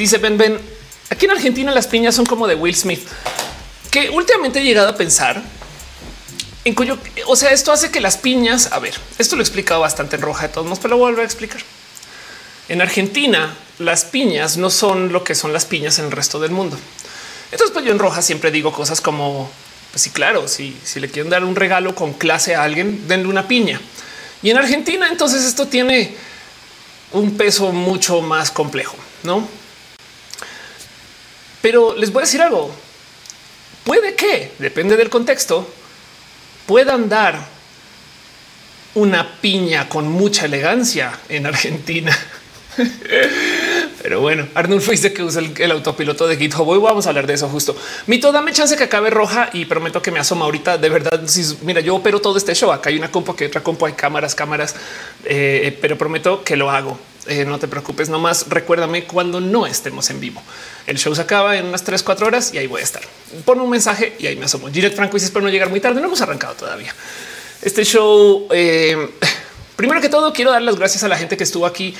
dice Ben Ben, aquí en Argentina las piñas son como de Will Smith, que últimamente he llegado a pensar en cuyo, o sea, esto hace que las piñas, a ver, esto lo he explicado bastante en roja de todos modos, pero lo voy a explicar. En Argentina, las piñas no son lo que son las piñas en el resto del mundo. Entonces, pues yo en roja siempre digo cosas como, pues sí, claro, si, si le quieren dar un regalo con clase a alguien, denle una piña. Y en Argentina, entonces esto tiene un peso mucho más complejo, ¿no? Pero les voy a decir algo. Puede que, depende del contexto, puedan dar una piña con mucha elegancia en Argentina. Pero bueno, Arnulfo dice que usa el, autopiloto de GitHub. Hoy vamos a hablar de eso justo. Mito, dame chance que acabe roja y prometo que me asoma ahorita. De verdad, si mira, yo opero todo este show. Acá hay una compu, que otra compu, hay cámaras, cámaras, eh, pero prometo que lo hago. Eh, no te preocupes, nomás recuérdame cuando no estemos en vivo. El show se acaba en unas 3, 4 horas y ahí voy a estar. Ponme un mensaje y ahí me asomo. Giret Franco dice espero no llegar muy tarde. No hemos arrancado todavía. Este show, eh, primero que todo, quiero dar las gracias a la gente que estuvo aquí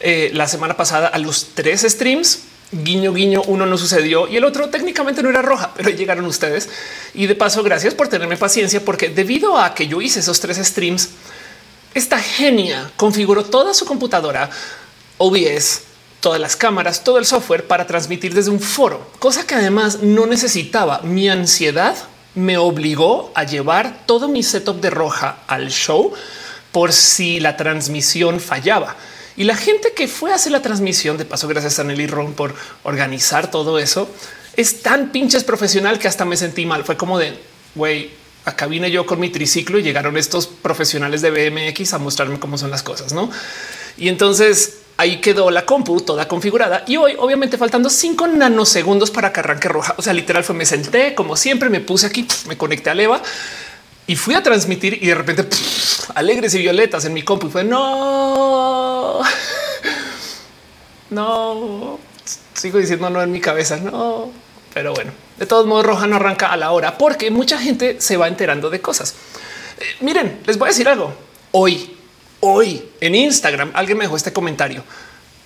eh, la semana pasada a los tres streams. Guiño, guiño, uno no sucedió y el otro técnicamente no era roja, pero llegaron ustedes. Y de paso, gracias por tenerme paciencia, porque debido a que yo hice esos tres streams, esta genia configuró toda su computadora, OBS, todas las cámaras, todo el software para transmitir desde un foro, cosa que además no necesitaba. Mi ansiedad me obligó a llevar todo mi setup de roja al show por si la transmisión fallaba. Y la gente que fue a hacer la transmisión, de paso, gracias a Nelly Ron por organizar todo eso, es tan pinches profesional que hasta me sentí mal. Fue como de güey, acá vine yo con mi triciclo y llegaron estos profesionales de BMX a mostrarme cómo son las cosas, no? Y entonces ahí quedó la compu toda configurada y hoy obviamente faltando cinco nanosegundos para que arranque roja. O sea, literal fue me senté como siempre, me puse aquí, me conecté a Leva y fui a transmitir y de repente alegres y violetas en mi compu y fue no, no, sigo diciendo no en mi cabeza, no, pero bueno, de todos modos roja no arranca a la hora porque mucha gente se va enterando de cosas. Eh, miren, les voy a decir algo. Hoy, hoy en Instagram alguien me dejó este comentario.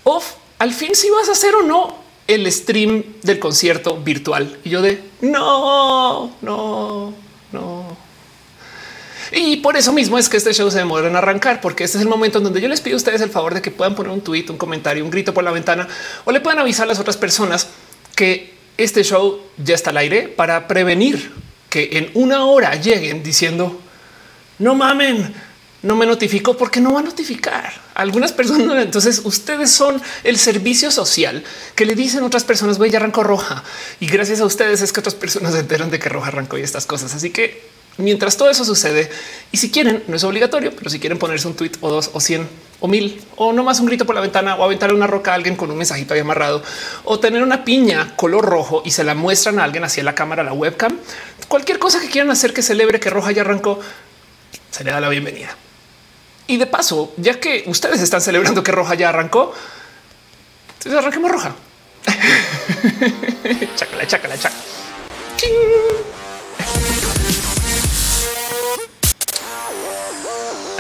Off, al fin si vas a hacer o no el stream del concierto virtual. Y yo de no, no, no. Y por eso mismo es que este show se demora en arrancar, porque este es el momento en donde yo les pido a ustedes el favor de que puedan poner un tweet, un comentario, un grito por la ventana o le puedan avisar a las otras personas que este show ya está al aire para prevenir que en una hora lleguen diciendo no mamen, no me notificó porque no va a notificar algunas personas. Entonces ustedes son el servicio social que le dicen a otras personas, voy ya arrancó roja y gracias a ustedes es que otras personas se enteran de que roja arrancó y estas cosas. Así que Mientras todo eso sucede, y si quieren, no es obligatorio, pero si quieren ponerse un tweet o dos o cien o mil o no más un grito por la ventana o aventarle una roca a alguien con un mensajito ahí amarrado o tener una piña color rojo y se la muestran a alguien hacia la cámara, la webcam, cualquier cosa que quieran hacer que celebre que roja ya arrancó, se le da la bienvenida. Y de paso, ya que ustedes están celebrando que roja ya arrancó, entonces arranquemos roja. chácala, chácala, chácala.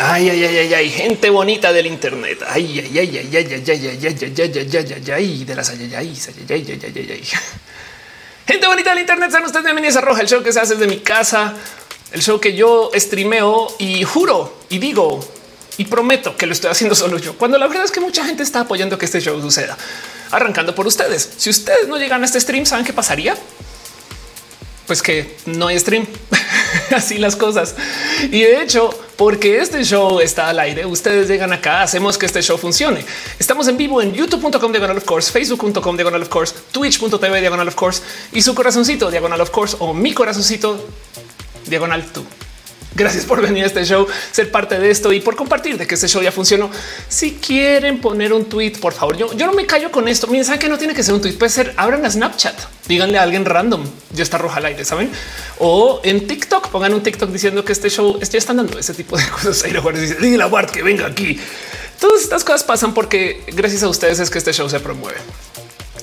Ay, ay, ay, ay, ay, gente bonita del Internet. Ay, ay, ay, ay, ay, ay, ay, ay, ay, ay, ay, ay, ay, ay, de las ay, ay, ay, ay, ay, ay, ay, ay. Gente bonita del Internet, sean ustedes bienvenidos a Roja, el show que se hace desde mi casa, el show que yo streameo y juro y digo y prometo que lo estoy haciendo solo yo. Cuando la verdad es que mucha gente está apoyando que este show suceda, arrancando por ustedes. Si ustedes no llegan a este stream, ¿saben qué pasaría? Pues que no hay stream. Así las cosas. Y de hecho, porque este show está al aire, ustedes llegan acá, hacemos que este show funcione. Estamos en vivo en youtube.com diagonal of course, facebook.com diagonal of course, twitch.tv diagonal of course y su corazoncito diagonal of course o mi corazoncito diagonal tú. Gracias por venir a este show, ser parte de esto y por compartir de que este show ya funcionó. Si quieren poner un tweet, por favor, yo, yo no me callo con esto. Miren, saben que no tiene que ser un tweet, puede ser abran a Snapchat, díganle a alguien random, ya está roja al aire, saben? O en TikTok, pongan un TikTok diciendo que este show ya están dando ese tipo de cosas. Ahí lo dice, dile a Bart que venga aquí. Todas estas cosas pasan porque gracias a ustedes es que este show se promueve.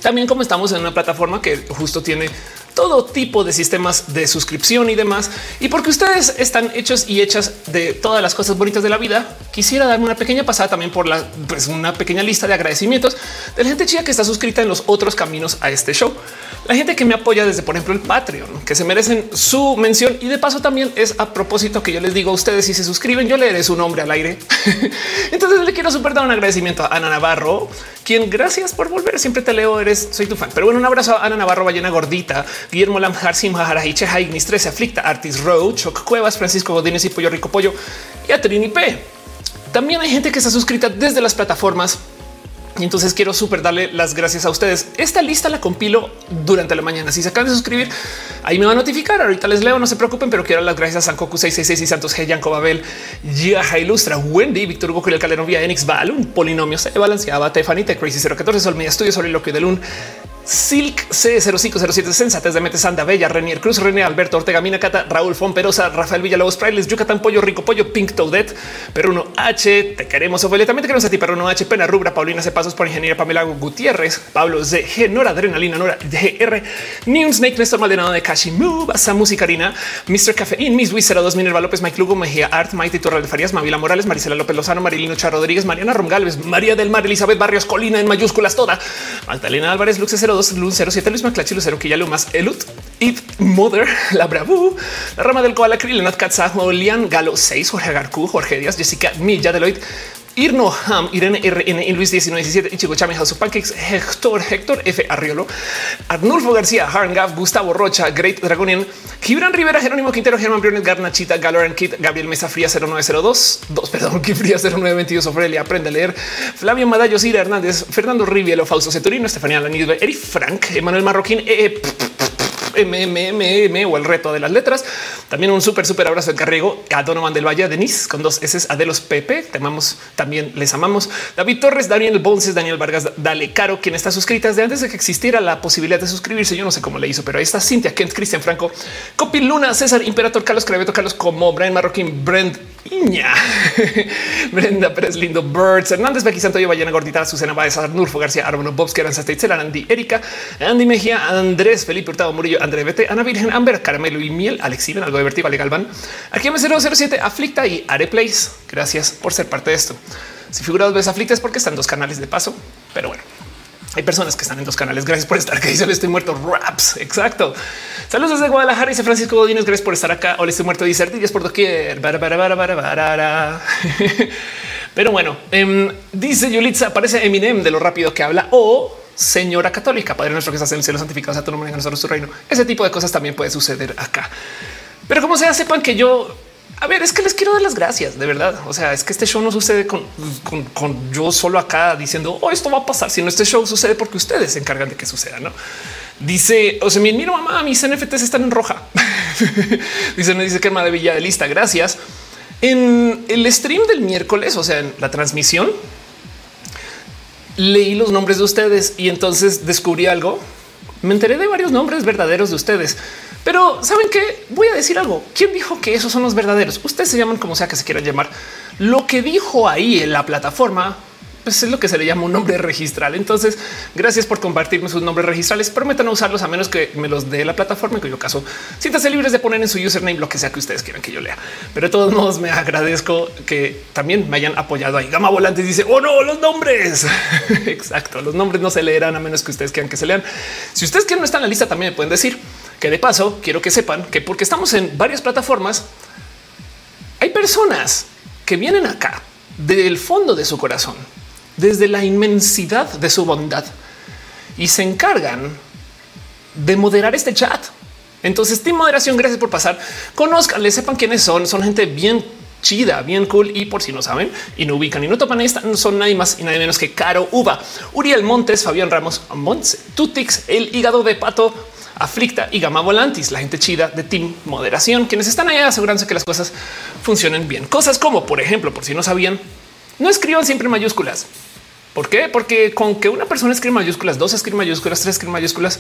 También como estamos en una plataforma que justo tiene todo tipo de sistemas de suscripción y demás. Y porque ustedes están hechos y hechas de todas las cosas bonitas de la vida, quisiera darme una pequeña pasada también por la, pues una pequeña lista de agradecimientos de la gente chida que está suscrita en los otros caminos a este show. La gente que me apoya desde, por ejemplo, el Patreon, que se merecen su mención. Y de paso también es a propósito que yo les digo a ustedes, si se suscriben, yo leeré su nombre al aire. Entonces le quiero super dar un agradecimiento a Ana Navarro, quien gracias por volver. Siempre te leo, eres, soy tu fan. Pero bueno, un abrazo a Ana Navarro, Ballena Gordita, Guillermo Lamjar, Simha Cheja, Ignis 13, Aflicta, Artis Road, Choc Cuevas, Francisco Godínez y Pollo Rico Pollo y a Trini P. También hay gente que está suscrita desde las plataformas y entonces quiero súper darle las gracias a ustedes. Esta lista la compilo durante la mañana. Si se acaban de suscribir, ahí me va a notificar. Ahorita les leo, no se preocupen, pero quiero dar las gracias a Sankoku 666 y Santos G, Yanko Babel, Yaja Ilustra, Wendy, Víctor Hugo, el Calderón, Vía Enix, Val, un polinomio se balanceaba, Tefanite, Crazy 014, Sol Media Estudio, Soliloquio de Lun, Silk C0507 Sensatez de Mente Sanda Bella, Renier Cruz, René Alberto Ortega, Mina Cata, Raúl Fomperosa, Rafael Villalobos, Priles, Yucatán Pollo, Rico Pollo, Pink Toadette, Peruno H, te queremos, Ofelia, también te queremos a ti, Peruno H, Pena Rubra, Paulina Pasos por Ingeniería Pamela Gutiérrez, Pablo Z, G, Nora Adrenalina, Nora GR, Neon Snake, Néstor Maldonado de Kashi Move, Samu Karina, Mr. Cafeín, Miss Luis 02, Minerva López, Mike Lugo, Mejía Art, Maite Torral de Farías, Mavila Morales, Marisela López Lozano, Marilino Char Rodríguez, Mariana Romgalves, María del Mar, Elizabeth Barrios, Colina en mayúsculas toda, Magdalena Álvarez, Luxe 02, Lun 07, Luis Maclachi, Lucero, que ya lo más Elut, It, Mother, La Bravu, La Rama del Koala, Krill, Katza, Lian, Galo 6, Jorge Agarcu, Jorge Díaz, Jessica Milla, Deloitte, Irno Ham, Irene RN, Luis 1917, Ichigo Chame, House of Pancakes, Héctor, Héctor F. Arriolo, Arnulfo García, Harngaf, Gustavo Rocha, Great Dragonian, Gibran Rivera, Jerónimo Quintero, Germán Briones, Garnachita, Galoran Kit, Gabriel Mesa Fría 0902, 2, perdón, Fría 0922, Ofrelia, aprende a leer, Flavio Madallo, Sira Hernández, Fernando Rivielo, Fausto Ceturino, Estefanía Lanidbe, Eri Frank, Emanuel Marroquín, e, MMM o el reto de las letras. También un súper, súper abrazo de Carriego a Donovan del Valle, a Denise con dos S, a de Pepe. Te amamos, también les amamos. David Torres, Daniel Bonces, Daniel Vargas, Dale Caro, quien está suscrita desde antes de que existiera la posibilidad de suscribirse. Yo no sé cómo le hizo, pero ahí está Cintia, Kent, Cristian Franco, Copi Luna, César, Imperator, Carlos Craveto, Carlos Como, Brian Marroquín, Brent Iña, Brenda Pérez Lindo, Birds, Hernández, Becky Santoyo, Ballena Gordita, Susana Baez, Arnulfo García, Armando Bobs, que eran Andy, Erika, Andy Mejía, Andrés, Felipe Hurtado Murillo, André Bete, Ana Virgen, Amber, Caramelo y Miel, Alex Iben, algo divertido, Vale Galván, aquí M007, Aflicta y Areplays. Gracias por ser parte de esto. Si figura dos veces Aflicta es porque están dos canales de paso, pero bueno. Hay personas que están en dos canales. Gracias por estar que dicen estoy muerto. Raps. Exacto. Saludos desde Guadalajara. Dice Francisco Godínez. Gracias por estar acá. Hola, estoy muerto. Dice Artillas por doquier. Pero bueno, em, dice Yulitza. Aparece Eminem de lo rápido que habla o señora católica, padre nuestro que estás en el cielo santificado a tu nombre, nosotros tu reino. Ese tipo de cosas también puede suceder acá. Pero como sea, sepan que yo a ver, es que les quiero dar las gracias, de verdad. O sea, es que este show no sucede con, yo solo acá diciendo, oh, esto va a pasar, sino este show sucede porque ustedes se encargan de que suceda, ¿no? Dice, o sea, mira mamá, mis NFTs están en roja. dice, me dice que maravilla de lista, gracias. En el stream del miércoles, o sea, en la transmisión, leí los nombres de ustedes y entonces descubrí algo. Me enteré de varios nombres verdaderos de ustedes, pero saben que voy a decir algo. ¿Quién dijo que esos son los verdaderos? Ustedes se llaman como sea que se quieran llamar. Lo que dijo ahí en la plataforma pues es lo que se le llama un nombre registral. Entonces, gracias por compartirme sus nombres registrales. Prometan usarlos a menos que me los dé la plataforma, en cuyo caso siéntanse libres de poner en su username lo que sea que ustedes quieran que yo lea. Pero de todos modos, me agradezco que también me hayan apoyado ahí. Gama Volantes dice: Oh no, los nombres. Exacto. Los nombres no se leerán a menos que ustedes quieran que se lean. Si ustedes quieren no están en la lista, también me pueden decir que de paso quiero que sepan que porque estamos en varias plataformas, hay personas que vienen acá del fondo de su corazón desde la inmensidad de su bondad y se encargan de moderar este chat. Entonces, Team Moderación, gracias por pasar. Conozcan, sepan quiénes son. Son gente bien chida, bien cool. Y por si no saben y no ubican y no topan esta, no son nadie más y nadie menos que Caro Uva, Uriel Montes, Fabián Ramos, Montse, Tutix, el hígado de pato, Aflicta y Gama Volantis, la gente chida de Team Moderación, quienes están ahí asegurándose que las cosas funcionen bien. Cosas como, por ejemplo, por si no sabían, no escriban siempre mayúsculas. ¿Por qué? Porque con que una persona escribe mayúsculas, dos escribe mayúsculas, tres escribe mayúsculas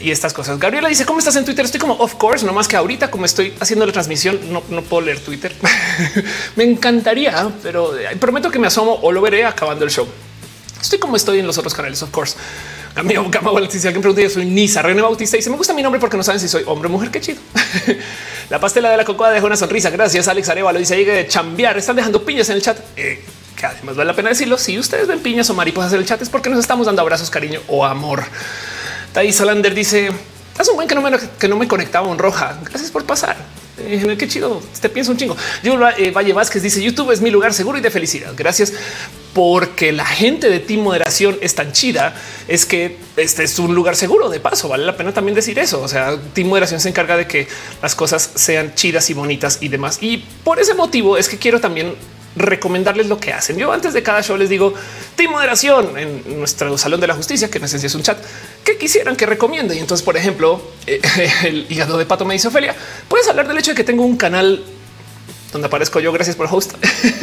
y estas cosas. Gabriela dice cómo estás en Twitter. Estoy como of course, no más que ahorita, como estoy haciendo la transmisión, no, puedo leer Twitter. me encantaría, pero eh, prometo que me asomo o lo veré acabando el show. Estoy como estoy en los otros canales, of course. Amigo Gama si alguien pregunta, yo soy Nisa René Bautista. y Dice me gusta mi nombre porque no saben si soy hombre o mujer. Qué chido. la pastela de la cocoa deja una sonrisa. Gracias, Alex Arevalo. Dice llegue de chambear. Están dejando piñas en el chat. Eh, que además vale la pena decirlo. Si ustedes ven piñas o mariposas en el chat es porque nos estamos dando abrazos, cariño o amor. Thais Solander dice: Es un buen que no me, que no me conectaba un roja. Gracias por pasar. Eh, qué chido. Te pienso un chingo. Yo eh, Valle Vázquez dice YouTube es mi lugar seguro y de felicidad. Gracias porque la gente de Team Moderación es tan chida. Es que este es un lugar seguro de paso. Vale la pena también decir eso. O sea, Team Moderación se encarga de que las cosas sean chidas y bonitas y demás. Y por ese motivo es que quiero también recomendarles lo que hacen. Yo antes de cada show les digo Team Moderación en nuestro salón de la justicia, que en esencia es un chat que quisieran que recomiende. Y entonces, por ejemplo, eh, el hígado de pato me dice Ofelia, puedes hablar del hecho de que tengo un canal donde aparezco yo. Gracias por host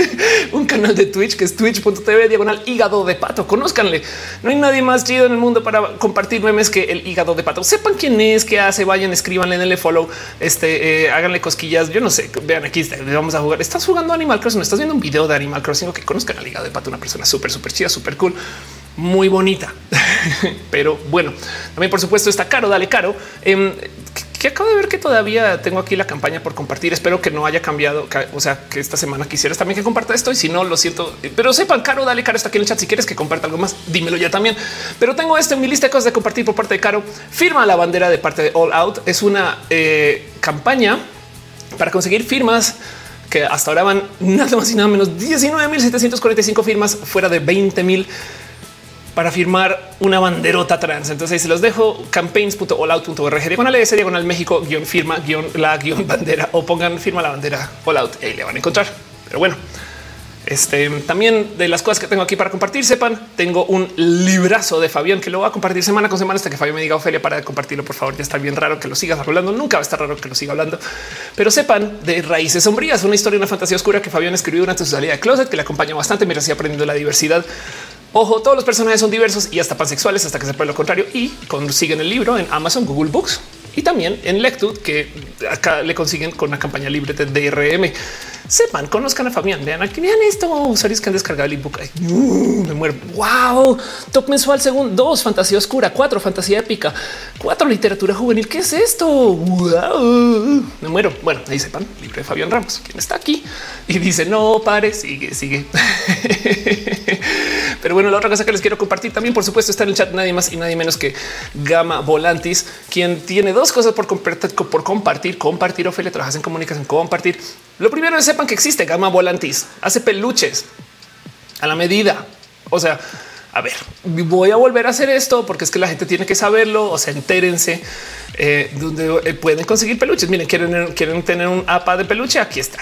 un canal de Twitch que es twitch.tv diagonal hígado de pato. Conózcanle. No hay nadie más chido en el mundo para compartir memes que el hígado de pato. Sepan quién es, qué hace, vayan, escríbanle, denle follow, este, eh, háganle cosquillas. Yo no sé. Vean aquí, vamos a jugar. Estás jugando Animal Crossing, estás viendo un video de Animal Crossing que conozcan al hígado de pato, una persona súper, súper chida, súper cool muy bonita. Pero bueno, también por supuesto está caro, dale caro. Em, que acabo de ver que todavía tengo aquí la campaña por compartir. Espero que no haya cambiado. O sea, que esta semana quisieras también que comparta esto. Y si no, lo siento, pero sepan, Caro, dale Caro está aquí en el chat. Si quieres que comparta algo más, dímelo ya también. Pero tengo esto en mi lista de cosas de compartir por parte de Caro. Firma la bandera de parte de All Out. Es una eh, campaña para conseguir firmas que hasta ahora van nada más y nada menos 19.745 firmas fuera de 20.000 para firmar una banderota trans. Entonces ahí se los dejo campaigns.allout.org diagonal ese diagonal México guion firma guion la guion bandera o pongan firma la bandera all out y le van a encontrar. Pero bueno, este también de las cosas que tengo aquí para compartir, sepan, tengo un librazo de Fabián que lo voy a compartir semana con semana hasta que Fabián me diga Ofelia para compartirlo. Por favor, ya está bien raro que lo sigas hablando. Nunca va a estar raro que lo siga hablando, pero sepan de raíces sombrías, una historia, una fantasía oscura que Fabián escribió durante su salida de closet, que le acompaña bastante mientras sigue aprendiendo la diversidad Ojo, todos los personajes son diversos y hasta pansexuales hasta que se puede lo contrario y consiguen el libro en Amazon, Google Books y también en Lectud, que acá le consiguen con una campaña libre de DRM. Sepan, conozcan a Fabián, vean aquí, vean esto, usuarios que han descargado el ebook. Uh, me muero. Wow, top mensual según dos, fantasía oscura, cuatro, fantasía épica, cuatro, literatura juvenil. ¿Qué es esto? Me muero. Bueno, ahí sepan, libre de Fabián Ramos, quien está aquí y dice no pare, sigue, sigue. Pero bueno, la otra cosa que les quiero compartir también, por supuesto, está en el chat nadie más y nadie menos que Gama Volantis, quien tiene dos cosas por compartir, por compartir, compartir, Ophelia, trabajas en comunicación, compartir. Lo primero es sepan que existe Gama Volantis, hace peluches a la medida. O sea, a ver, voy a volver a hacer esto porque es que la gente tiene que saberlo. O sea, entérense eh, donde eh, pueden conseguir peluches. Miren, quieren, quieren tener un APA de peluche. Aquí está.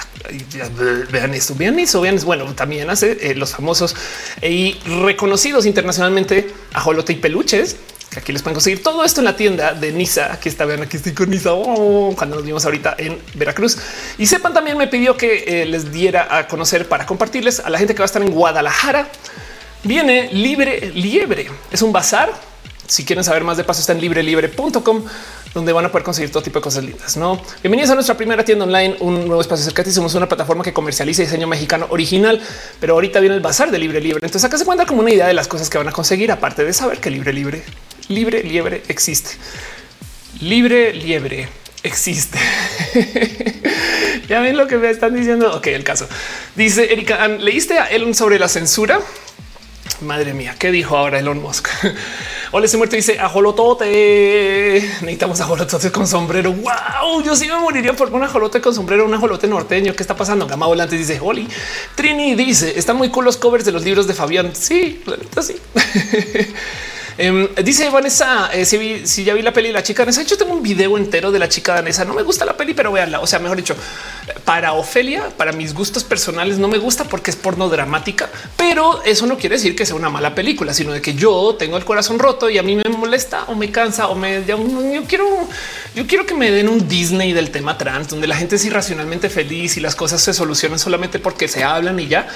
Vean esto, vean eso, vean. Bueno, también hace eh, los famosos y reconocidos internacionalmente ajolote y peluches aquí les pueden conseguir todo esto en la tienda de Nisa. Aquí está, vean, aquí estoy con Nisa oh, cuando nos vimos ahorita en Veracruz. Y sepan también me pidió que les diera a conocer para compartirles a la gente que va a estar en Guadalajara viene Libre Liebre. Es un bazar. Si quieren saber más de paso, está en librelibre.com, donde van a poder conseguir todo tipo de cosas lindas. No bienvenidos a nuestra primera tienda online, un nuevo espacio cerca. Somos una plataforma que comercializa diseño mexicano original, pero ahorita viene el bazar de Libre Libre. Entonces acá se cuenta como una idea de las cosas que van a conseguir, aparte de saber que Libre Libre, Libre Liebre existe. Libre Liebre existe. ya ven lo que me están diciendo. Ok, el caso dice Erika, ¿leíste a Elon sobre la censura? Madre mía, ¿qué dijo ahora Elon Musk? Hola, ese muerto dice ajolotote. Necesitamos ajolotote con sombrero. Wow, yo sí me moriría por un ajolote con sombrero, un ajolote norteño. ¿Qué está pasando? Gama volante dice Oli. Trini dice están muy cool los covers de los libros de Fabián. Sí, la sí. Em, dice Vanessa, eh, si, ya vi la peli la chica danesa, yo tengo un video entero de la chica danesa. No me gusta la peli, pero véanla. O sea, mejor dicho, para Ofelia, para mis gustos personales, no me gusta porque es porno dramática, pero eso no quiere decir que sea una mala película, sino de que yo tengo el corazón roto y a mí me molesta o me cansa o me yo quiero, yo quiero que me den un Disney del tema trans, donde la gente es irracionalmente feliz y las cosas se solucionan solamente porque se hablan y ya,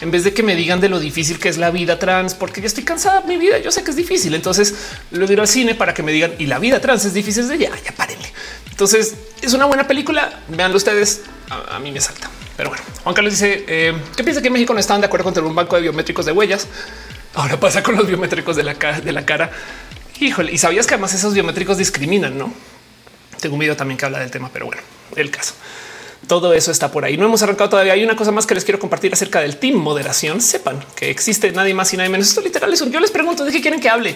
en vez de que me digan de lo difícil que es la vida trans, porque ya estoy cansada de mi vida. Yo sé que es difícil entonces lo diré al cine para que me digan y la vida trans es difícil de ya, ya párenle. Entonces es una buena película. Veanlo ustedes. A, mí me salta. Pero bueno, Juan Carlos dice eh, que piensa que México no estaban de acuerdo con tener un banco de biométricos de huellas. Ahora pasa con los biométricos de la, de la cara. Híjole, y sabías que además esos biométricos discriminan, no? Tengo un video también que habla del tema, pero bueno, el caso. Todo eso está por ahí. No hemos arrancado todavía. Hay una cosa más que les quiero compartir acerca del team moderación. Sepan que existe nadie más y nadie menos. Esto literal es un. Yo les pregunto de qué quieren que hable.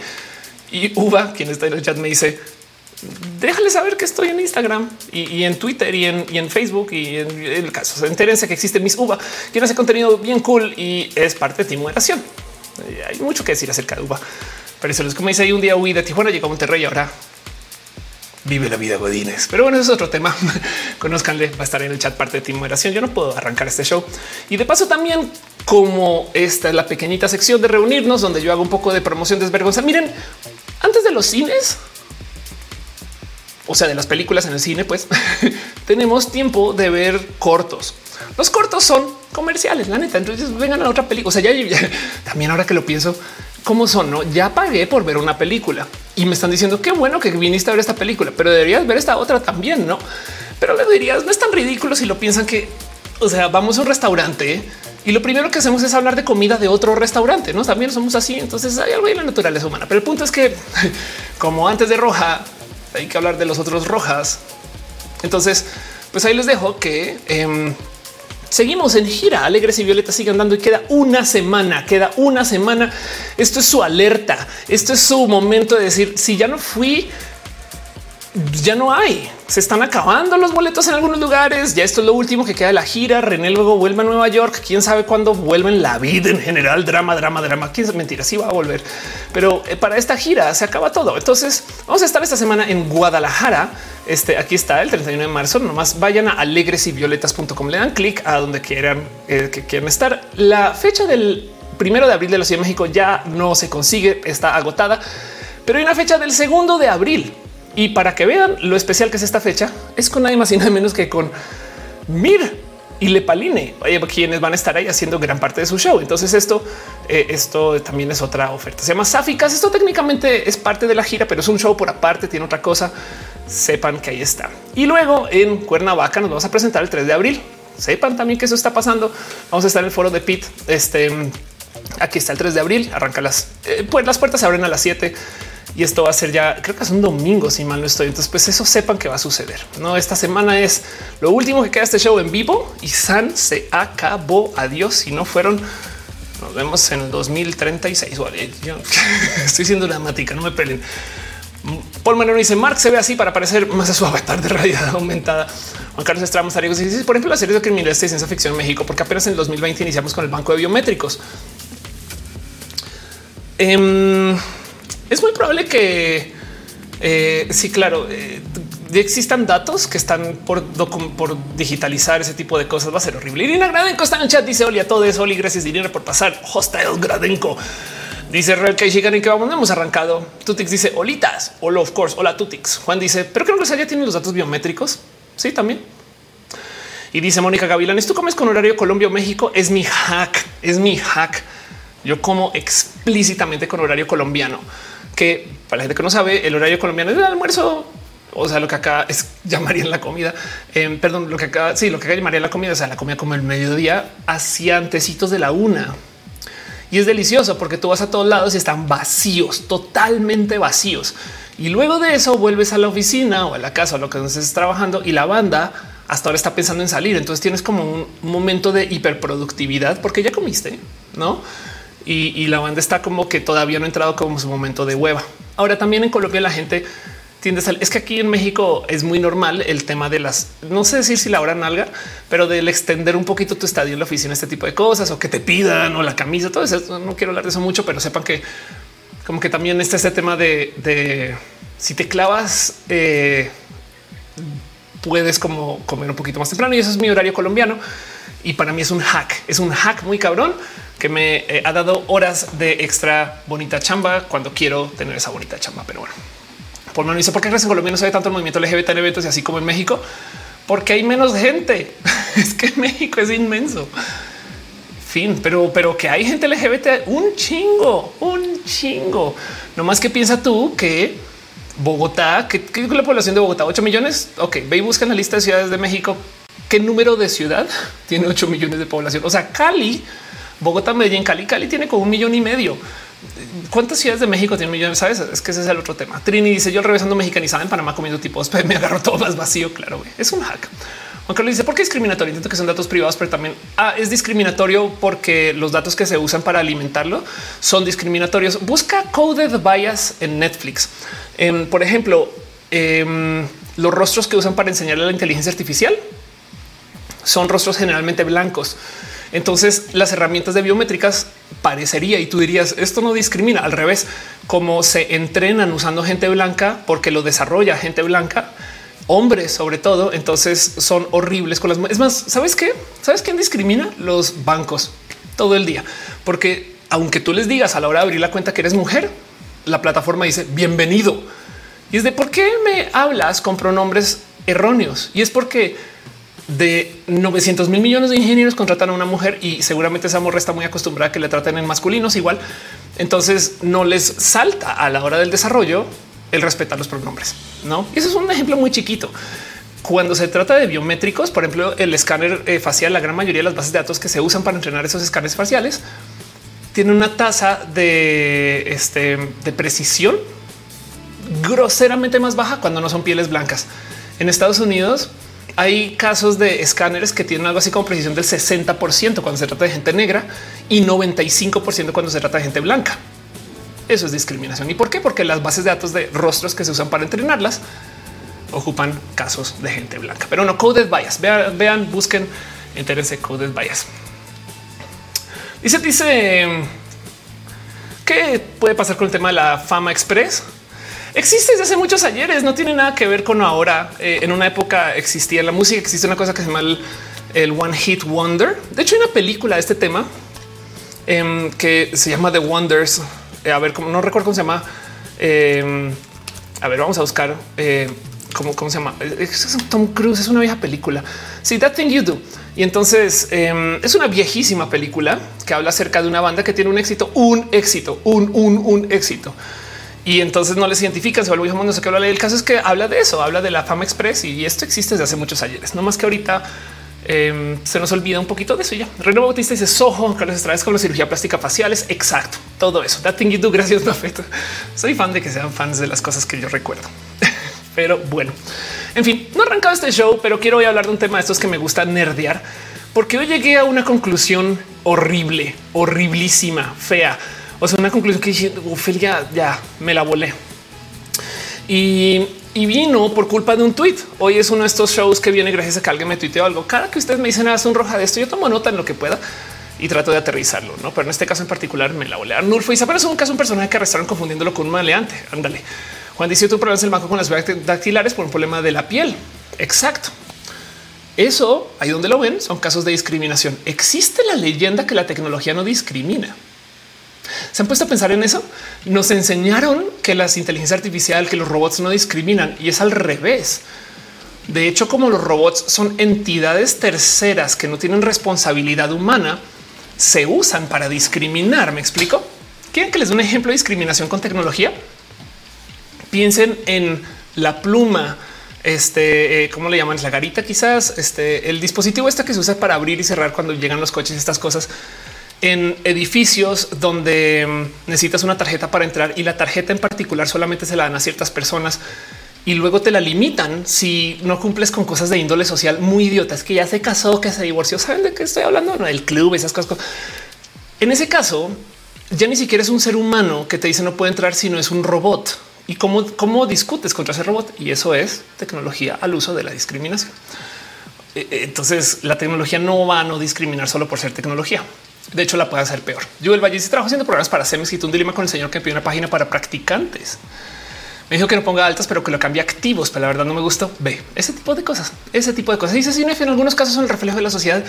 Y Uva, quien está en el chat, me dice: déjale saber que estoy en Instagram y, en Twitter y en, Facebook y en, el caso. Entérense que existe Miss Uva, quien hace contenido bien cool y es parte de Team Moderación. Eh, hay mucho que decir acerca de Uva, pero eso es como dice ahí un día huí de Tijuana, llegó a Monterrey y ahora vive la vida Godines. Pero bueno, eso es otro tema. Conozcanle, va a estar en el chat parte de Team Moderación. Yo no puedo arrancar este show. Y de paso también, como esta es la pequeñita sección de reunirnos donde yo hago un poco de promoción desvergonzada. Miren, antes de los cines, o sea, de las películas en el cine, pues tenemos tiempo de ver cortos. Los cortos son comerciales, la neta. Entonces vengan a otra película. También ahora que lo pienso, cómo son, no? Ya pagué por ver una película y me están diciendo qué bueno que viniste a ver esta película, pero deberías ver esta otra también, no? Pero le dirías no es tan ridículo si lo piensan que, o sea, vamos a un restaurante y lo primero que hacemos es hablar de comida de otro restaurante. No también somos así. Entonces hay algo en la naturaleza humana, pero el punto es que, como antes de roja, hay que hablar de los otros rojas. Entonces, pues ahí les dejo que em, seguimos en gira. Alegres y Violetas siguen andando y queda una semana, queda una semana. Esto es su alerta. Esto es su momento de decir si ya no fui, ya no hay. Se están acabando los boletos en algunos lugares. Ya esto es lo último que queda de la gira. René luego vuelve a Nueva York. Quién sabe cuándo vuelven la vida en general. Drama, drama, drama. Quién es mentira. Sí va a volver, pero eh, para esta gira se acaba todo. Entonces vamos a estar esta semana en Guadalajara. Este aquí está el 31 de marzo. Nomás vayan a alegresyvioletas.com. Le dan clic a donde quieran eh, que quieran estar. La fecha del primero de abril de la Ciudad de México ya no se consigue, está agotada, pero hay una fecha del segundo de abril y para que vean lo especial que es esta fecha, es con nadie más y nada menos que con Mir y Lepaline, quienes van a estar ahí haciendo gran parte de su show. Entonces esto, eh, esto también es otra oferta. Se llama Sáficas. Esto técnicamente es parte de la gira, pero es un show por aparte, tiene otra cosa. Sepan que ahí está. Y luego en Cuernavaca nos vamos a presentar el 3 de abril. Sepan también que eso está pasando. Vamos a estar en el foro de Pit. Este aquí está el 3 de abril. Arranca las, eh, pues las puertas se abren a las 7 y esto va a ser ya, creo que es un domingo, si mal no estoy. Entonces, pues eso sepan que va a suceder. No, esta semana es lo último que queda este show en vivo y San se acabó. Adiós. Si no fueron, nos vemos en el 2036. Vale, yo estoy siendo dramática, no me peleen. Paul Manuel dice Mark se ve así para parecer más a su avatar de realidad aumentada. Juan Carlos Estramos Ariegos dice, por ejemplo, la serie de criminales de ciencia ficción en México, porque apenas en el 2020 iniciamos con el banco de biométricos. Eh, es muy probable que eh, sí, claro, eh, existan datos que están por, digitalizar ese tipo de cosas. Va a ser horrible. Irina Gradenko está en chat. Dice Oli a todo eso. Oli, gracias dinero por pasar. Hostile Gradenko. Dice Real que y que vamos, hemos arrancado. Tutix dice Olitas. Hola, of course. Hola, Tutix. Juan dice, pero creo que ya tienen los datos biométricos. Sí, también. Y dice Mónica Gavilán, ¿tú comes con horario Colombia o México? Es mi hack, es mi hack. Yo como explícitamente con horario colombiano que para la gente que no sabe, el horario colombiano es el almuerzo. O sea, lo que acá es llamarían la comida. Eh, perdón, lo que acá sí, lo que acá llamaría la comida, o sea, la comida como el mediodía hacia antecitos de la una. Y es delicioso porque tú vas a todos lados y están vacíos, totalmente vacíos. Y luego de eso vuelves a la oficina o a la casa o lo que estés trabajando y la banda hasta ahora está pensando en salir. Entonces tienes como un momento de hiperproductividad porque ya comiste, no? Y, la banda está como que todavía no ha entrado como su momento de hueva. Ahora también en Colombia la gente tiende a salir. Es que aquí en México es muy normal el tema de las, no sé decir si la hora nalga, pero del extender un poquito tu estadio en la oficina, este tipo de cosas o que te pidan o la camisa, todo eso. No quiero hablar de eso mucho, pero sepan que como que también está este tema de, si te clavas, eh, puedes como comer un poquito más temprano y eso es mi horario colombiano. Y para mí es un hack, es un hack muy cabrón que me eh, ha dado horas de extra bonita chamba cuando quiero tener esa bonita chamba. Pero bueno, por lo dice por qué crees en Colombia no se ve tanto el movimiento LGBT en eventos y así como en México, porque hay menos gente. es que México es inmenso. Fin, pero, pero que hay gente LGBT, un chingo, un chingo. No más que piensa tú que Bogotá, que, es la población de Bogotá, 8 millones. Ok, ve y busca en la lista de ciudades de México qué número de ciudad tiene 8 millones de población. O sea, Cali Bogotá, Medellín, Cali, Cali tiene como un millón y medio. ¿Cuántas ciudades de México tienen millones? Sabes? Es que ese es el otro tema. Trini dice yo regresando mexicanizada en Panamá comiendo tipos, me agarro todo más vacío. Claro, es un hack. Aunque le dice por qué discriminatorio. Intento que son datos privados, pero también ah, es discriminatorio porque los datos que se usan para alimentarlo son discriminatorios. Busca coded bias en Netflix. Em, por ejemplo, em, los rostros que usan para enseñarle a la inteligencia artificial son rostros generalmente blancos. Entonces las herramientas de biométricas parecería y tú dirías esto no discrimina al revés, como se entrenan usando gente blanca porque lo desarrolla gente blanca, hombres sobre todo. Entonces son horribles con las. Es más, sabes qué? Sabes quién discrimina los bancos todo el día, porque aunque tú les digas a la hora de abrir la cuenta que eres mujer, la plataforma dice bienvenido y es de por qué me hablas con pronombres erróneos y es porque de 900 mil millones de ingenieros contratan a una mujer y seguramente esa mujer está muy acostumbrada a que le traten en masculinos igual. Entonces no les salta a la hora del desarrollo el respetar los pronombres. No, y eso es un ejemplo muy chiquito. Cuando se trata de biométricos, por ejemplo, el escáner eh, facial, la gran mayoría de las bases de datos que se usan para entrenar esos escáneres faciales tiene una tasa de, este, de precisión groseramente más baja cuando no son pieles blancas. En Estados Unidos, hay casos de escáneres que tienen algo así como precisión del 60% cuando se trata de gente negra y 95% cuando se trata de gente blanca. Eso es discriminación. ¿Y por qué? Porque las bases de datos de rostros que se usan para entrenarlas ocupan casos de gente blanca. Pero no, coded bias. Vean, vean busquen, entérense coded bias. Dice, dice, ¿qué puede pasar con el tema de la fama express? Existe desde hace muchos ayeres, no tiene nada que ver con ahora. Eh, en una época existía la música, existe una cosa que se llama el, One Hit Wonder. De hecho, hay una película de este tema em, que se llama The Wonders. Eh, a ver, como no recuerdo cómo se llama. Em, a ver, vamos a buscar eh, cómo, cómo se llama. Es Tom Cruise, es una vieja película. Sí, That Thing You Do. Y entonces em, es una viejísima película que habla acerca de una banda que tiene un éxito, un éxito, un, un, un éxito y entonces no les identifican, se vuelve no sé qué habla. El caso es que habla de eso, habla de la fama express y esto existe desde hace muchos años, no más que ahorita em, se nos olvida un poquito de eso ya. Reino Bautista dice Soho, Carlos Estrada con la cirugía plástica faciales. Exacto. Todo eso. That thing you do. Gracias, Buffett. Soy fan de que sean fans de las cosas que yo recuerdo. pero bueno, en fin, no he arrancado este show, pero quiero hoy hablar de un tema de estos que me gusta nerdear, porque hoy llegué a una conclusión horrible, horriblísima, fea o sea, una conclusión que dije, Ophelia, ya me la volé. Y, vino por culpa de un tweet. Hoy es uno de estos shows que viene gracias a que alguien me tuiteó algo. Cada que ustedes me dicen haz un roja de esto, yo tomo nota en lo que pueda y trato de aterrizarlo, no? Pero en este caso en particular me la volé. Arnulfo y pero es un caso, un personaje que arrestaron confundiéndolo con un maleante. Ándale. Juan dice tú problemas el banco con las dactilares por un problema de la piel. Exacto. Eso ahí donde lo ven son casos de discriminación. Existe la leyenda que la tecnología no discrimina. Se han puesto a pensar en eso. Nos enseñaron que las inteligencias artificiales, que los robots no discriminan y es al revés. De hecho, como los robots son entidades terceras que no tienen responsabilidad humana, se usan para discriminar. ¿Me explico? ¿Quieren que les dé un ejemplo de discriminación con tecnología? Piensen en la pluma, este, eh, ¿cómo le llaman? La garita quizás, este, el dispositivo este que se usa para abrir y cerrar cuando llegan los coches, estas cosas en edificios donde mm, necesitas una tarjeta para entrar y la tarjeta en particular solamente se la dan a ciertas personas y luego te la limitan si no cumples con cosas de índole social muy idiotas que ya se casó, que se divorció. Saben de qué estoy hablando? No, el club, esas cosas. En ese caso, ya ni siquiera es un ser humano que te dice no puede entrar, sino es un robot. Y cómo, cómo discutes contra ese robot. Y eso es tecnología al uso de la discriminación. E, e, entonces, la tecnología no va a no discriminar solo por ser tecnología. De hecho, la puede hacer peor. Yo el Valle si trabajo haciendo programas para y un dilema con el señor que pidió una página para practicantes. Me dijo que no ponga altas, pero que lo cambie activos. Pero la verdad no me gustó. Ve ese tipo de cosas, ese tipo de cosas. Dice si en algunos casos son el reflejo de la sociedad.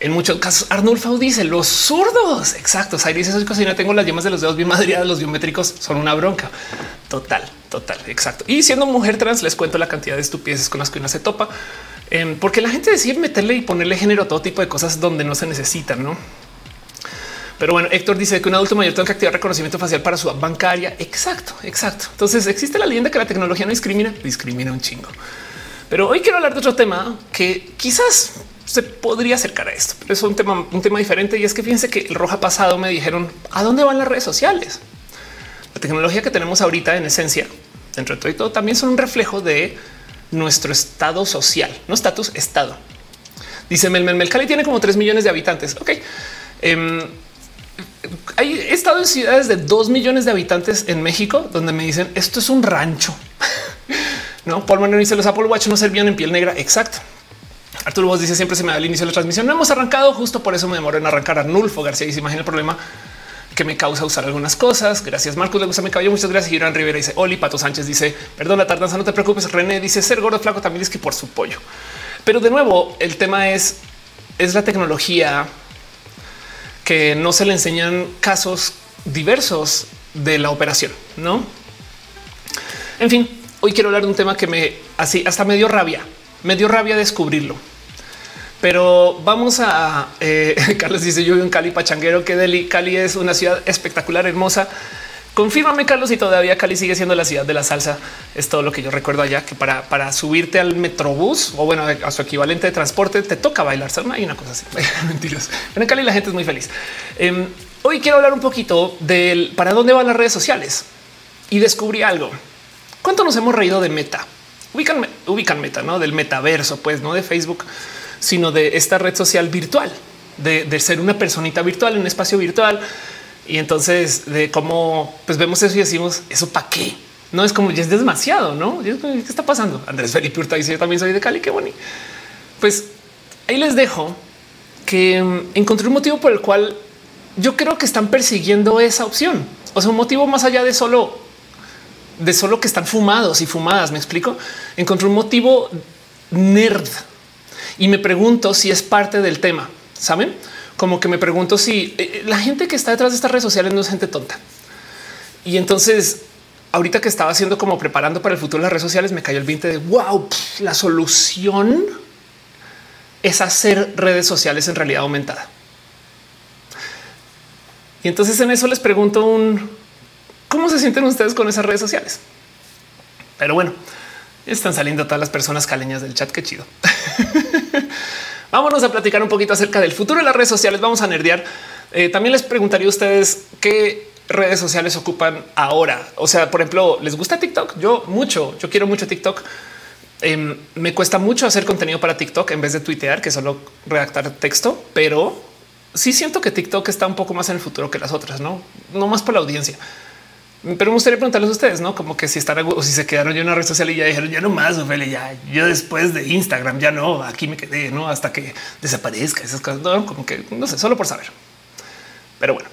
En muchos casos, Arnulfo dice los zurdos. Exacto. Ahí dice eso. Si no tengo las yemas de los dedos bien madriadas, los biométricos son una bronca total, total. Exacto. Y siendo mujer trans, les cuento la cantidad de estupideces con las que una se topa, em, porque la gente decide meterle y ponerle género a todo tipo de cosas donde no se necesitan, no? Pero bueno, Héctor dice que un adulto mayor tiene que activar reconocimiento facial para su bancaria. Exacto, exacto. Entonces existe la leyenda que la tecnología no discrimina, discrimina un chingo. Pero hoy quiero hablar de otro tema que quizás se podría acercar a esto, pero es un tema, un tema diferente y es que fíjense que el roja pasado me dijeron a dónde van las redes sociales. La tecnología que tenemos ahorita en esencia, dentro de todo y todo, también son un reflejo de nuestro estado social, no estatus, estado. Dice Mel, Mel, Cali tiene como 3 millones de habitantes. Ok. Um, hay estado en ciudades de 2 millones de habitantes en México donde me dicen esto es un rancho. no, Paul Manuel dice los Apple Watch no servían en piel negra. Exacto. Arturo Vos dice siempre se me da el inicio de la transmisión. No hemos arrancado justo por eso me demoró en arrancar. Arnulfo García dice imagina el problema que me causa usar algunas cosas. Gracias, Marcos. Le gusta mi cabello. Muchas gracias. Irán Rivera dice Oli Pato Sánchez dice perdón la tardanza. No te preocupes. René dice ser gordo flaco también es que por su pollo. Pero de nuevo, el tema es es la tecnología que no se le enseñan casos diversos de la operación, no? En fin, hoy quiero hablar de un tema que me así hasta me dio rabia, me dio rabia descubrirlo. Pero vamos a eh, Carlos dice yo vivo en Cali Pachanguero, que Delhi Cali es una ciudad espectacular, hermosa. Confírmame, Carlos, y todavía Cali sigue siendo la ciudad de la salsa. Es todo lo que yo recuerdo allá, que para, para subirte al metrobús o bueno, a su equivalente de transporte, te toca bailar. Hay una cosa así. Mentiras. En Cali la gente es muy feliz. Em, hoy quiero hablar un poquito del para dónde van las redes sociales y descubrí algo. ¿Cuánto nos hemos reído de meta? Ubican, ubican meta, no del metaverso, pues no de Facebook, sino de esta red social virtual, de, de ser una personita virtual un espacio virtual y entonces de cómo pues vemos eso y decimos eso para qué? No es como ya es demasiado, no? ¿Qué está pasando? Andrés Felipe Hurta dice yo también soy de Cali. Qué bonito. Pues ahí les dejo que mm, encontré un motivo por el cual yo creo que están persiguiendo esa opción. O sea, un motivo más allá de solo de solo que están fumados y fumadas. Me explico. Encontré un motivo nerd y me pregunto si es parte del tema. Saben? Como que me pregunto si eh, la gente que está detrás de estas redes sociales no es gente tonta. Y entonces, ahorita que estaba haciendo como preparando para el futuro de las redes sociales, me cayó el 20 de wow, la solución es hacer redes sociales en realidad aumentada. Y entonces en eso les pregunto un cómo se sienten ustedes con esas redes sociales. Pero bueno, están saliendo todas las personas caleñas del chat. Qué chido. Vámonos a platicar un poquito acerca del futuro de las redes sociales. Vamos a nerdear. Eh, también les preguntaría a ustedes qué redes sociales ocupan ahora. O sea, por ejemplo, ¿les gusta TikTok? Yo mucho, yo quiero mucho TikTok. Em, me cuesta mucho hacer contenido para TikTok en vez de tuitear, que solo redactar texto, pero sí siento que TikTok está un poco más en el futuro que las otras, no, no más por la audiencia. Pero me gustaría preguntarles a ustedes, no como que si están o si se quedaron en una red social y ya dijeron ya no más, Ophelia, ya yo después de Instagram ya no, aquí me quedé, no hasta que desaparezca esas cosas, no, como que no sé, solo por saber. Pero bueno.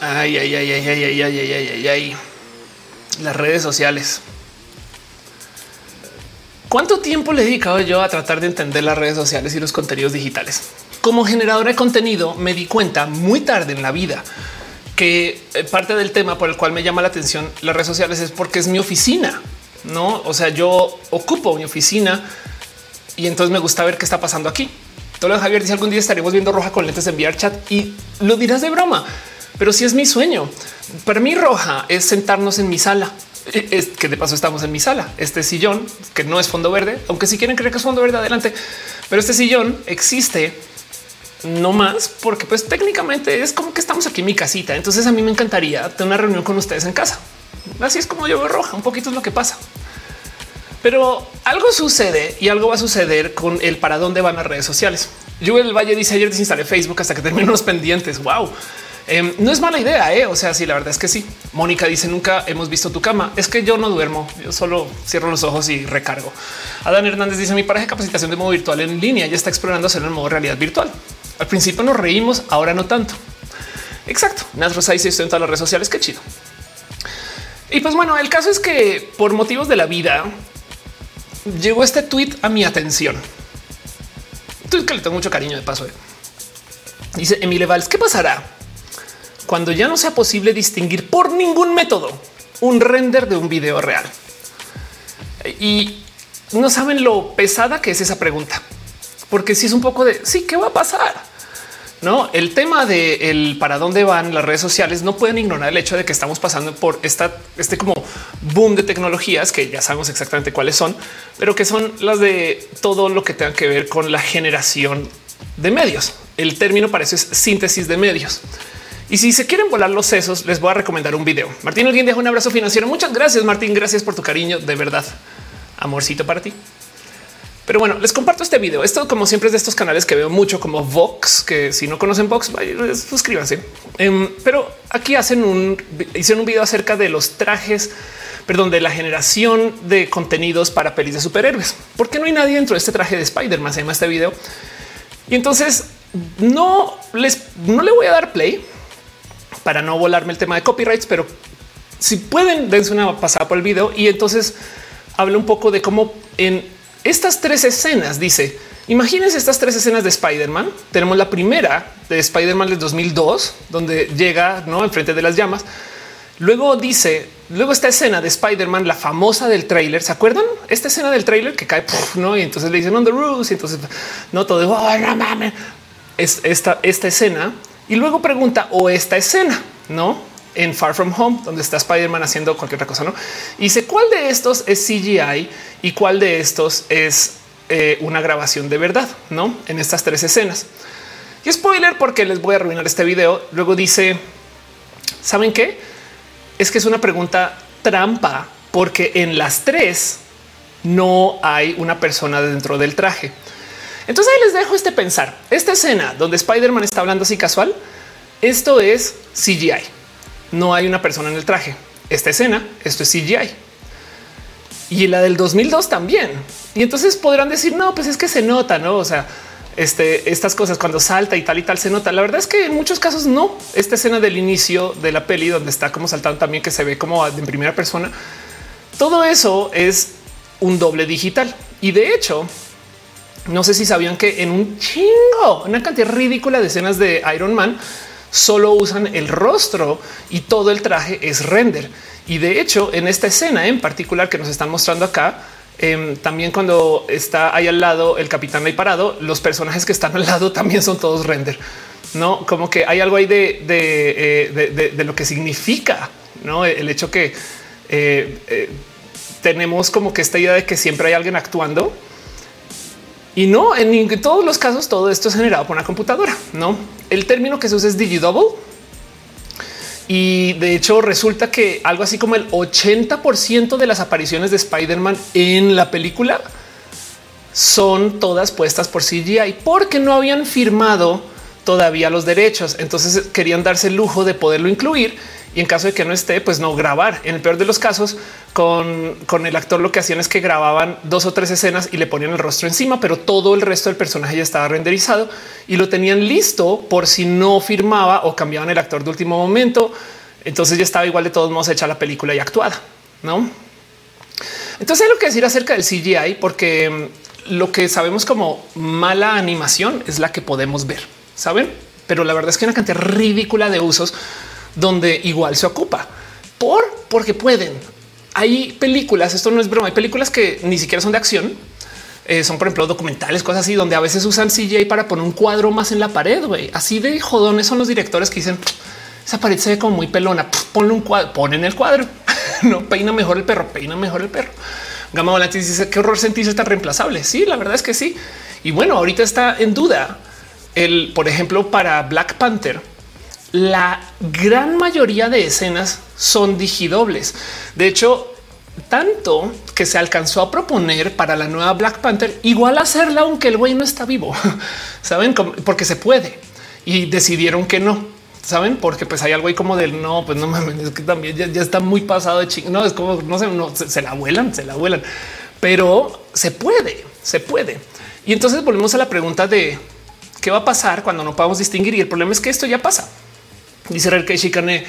Ay, ay, ay, ay, ay, ay, ay, ay, ay, ay. Las redes sociales. ¿Cuánto tiempo le he dedicado yo a tratar de entender las redes sociales y los contenidos digitales? Como generadora de contenido me di cuenta muy tarde en la vida que eh, parte del tema por el cual me llama la atención las redes sociales es porque es mi oficina, no? O sea, yo ocupo mi oficina y entonces me gusta ver qué está pasando aquí. Todo Javier dice algún día estaremos viendo roja con lentes de enviar chat y lo dirás de broma, pero si es mi sueño. Para mí roja es sentarnos en mi sala es que de paso estamos en mi sala. Este sillón que no es fondo verde, aunque si quieren creer que es fondo verde, adelante. Pero este sillón existe no más porque pues técnicamente es como que estamos aquí en mi casita. Entonces a mí me encantaría tener una reunión con ustedes en casa. Así es como yo veo roja. Un poquito es lo que pasa. Pero algo sucede y algo va a suceder con el para dónde van las redes sociales. Yo el Valle dice ayer desinstalé Facebook hasta que termine los pendientes. Wow. Em, no es mala idea, ¿eh? o sea, sí, la verdad es que sí. Mónica dice nunca hemos visto tu cama. Es que yo no duermo, yo solo cierro los ojos y recargo. Adán Hernández dice mi pareja de capacitación de modo virtual en línea ya está explorando hacerlo en modo realidad virtual. Al principio nos reímos, ahora no tanto. Exacto. Naz Rosa dice estoy en todas las redes sociales. Qué chido. Y pues bueno, el caso es que por motivos de la vida llegó este tweet a mi atención. Tweet que le tengo mucho cariño de paso. Eh. Dice Emile Valls, ¿qué pasará cuando ya no sea posible distinguir por ningún método un render de un video real. Y no saben lo pesada que es esa pregunta, porque si es un poco de sí, ¿qué va a pasar? No, el tema de el para dónde van las redes sociales no pueden ignorar el hecho de que estamos pasando por esta, este como boom de tecnologías que ya sabemos exactamente cuáles son, pero que son las de todo lo que tenga que ver con la generación de medios. El término para eso es síntesis de medios. Y si se quieren volar los sesos, les voy a recomendar un video. Martín alguien deja un abrazo financiero. Muchas gracias, Martín. Gracias por tu cariño. De verdad, amorcito para ti. Pero bueno, les comparto este video. Esto, como siempre, es de estos canales que veo mucho como Vox, que si no conocen Vox, suscríbanse. Em, pero aquí hacen un hicieron un video acerca de los trajes, perdón, de la generación de contenidos para pelis de superhéroes. ¿Por qué no hay nadie dentro de este traje de Spider-Man? Se llama este video. Y entonces no les no le voy a dar play para no volarme el tema de copyrights, pero si pueden, dense una pasada por el video y entonces habla un poco de cómo en estas tres escenas dice, imagínense estas tres escenas de Spider-Man. Tenemos la primera de Spider-Man del 2002, donde llega ¿no? enfrente de las llamas. Luego dice, luego esta escena de Spider-Man, la famosa del trailer. ¿Se acuerdan? Esta escena del trailer que cae, no? Y entonces le dicen on the roofs. Y entonces no todo oh, no mames. Es esta, esta escena. Y luego pregunta o esta escena, no? en Far From Home, donde está Spider-Man haciendo cualquier otra cosa, ¿no? Y dice, ¿cuál de estos es CGI y cuál de estos es eh, una grabación de verdad, ¿no? En estas tres escenas. Y spoiler, porque les voy a arruinar este video. Luego dice, ¿saben qué? Es que es una pregunta trampa, porque en las tres no hay una persona dentro del traje. Entonces ahí les dejo este pensar. Esta escena donde Spider-Man está hablando así casual, esto es CGI no hay una persona en el traje. Esta escena, esto es CGI. Y la del 2002 también. Y entonces podrán decir, no, pues es que se nota, ¿no? O sea, este, estas cosas cuando salta y tal y tal se nota. La verdad es que en muchos casos no. Esta escena del inicio de la peli donde está como saltando también que se ve como en primera persona. Todo eso es un doble digital. Y de hecho, no sé si sabían que en un chingo, una cantidad ridícula de escenas de Iron Man, solo usan el rostro y todo el traje es render. Y de hecho, en esta escena en particular que nos están mostrando acá, em, también cuando está ahí al lado el capitán ahí parado, los personajes que están al lado también son todos render. No como que hay algo ahí de, de, eh, lo que significa ¿no? el hecho que eh, eh, tenemos como que esta idea de que siempre hay alguien actuando y no en todos los casos, todo esto es generado por una computadora. No el término que se usa es digidouble. Y de hecho resulta que algo así como el 80% de las apariciones de Spider-Man en la película son todas puestas por CGI porque no habían firmado todavía los derechos. Entonces querían darse el lujo de poderlo incluir y en caso de que no esté, pues no grabar. En el peor de los casos, con, el actor lo que hacían es que grababan dos o tres escenas y le ponían el rostro encima, pero todo el resto del personaje ya estaba renderizado y lo tenían listo por si no firmaba o cambiaban el actor de último momento. Entonces ya estaba igual de todos modos hecha la película y actuada, ¿no? Entonces hay lo que decir acerca del CGI, porque mm, lo que sabemos como mala animación es la que podemos ver, ¿saben? Pero la verdad es que una cantidad ridícula de usos donde igual se ocupa por porque pueden. Hay películas, esto no es broma, hay películas que ni siquiera son de acción. Eh, son, por ejemplo, documentales, cosas así, donde a veces usan CGI para poner un cuadro más en la pared. güey. Así de jodones son los directores que dicen esa pared se ve como muy pelona. Ponle un cuadro, ponen el cuadro. no peina mejor el perro, peina mejor el perro. Gama Volante dice qué horror sentirse tan reemplazable. Sí, la verdad es que sí. Y bueno, ahorita está en duda el, por ejemplo, para Black Panther la gran mayoría de escenas son digidobles. De hecho, tanto que se alcanzó a proponer para la nueva Black Panther igual hacerla aunque el güey no está vivo. Saben porque se puede y decidieron que no. Saben, porque pues hay algo ahí como del no, pues no mames, es que también ya, está muy pasado de ching. No es como no no se, se la vuelan, se la vuelan, pero se puede, se puede. Y entonces volvemos a la pregunta de qué va a pasar cuando no podamos distinguir. Y el problema es que esto ya pasa. Dice Real que Chicane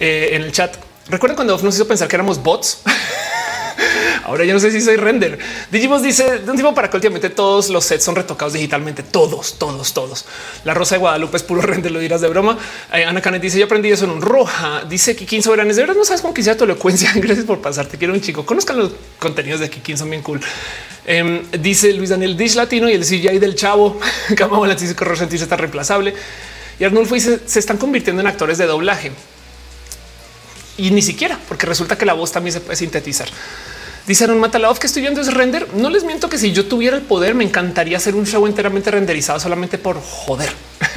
eh, en el chat. Recuerden cuando nos hizo pensar que éramos bots. Ahora yo no sé si soy render. Digimos dice de un tipo para que últimamente todos los sets son retocados digitalmente. Todos, todos, todos. La Rosa de Guadalupe es puro render, lo dirás de broma. Eh, Ana Canet dice yo aprendí eso en un roja. Dice 15 soberanes de verdad no sabes cómo quisiera tu elocuencia. Gracias por pasarte. Quiero un chico. Conozcan los contenidos de Kikín, son bien cool. Em, dice Luis Daniel Dish Latino y el CGI del chavo. Cama que sentirse está reemplazable. Y Arnulfo dice se están convirtiendo en actores de doblaje. Y ni siquiera, porque resulta que la voz también se puede sintetizar. Dice Aaron Matalov que estoy viendo es render. No les miento que si yo tuviera el poder, me encantaría hacer un show enteramente renderizado solamente por joder.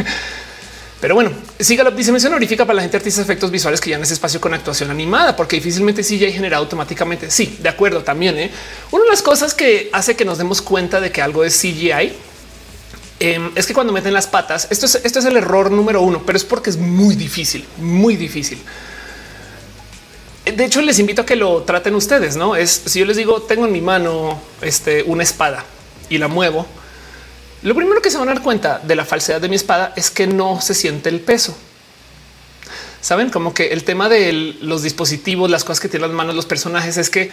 Pero bueno, Sigalop dice mención honorífica para la gente artista de efectos visuales que ya en ese espacio con actuación animada, porque difícilmente sí ya generado automáticamente. Sí, de acuerdo también. ¿eh? Una de las cosas que hace que nos demos cuenta de que algo es CGI em, es que cuando meten las patas, esto es, esto es el error número uno, pero es porque es muy difícil, muy difícil. De hecho, les invito a que lo traten ustedes. No es si yo les digo, tengo en mi mano este, una espada y la muevo. Lo primero que se van a dar cuenta de la falsedad de mi espada es que no se siente el peso. Saben como que el tema de los dispositivos, las cosas que tienen las manos, los personajes es que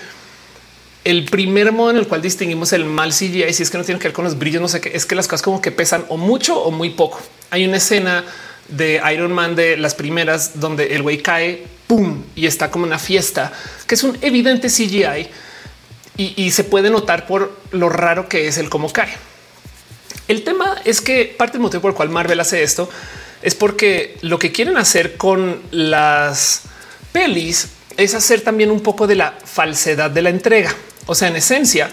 el primer modo en el cual distinguimos el mal CGI, si es que no tiene que ver con los brillos, no sé qué, es que las cosas como que pesan o mucho o muy poco. Hay una escena de Iron Man de las primeras donde el güey cae, pum, y está como una fiesta, que es un evidente CGI y, se puede notar por lo raro que es el cómo cae. El tema es que parte del motivo por el cual Marvel hace esto es porque lo que quieren hacer con las pelis es hacer también un poco de la falsedad de la entrega. O sea, en esencia,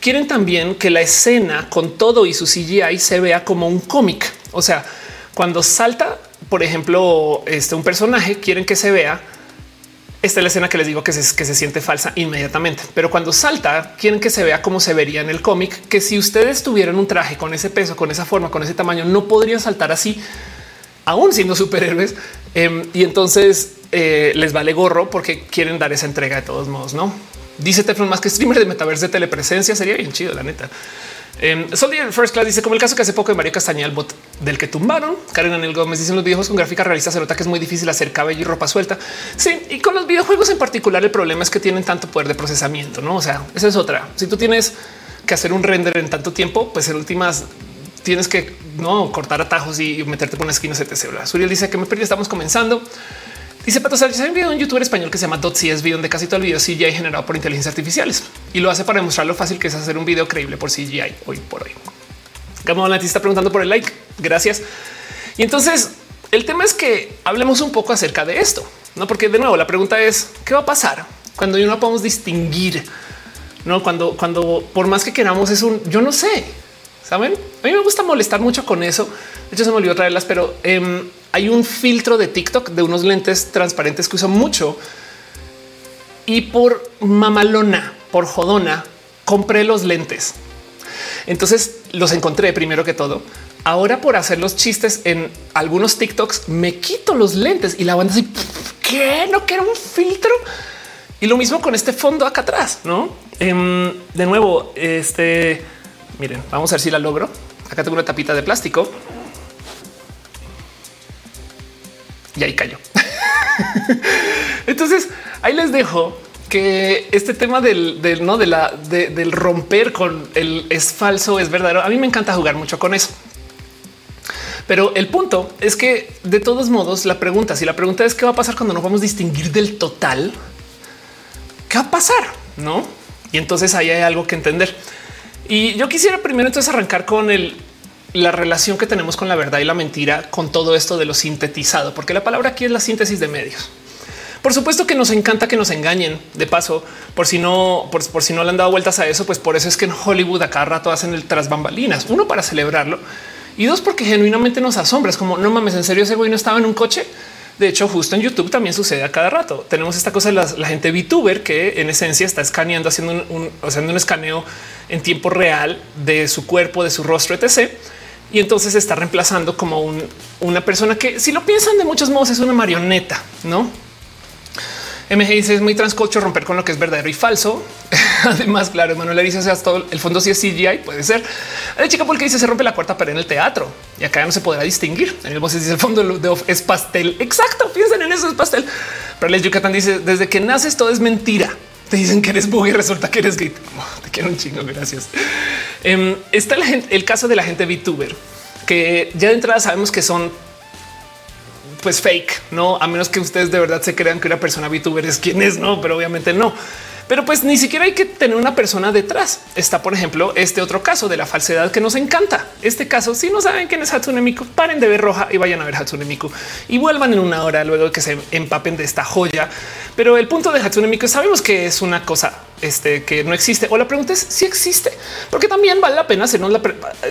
quieren también que la escena con todo y su CGI se vea como un cómic. O sea, cuando salta, por ejemplo, este un personaje, quieren que se vea. Esta es la escena que les digo que se, que se siente falsa inmediatamente, pero cuando salta, quieren que se vea como se vería en el cómic, que si ustedes tuvieran un traje con ese peso, con esa forma, con ese tamaño, no podrían saltar así, aún siendo superhéroes. Em, y entonces eh, les vale gorro porque quieren dar esa entrega de todos modos, no? Dice Teflon más que streamer de metaverso de telepresencia sería bien chido, la neta. Um, Soldier First Class dice como el caso que hace poco de María Castañeda, el bot del que tumbaron. Karen Anel Gómez dicen los videojuegos con gráfica realista se nota que es muy difícil hacer cabello y ropa suelta. Sí, y con los videojuegos en particular el problema es que tienen tanto poder de procesamiento, no? O sea, esa es otra. Si tú tienes que hacer un render en tanto tiempo, pues en últimas tienes que no cortar atajos y meterte por una esquina, etc. Suriel dice que me perdí, estamos comenzando. Dice Pato Sánchez, hay un video en youtuber español que se llama .csv donde casi todo el video CGI generado por inteligencia artificiales y lo hace para demostrar lo fácil que es hacer un video creíble por CGI hoy por hoy. Lanti está preguntando por el like. Gracias. Y entonces el tema es que hablemos un poco acerca de esto, no? Porque de nuevo la pregunta es qué va a pasar cuando no podemos distinguir, no cuando, cuando por más que queramos es un yo no sé. Saben, a mí me gusta molestar mucho con eso. De hecho, se me olvidó traerlas, pero eh, hay un filtro de TikTok de unos lentes transparentes que uso mucho y por mamalona, por jodona, compré los lentes. Entonces los encontré primero que todo. Ahora por hacer los chistes en algunos TikToks me quito los lentes y la banda así que no quiero un filtro. Y lo mismo con este fondo acá atrás, no? Em, de nuevo, este miren, vamos a ver si la logro. Acá tengo una tapita de plástico y ahí cayó. Entonces ahí les dejo que este tema del, no de la del romper con el es falso, es verdadero. A mí me encanta jugar mucho con eso. Pero el punto es que de todos modos la pregunta, si la pregunta es qué va a pasar cuando nos vamos a distinguir del total, qué va a pasar, no? Y entonces ahí hay algo que entender. Y yo quisiera primero entonces arrancar con el la relación que tenemos con la verdad y la mentira con todo esto de lo sintetizado, porque la palabra aquí es la síntesis de medios. Por supuesto que nos encanta que nos engañen. De paso, por si no, por, si no le han dado vueltas a eso, pues por eso es que en Hollywood a cada rato hacen el tras bambalinas. Uno para celebrarlo y dos porque genuinamente nos asombra. Es como no mames, en serio ese güey no estaba en un coche. De hecho, justo en YouTube también sucede a cada rato. Tenemos esta cosa de la, gente VTuber que en esencia está escaneando, haciendo un, haciendo un escaneo en tiempo real de su cuerpo, de su rostro, etc y entonces está reemplazando como una persona que si lo piensan de muchos modos es una marioneta, no? MG dice es muy transcocho romper con lo que es verdadero y falso. Además, claro, Manuel dice sea, todo el fondo si es CGI, puede ser. La chica porque dice se rompe la cuarta pared en el teatro y acá ya no se podrá distinguir. En el voz dice el fondo de es pastel. Exacto. Piensen en eso, es pastel. Pero les Yucatán dice desde que naces todo es mentira. Te dicen que eres bug y resulta que eres gay. Te quiero un chingo. Gracias. Em, está el caso de la gente VTuber, que ya de entrada sabemos que son pues fake, no a menos que ustedes de verdad se crean que una persona VTuber es quien es, no, pero obviamente no. Pero pues ni siquiera hay que tener una persona detrás. Está, por ejemplo, este otro caso de la falsedad que nos encanta. Este caso, si no saben quién es Hatsune Miku, paren de ver roja y vayan a ver Hatsune Miku y vuelvan en una hora luego de que se empapen de esta joya. Pero el punto de Hatsune Miku sabemos que es una cosa este, que no existe. O la pregunta es si existe, porque también vale la pena hacernos la,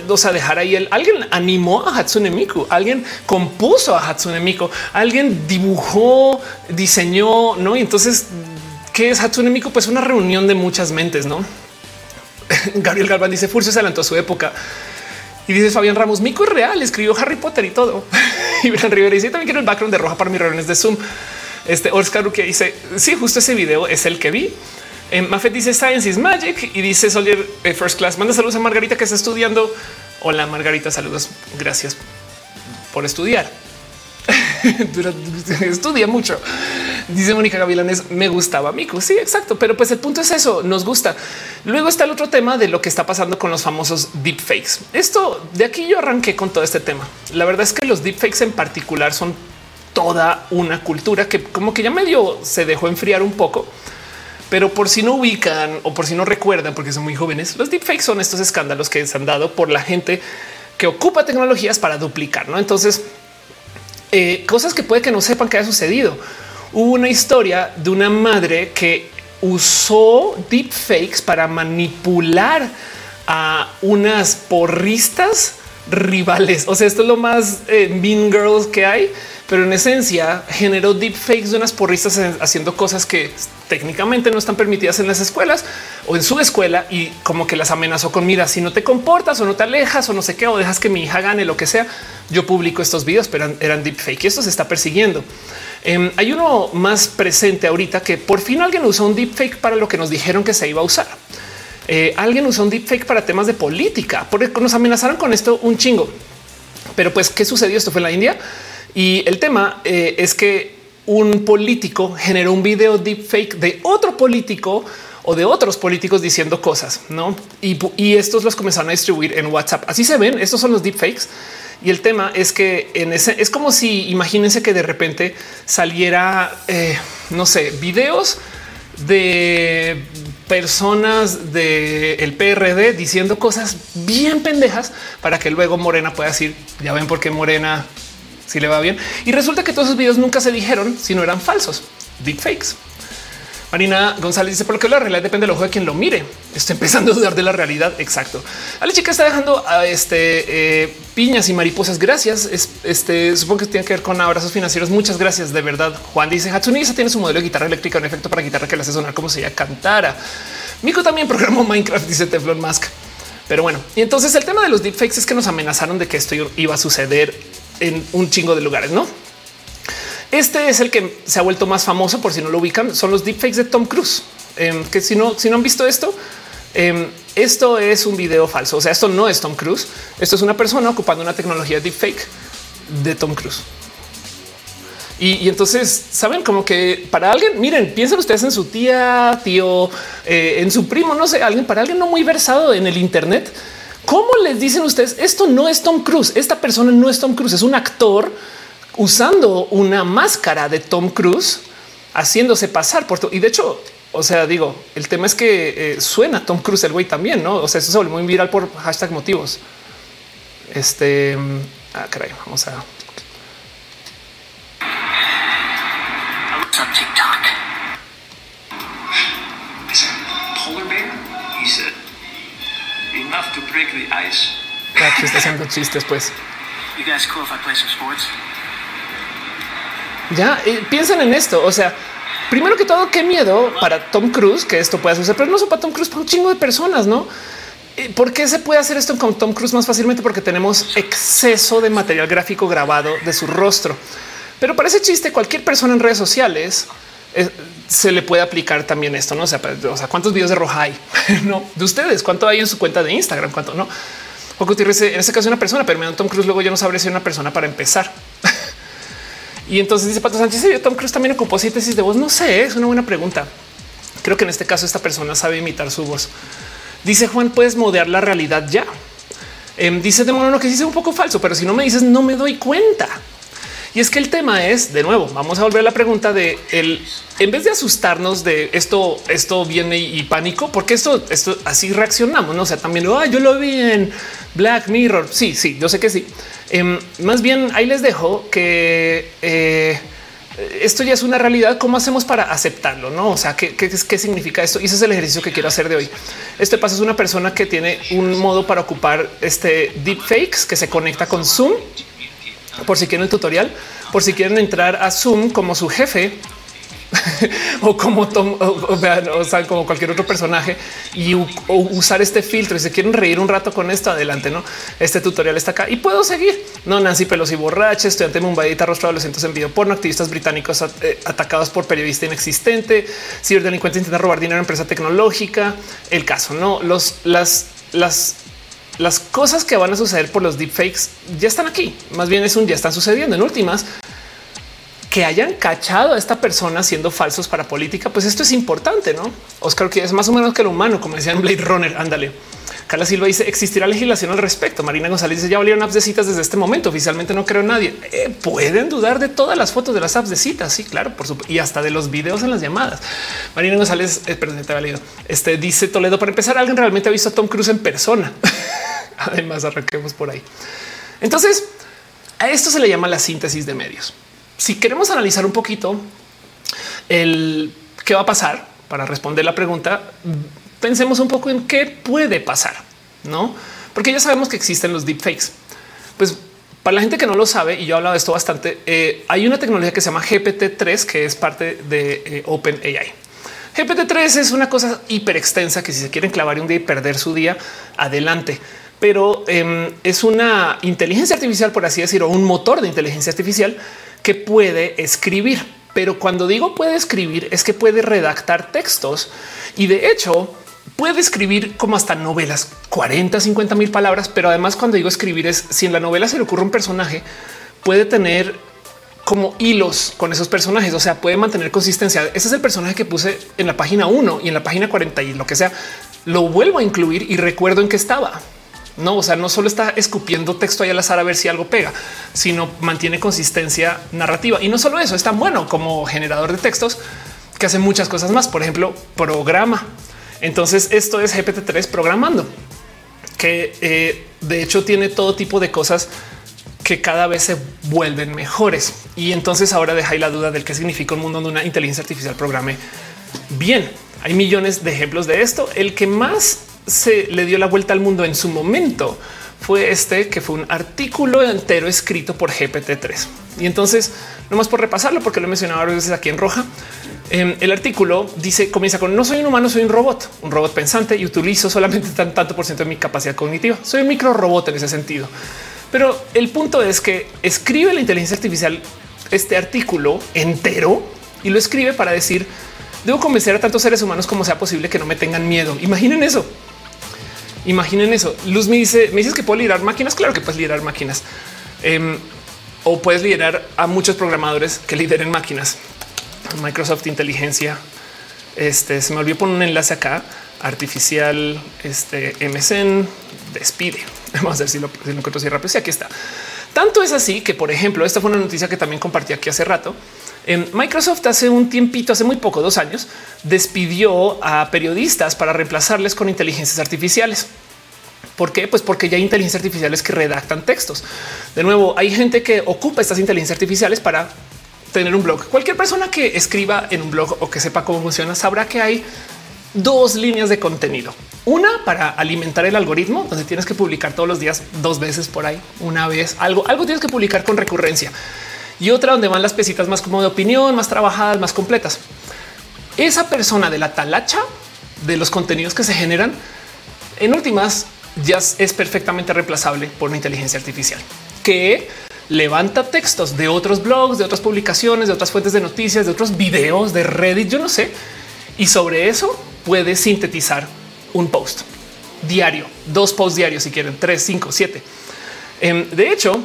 o sea, dejar ahí el alguien animó a Hatsune Miku, alguien compuso a Hatsune Miku, alguien dibujó, diseñó, no? Y entonces ¿Qué es Hatsune Miku? Pues una reunión de muchas mentes, ¿no? Gabriel Galván dice Furcio se adelantó a su época. Y dice Fabián Ramos, Miku es real, escribió Harry Potter y todo. y Brian Rivera dice, también quiero el background de roja para mis reuniones de Zoom. Este Oscar que dice, sí, justo ese video es el que vi. Eh, Mafet dice Science is Magic y dice Solier eh, First Class. Manda saludos a Margarita que está estudiando. Hola Margarita, saludos. Gracias por estudiar. Estudia mucho. Dice Mónica Gavilanes, me gustaba Miku. Sí, exacto. Pero pues el punto es eso, nos gusta. Luego está el otro tema de lo que está pasando con los famosos deepfakes. Esto de aquí yo arranqué con todo este tema. La verdad es que los deepfakes en particular son toda una cultura que como que ya medio se dejó enfriar un poco. Pero por si no ubican o por si no recuerdan, porque son muy jóvenes, los deepfakes son estos escándalos que se han dado por la gente que ocupa tecnologías para duplicar. ¿no? Entonces, eh, cosas que puede que no sepan que ha sucedido. Hubo una historia de una madre que usó deepfakes para manipular a unas porristas rivales. O sea, esto es lo más eh, mean girls que hay, pero en esencia generó deepfakes de unas porristas haciendo cosas que técnicamente no están permitidas en las escuelas o en su escuela y como que las amenazó con mira, si no te comportas o no te alejas o no sé qué, o dejas que mi hija gane lo que sea, yo publico estos videos, pero eran, deepfake y esto se está persiguiendo. Em, hay uno más presente ahorita que por fin alguien usó un deepfake para lo que nos dijeron que se iba a usar. Eh, alguien usó un deepfake para temas de política, porque nos amenazaron con esto un chingo. Pero pues, ¿qué sucedió? Esto fue en la India y el tema eh, es que un político generó un video deepfake de otro político o de otros políticos diciendo cosas, no? Y, estos los comenzaron a distribuir en WhatsApp. Así se ven. Estos son los deepfakes. Y el tema es que en ese es como si imagínense que de repente saliera, eh, no sé, videos de personas del PRD diciendo cosas bien pendejas para que luego Morena pueda decir, ya ven por qué Morena si le va bien. Y resulta que todos esos videos nunca se dijeron, sino eran falsos, deepfakes. Marina González dice por la realidad depende del ojo de quien lo mire. Estoy empezando a dudar de la realidad. Exacto. Ale chica está dejando a este eh, piñas y mariposas. Gracias. este supongo que tiene que ver con abrazos financieros. Muchas gracias. De verdad. Juan dice Hatsune tiene su modelo de guitarra eléctrica, un efecto para guitarra que le hace sonar como si ella cantara. Mico también programó Minecraft, dice Teflon Mask. Pero bueno, y entonces el tema de los deepfakes es que nos amenazaron de que esto iba a suceder en un chingo de lugares, no? Este es el que se ha vuelto más famoso por si no lo ubican. Son los deepfakes de Tom Cruise, em, que si no, si no han visto esto, em, esto es un video falso. O sea, esto no es Tom Cruise. Esto es una persona ocupando una tecnología deepfake de Tom Cruise. Y, entonces saben como que para alguien, miren, piensen ustedes en su tía, tío, eh, en su primo, no sé, alguien para alguien no muy versado en el Internet. ¿Cómo les dicen ustedes esto no es Tom Cruise? Esta persona no es Tom Cruise, es un actor usando una máscara de Tom Cruise, haciéndose pasar por todo. Y de hecho, o sea, digo, el tema es que eh, suena Tom Cruise el güey también, no? O sea, eso se volvió muy viral por hashtag motivos. Este, ah, caray, vamos a. Aquí está haciendo chistes, pues. You guys cool if I play some sports? Ya eh, piensen en esto. O sea, primero que todo, qué miedo para Tom Cruise que esto pueda suceder, pero no solo para Tom Cruise, para un chingo de personas, no? Eh, ¿Por qué se puede hacer esto con Tom Cruise más fácilmente? Porque tenemos exceso de material gráfico grabado de su rostro. Pero para ese chiste, cualquier persona en redes sociales eh, se le puede aplicar también esto. No o sea, o sea, cuántos videos de roja hay no de ustedes, cuánto hay en su cuenta de Instagram, cuánto no. O en este caso, una persona, pero Tom Cruise luego yo no sabré si una persona para empezar. Y entonces dice Pato Sánchez, Tom Cruise también ocupó síntesis de voz. No sé, es una buena pregunta. Creo que en este caso esta persona sabe imitar su voz. Dice Juan, puedes modear la realidad ya. Em, dice de mono que dice un poco falso, pero si no me dices, no me doy cuenta. Y es que el tema es de nuevo, vamos a volver a la pregunta de el en vez de asustarnos de esto, esto viene y, pánico, porque esto, esto así reaccionamos. No o sea, también ah, yo lo vi en Black Mirror. Sí, sí, yo sé que sí. Em, más bien ahí les dejo que eh, esto ya es una realidad. ¿Cómo hacemos para aceptarlo? No, o sea, ¿qué, qué, qué significa esto? Y ese es el ejercicio que quiero hacer de hoy. Este paso es una persona que tiene un modo para ocupar este deepfakes que se conecta con Zoom por si quieren el tutorial, por si quieren entrar a Zoom como su jefe o como Tom, o, sea, como cualquier otro personaje y usar este filtro. Y si quieren reír un rato con esto, adelante. No, este tutorial está acá y puedo seguir. No, Nancy Pelosi borracha, estudiante de Mumbai, arrostrado los cientos en video porno, activistas británicos eh, atacados por periodista inexistente, ciberdelincuentes intenta robar dinero a empresa tecnológica. El caso, no los, las, las las cosas que van a suceder por los deepfakes ya están aquí. Más bien es un ya están sucediendo. En últimas, que hayan cachado a esta persona siendo falsos para política, pues esto es importante, ¿no? Oscar, que es más o menos que lo humano, como decían Blade Runner, ándale. Carla Silva dice existirá legislación al respecto. Marina González dice ya valieron apps de citas desde este momento. Oficialmente no creo nadie. Eh, pueden dudar de todas las fotos de las apps de citas. Sí, claro, por supuesto. Y hasta de los videos en las llamadas. Marina González, eh, perdón, te valido. Este dice Toledo para empezar. Alguien realmente ha visto a Tom Cruise en persona. Además, arranquemos por ahí. Entonces, a esto se le llama la síntesis de medios. Si queremos analizar un poquito el qué va a pasar para responder la pregunta, pensemos un poco en qué puede pasar, no? Porque ya sabemos que existen los deepfakes. Pues para la gente que no lo sabe, y yo he hablado de esto bastante, eh, hay una tecnología que se llama GPT-3, que es parte de eh, OpenAI. GPT-3 es una cosa hiper extensa que si se quieren clavar un día y perder su día, adelante pero em, es una inteligencia artificial, por así decirlo, un motor de inteligencia artificial que puede escribir. Pero cuando digo puede escribir es que puede redactar textos y de hecho puede escribir como hasta novelas, 40, 50 mil palabras. Pero además cuando digo escribir es si en la novela se le ocurre un personaje, puede tener como hilos con esos personajes. O sea, puede mantener consistencia. Ese es el personaje que puse en la página 1 y en la página 40 y lo que sea. Lo vuelvo a incluir y recuerdo en qué estaba. No, o sea, no solo está escupiendo texto ahí al azar a ver si algo pega, sino mantiene consistencia narrativa. Y no solo eso, es tan bueno como generador de textos que hace muchas cosas más. Por ejemplo, programa. Entonces esto es GPT-3 programando, que eh, de hecho tiene todo tipo de cosas que cada vez se vuelven mejores. Y entonces ahora deja ahí la duda del qué significa un mundo donde una inteligencia artificial programe bien. Hay millones de ejemplos de esto. El que más se le dio la vuelta al mundo en su momento fue este que fue un artículo entero escrito por GPT-3. Y entonces, no más por repasarlo, porque lo he mencionado varias veces aquí en roja. Em, el artículo dice, comienza con no soy un humano, soy un robot, un robot pensante y utilizo solamente tan, tanto por ciento de mi capacidad cognitiva. Soy un micro robot en ese sentido. Pero el punto es que escribe la inteligencia artificial este artículo entero y lo escribe para decir debo convencer a tantos seres humanos como sea posible que no me tengan miedo. Imaginen eso. Imaginen eso. Luz me dice, me dices que puedo liderar máquinas. Claro que puedes liderar máquinas em, o puedes liderar a muchos programadores que lideren máquinas. Microsoft Inteligencia. Este se me olvidó poner un enlace acá. Artificial este MSN despide. Vamos a ver si lo, si lo encuentro así rápido. Sí, aquí está. Tanto es así que, por ejemplo, esta fue una noticia que también compartí aquí hace rato. Microsoft hace un tiempito, hace muy poco, dos años, despidió a periodistas para reemplazarles con inteligencias artificiales. ¿Por qué? Pues porque ya hay inteligencias artificiales que redactan textos. De nuevo, hay gente que ocupa estas inteligencias artificiales para tener un blog. Cualquier persona que escriba en un blog o que sepa cómo funciona sabrá que hay dos líneas de contenido. Una para alimentar el algoritmo, donde tienes que publicar todos los días dos veces por ahí, una vez, algo, algo tienes que publicar con recurrencia y otra donde van las pesitas más como de opinión, más trabajadas, más completas. Esa persona de la talacha de los contenidos que se generan en últimas ya es perfectamente reemplazable por una inteligencia artificial que levanta textos de otros blogs, de otras publicaciones, de otras fuentes de noticias, de otros videos de Reddit, yo no sé. Y sobre eso puede sintetizar un post diario, dos posts diarios si quieren, tres, cinco, siete. Em, de hecho,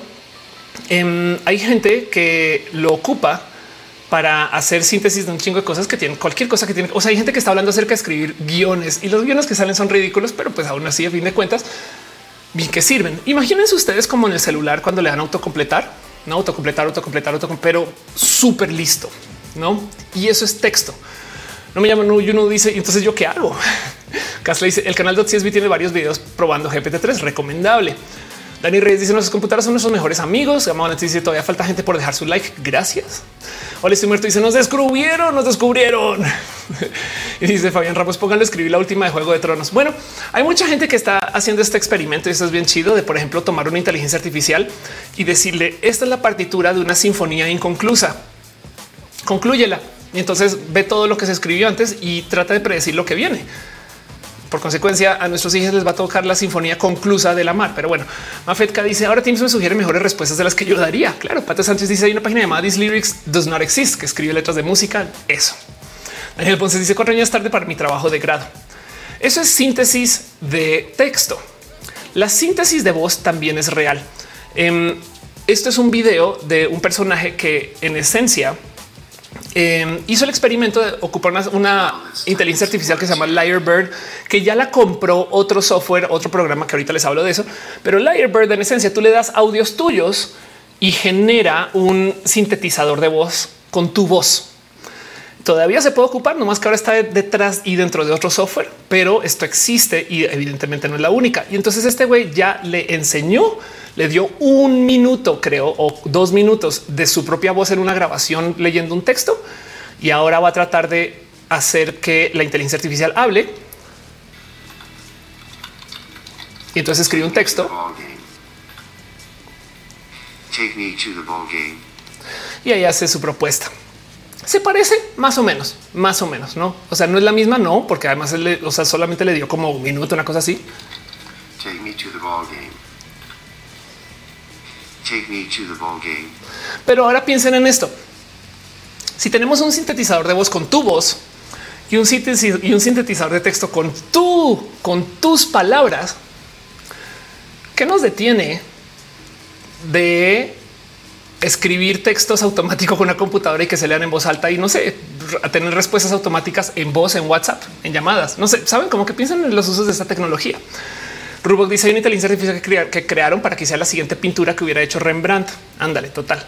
Em, hay gente que lo ocupa para hacer síntesis de un chingo de cosas que tienen cualquier cosa que tiene. O sea, hay gente que está hablando acerca de escribir guiones y los guiones que salen son ridículos, pero pues aún así, a fin de cuentas, bien que sirven. Imagínense ustedes como en el celular cuando le dan autocompletar, no autocompletar, autocompletar, autocompletar, pero súper listo, no? Y eso es texto. No me llaman, no, yo no dice, entonces yo qué hago? Casla dice el canal .csb tiene varios videos probando GPT-3 recomendable. Dani Reyes dice nuestras computadoras son nuestros mejores amigos. Gamón dice todavía falta gente por dejar su like. Gracias. Hola, estoy muerto. Dice nos descubrieron, nos descubrieron. y dice Fabián Ramos, pónganle escribir la última de Juego de Tronos. Bueno, hay mucha gente que está haciendo este experimento y esto es bien chido de, por ejemplo, tomar una inteligencia artificial y decirle esta es la partitura de una sinfonía inconclusa. Conclúyela. Y entonces ve todo lo que se escribió antes y trata de predecir lo que viene. Por consecuencia, a nuestros hijos les va a tocar la sinfonía conclusa de la mar. Pero bueno, Mafetka dice ahora Teams me sugiere mejores respuestas de las que yo daría. Claro, Pato Sánchez dice hay una página llamada This Lyrics Does Not Exist que escribe letras de música. Eso. Daniel Ponce dice cuatro años tarde para mi trabajo de grado. Eso es síntesis de texto. La síntesis de voz también es real. Em, esto es un video de un personaje que en esencia Em, hizo el experimento de ocupar una, inteligencia artificial que se llama Lyrebird, que ya la compró otro software, otro programa que ahorita les hablo de eso. Pero Lyrebird en esencia tú le das audios tuyos y genera un sintetizador de voz con tu voz. Todavía se puede ocupar, nomás que ahora está detrás y dentro de otro software, pero esto existe y evidentemente no es la única. Y entonces este güey ya le enseñó le dio un minuto, creo, o dos minutos de su propia voz en una grabación leyendo un texto y ahora va a tratar de hacer que la inteligencia artificial hable. Y entonces escribe un texto. Y ahí hace su propuesta. Se parece más o menos, más o menos, no? O sea, no es la misma, no, porque además o sea, solamente le dio como un minuto, una cosa así. Take me to the ball game. Pero ahora piensen en esto. Si tenemos un sintetizador de voz con tu voz y un, sintetizador de texto con tú, con tus palabras, ¿qué nos detiene de escribir textos automáticos con una computadora y que se lean en voz alta y no sé, tener respuestas automáticas en voz, en WhatsApp, en llamadas. No sé, saben cómo que piensan en los usos de esta tecnología. Rubok dice hay una inteligencia artificial que, crearon para que sea la siguiente pintura que hubiera hecho Rembrandt. Ándale, total.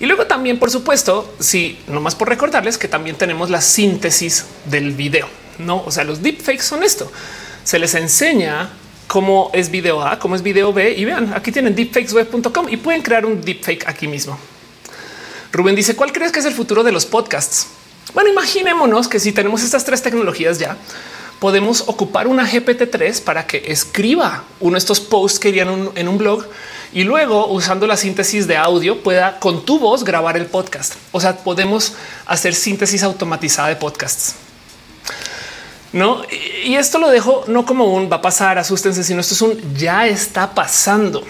Y luego también, por supuesto, si no más por recordarles que también tenemos la síntesis del video. No, o sea, los deepfakes son esto. Se les enseña cómo es video A, cómo es video B y vean, aquí tienen deepfakesweb.com y pueden crear un deepfake aquí mismo. Rubén dice, ¿cuál crees que es el futuro de los podcasts? Bueno, imaginémonos que si tenemos estas tres tecnologías ya, podemos ocupar una GPT-3 para que escriba uno de estos posts que irían en un blog y luego usando la síntesis de audio pueda con tu voz grabar el podcast. O sea, podemos hacer síntesis automatizada de podcasts. No, y esto lo dejo no como un va a pasar, asústense, sino esto es un ya está pasando.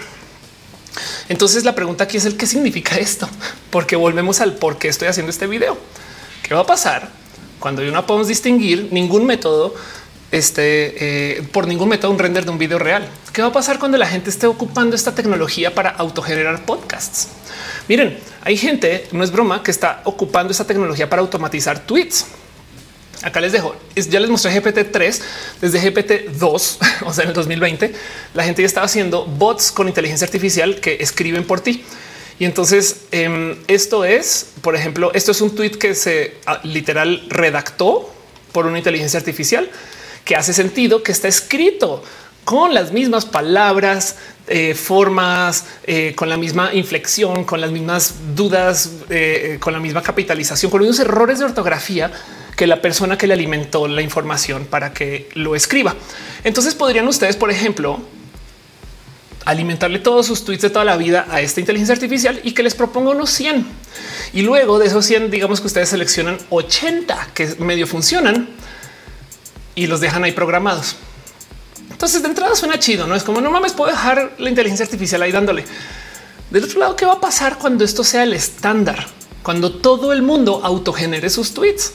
Entonces la pregunta aquí es el qué significa esto, porque volvemos al por qué estoy haciendo este video. ¿Qué va a pasar cuando no podemos distinguir ningún método este, eh, por ningún método un render de un video real. ¿Qué va a pasar cuando la gente esté ocupando esta tecnología para autogenerar podcasts? Miren, hay gente, no es broma, que está ocupando esta tecnología para automatizar tweets. Acá les dejo, ya les mostré GPT 3 desde GPT 2, o sea, en el 2020, la gente ya estaba haciendo bots con inteligencia artificial que escriben por ti. Y entonces em, esto es, por ejemplo, esto es un tweet que se ah, literal redactó por una inteligencia artificial que hace sentido que está escrito con las mismas palabras, eh, formas, eh, con la misma inflexión, con las mismas dudas, eh, con la misma capitalización, con unos errores de ortografía que la persona que le alimentó la información para que lo escriba. Entonces podrían ustedes, por ejemplo, alimentarle todos sus tweets de toda la vida a esta inteligencia artificial y que les proponga unos 100. Y luego de esos 100, digamos que ustedes seleccionan 80 que medio funcionan y los dejan ahí programados. Entonces de entrada suena chido, no es como no mames, puedo dejar la inteligencia artificial ahí dándole. Del otro lado, ¿qué va a pasar cuando esto sea el estándar? Cuando todo el mundo autogenere sus tweets.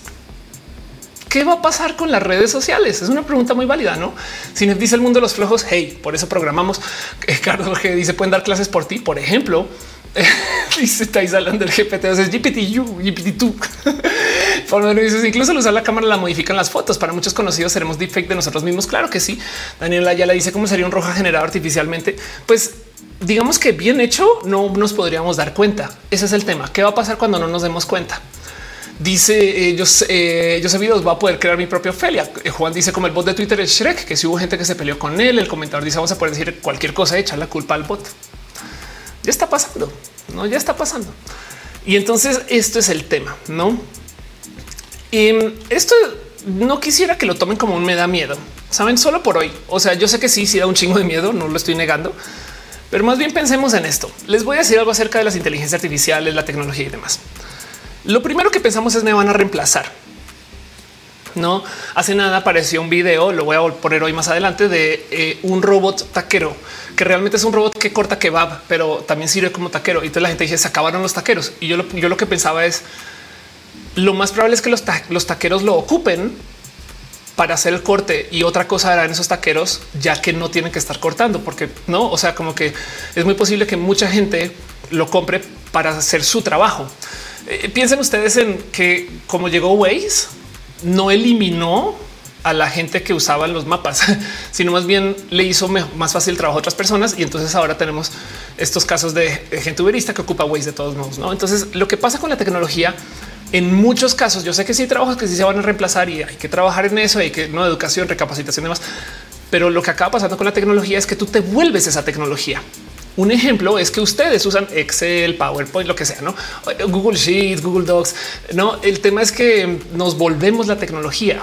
¿Qué va a pasar con las redes sociales? Es una pregunta muy válida, ¿no? Si dice el mundo de los flojos, hey, por eso programamos. Ricardo que dice pueden dar clases por ti. Por ejemplo, dice estáis hablando del GPT, o sea, es GPT-U, GPT-2. Por lo menos dices, incluso al usar la cámara la modifican las fotos. Para muchos conocidos seremos deepfake de nosotros mismos. Claro que sí. Daniela ya le dice cómo sería un roja generado artificialmente. Pues digamos que bien hecho no nos podríamos dar cuenta. Ese es el tema. ¿Qué va a pasar cuando no nos demos cuenta? Dice ellos, eh, yo sé videos va a poder crear mi propio Ophelia. Eh, Juan dice como el bot de Twitter es Shrek, que si hubo gente que se peleó con él, el comentador dice vamos a poder decir cualquier cosa, echar la culpa al bot. Ya está pasando, no ya está pasando. Y entonces esto es el tema, no? Y esto no quisiera que lo tomen como un me da miedo. Saben, solo por hoy. O sea, yo sé que sí, sí da un chingo de miedo, no lo estoy negando, pero más bien pensemos en esto. Les voy a decir algo acerca de las inteligencias artificiales, la tecnología y demás. Lo primero que pensamos es me van a reemplazar. No hace nada apareció un video, lo voy a poner hoy más adelante de eh, un robot taquero que realmente es un robot que corta kebab, pero también sirve como taquero. Y entonces la gente dice se acabaron los taqueros. Y yo lo, que pensaba es lo más probable es que los, los taqueros lo ocupen para hacer el corte y otra cosa harán esos taqueros ya que no tienen que estar cortando porque no, o sea, como que es muy posible que mucha gente lo compre para hacer su trabajo. Eh, piensen ustedes en que como llegó Waze, no eliminó a la gente que usaba los mapas, sino más bien le hizo más fácil el trabajo a otras personas. Y entonces ahora tenemos estos casos de gente uberista que ocupa Waze de todos modos. ¿no? Entonces lo que pasa con la tecnología en muchos casos, yo sé que sí trabajos que sí se van a reemplazar y hay que trabajar en eso, hay que no educación, recapacitación y demás. Pero lo que acaba pasando con la tecnología es que tú te vuelves esa tecnología. Un ejemplo es que ustedes usan Excel, PowerPoint, lo que sea, no Google Sheets, Google Docs. No, el tema es que nos volvemos la tecnología.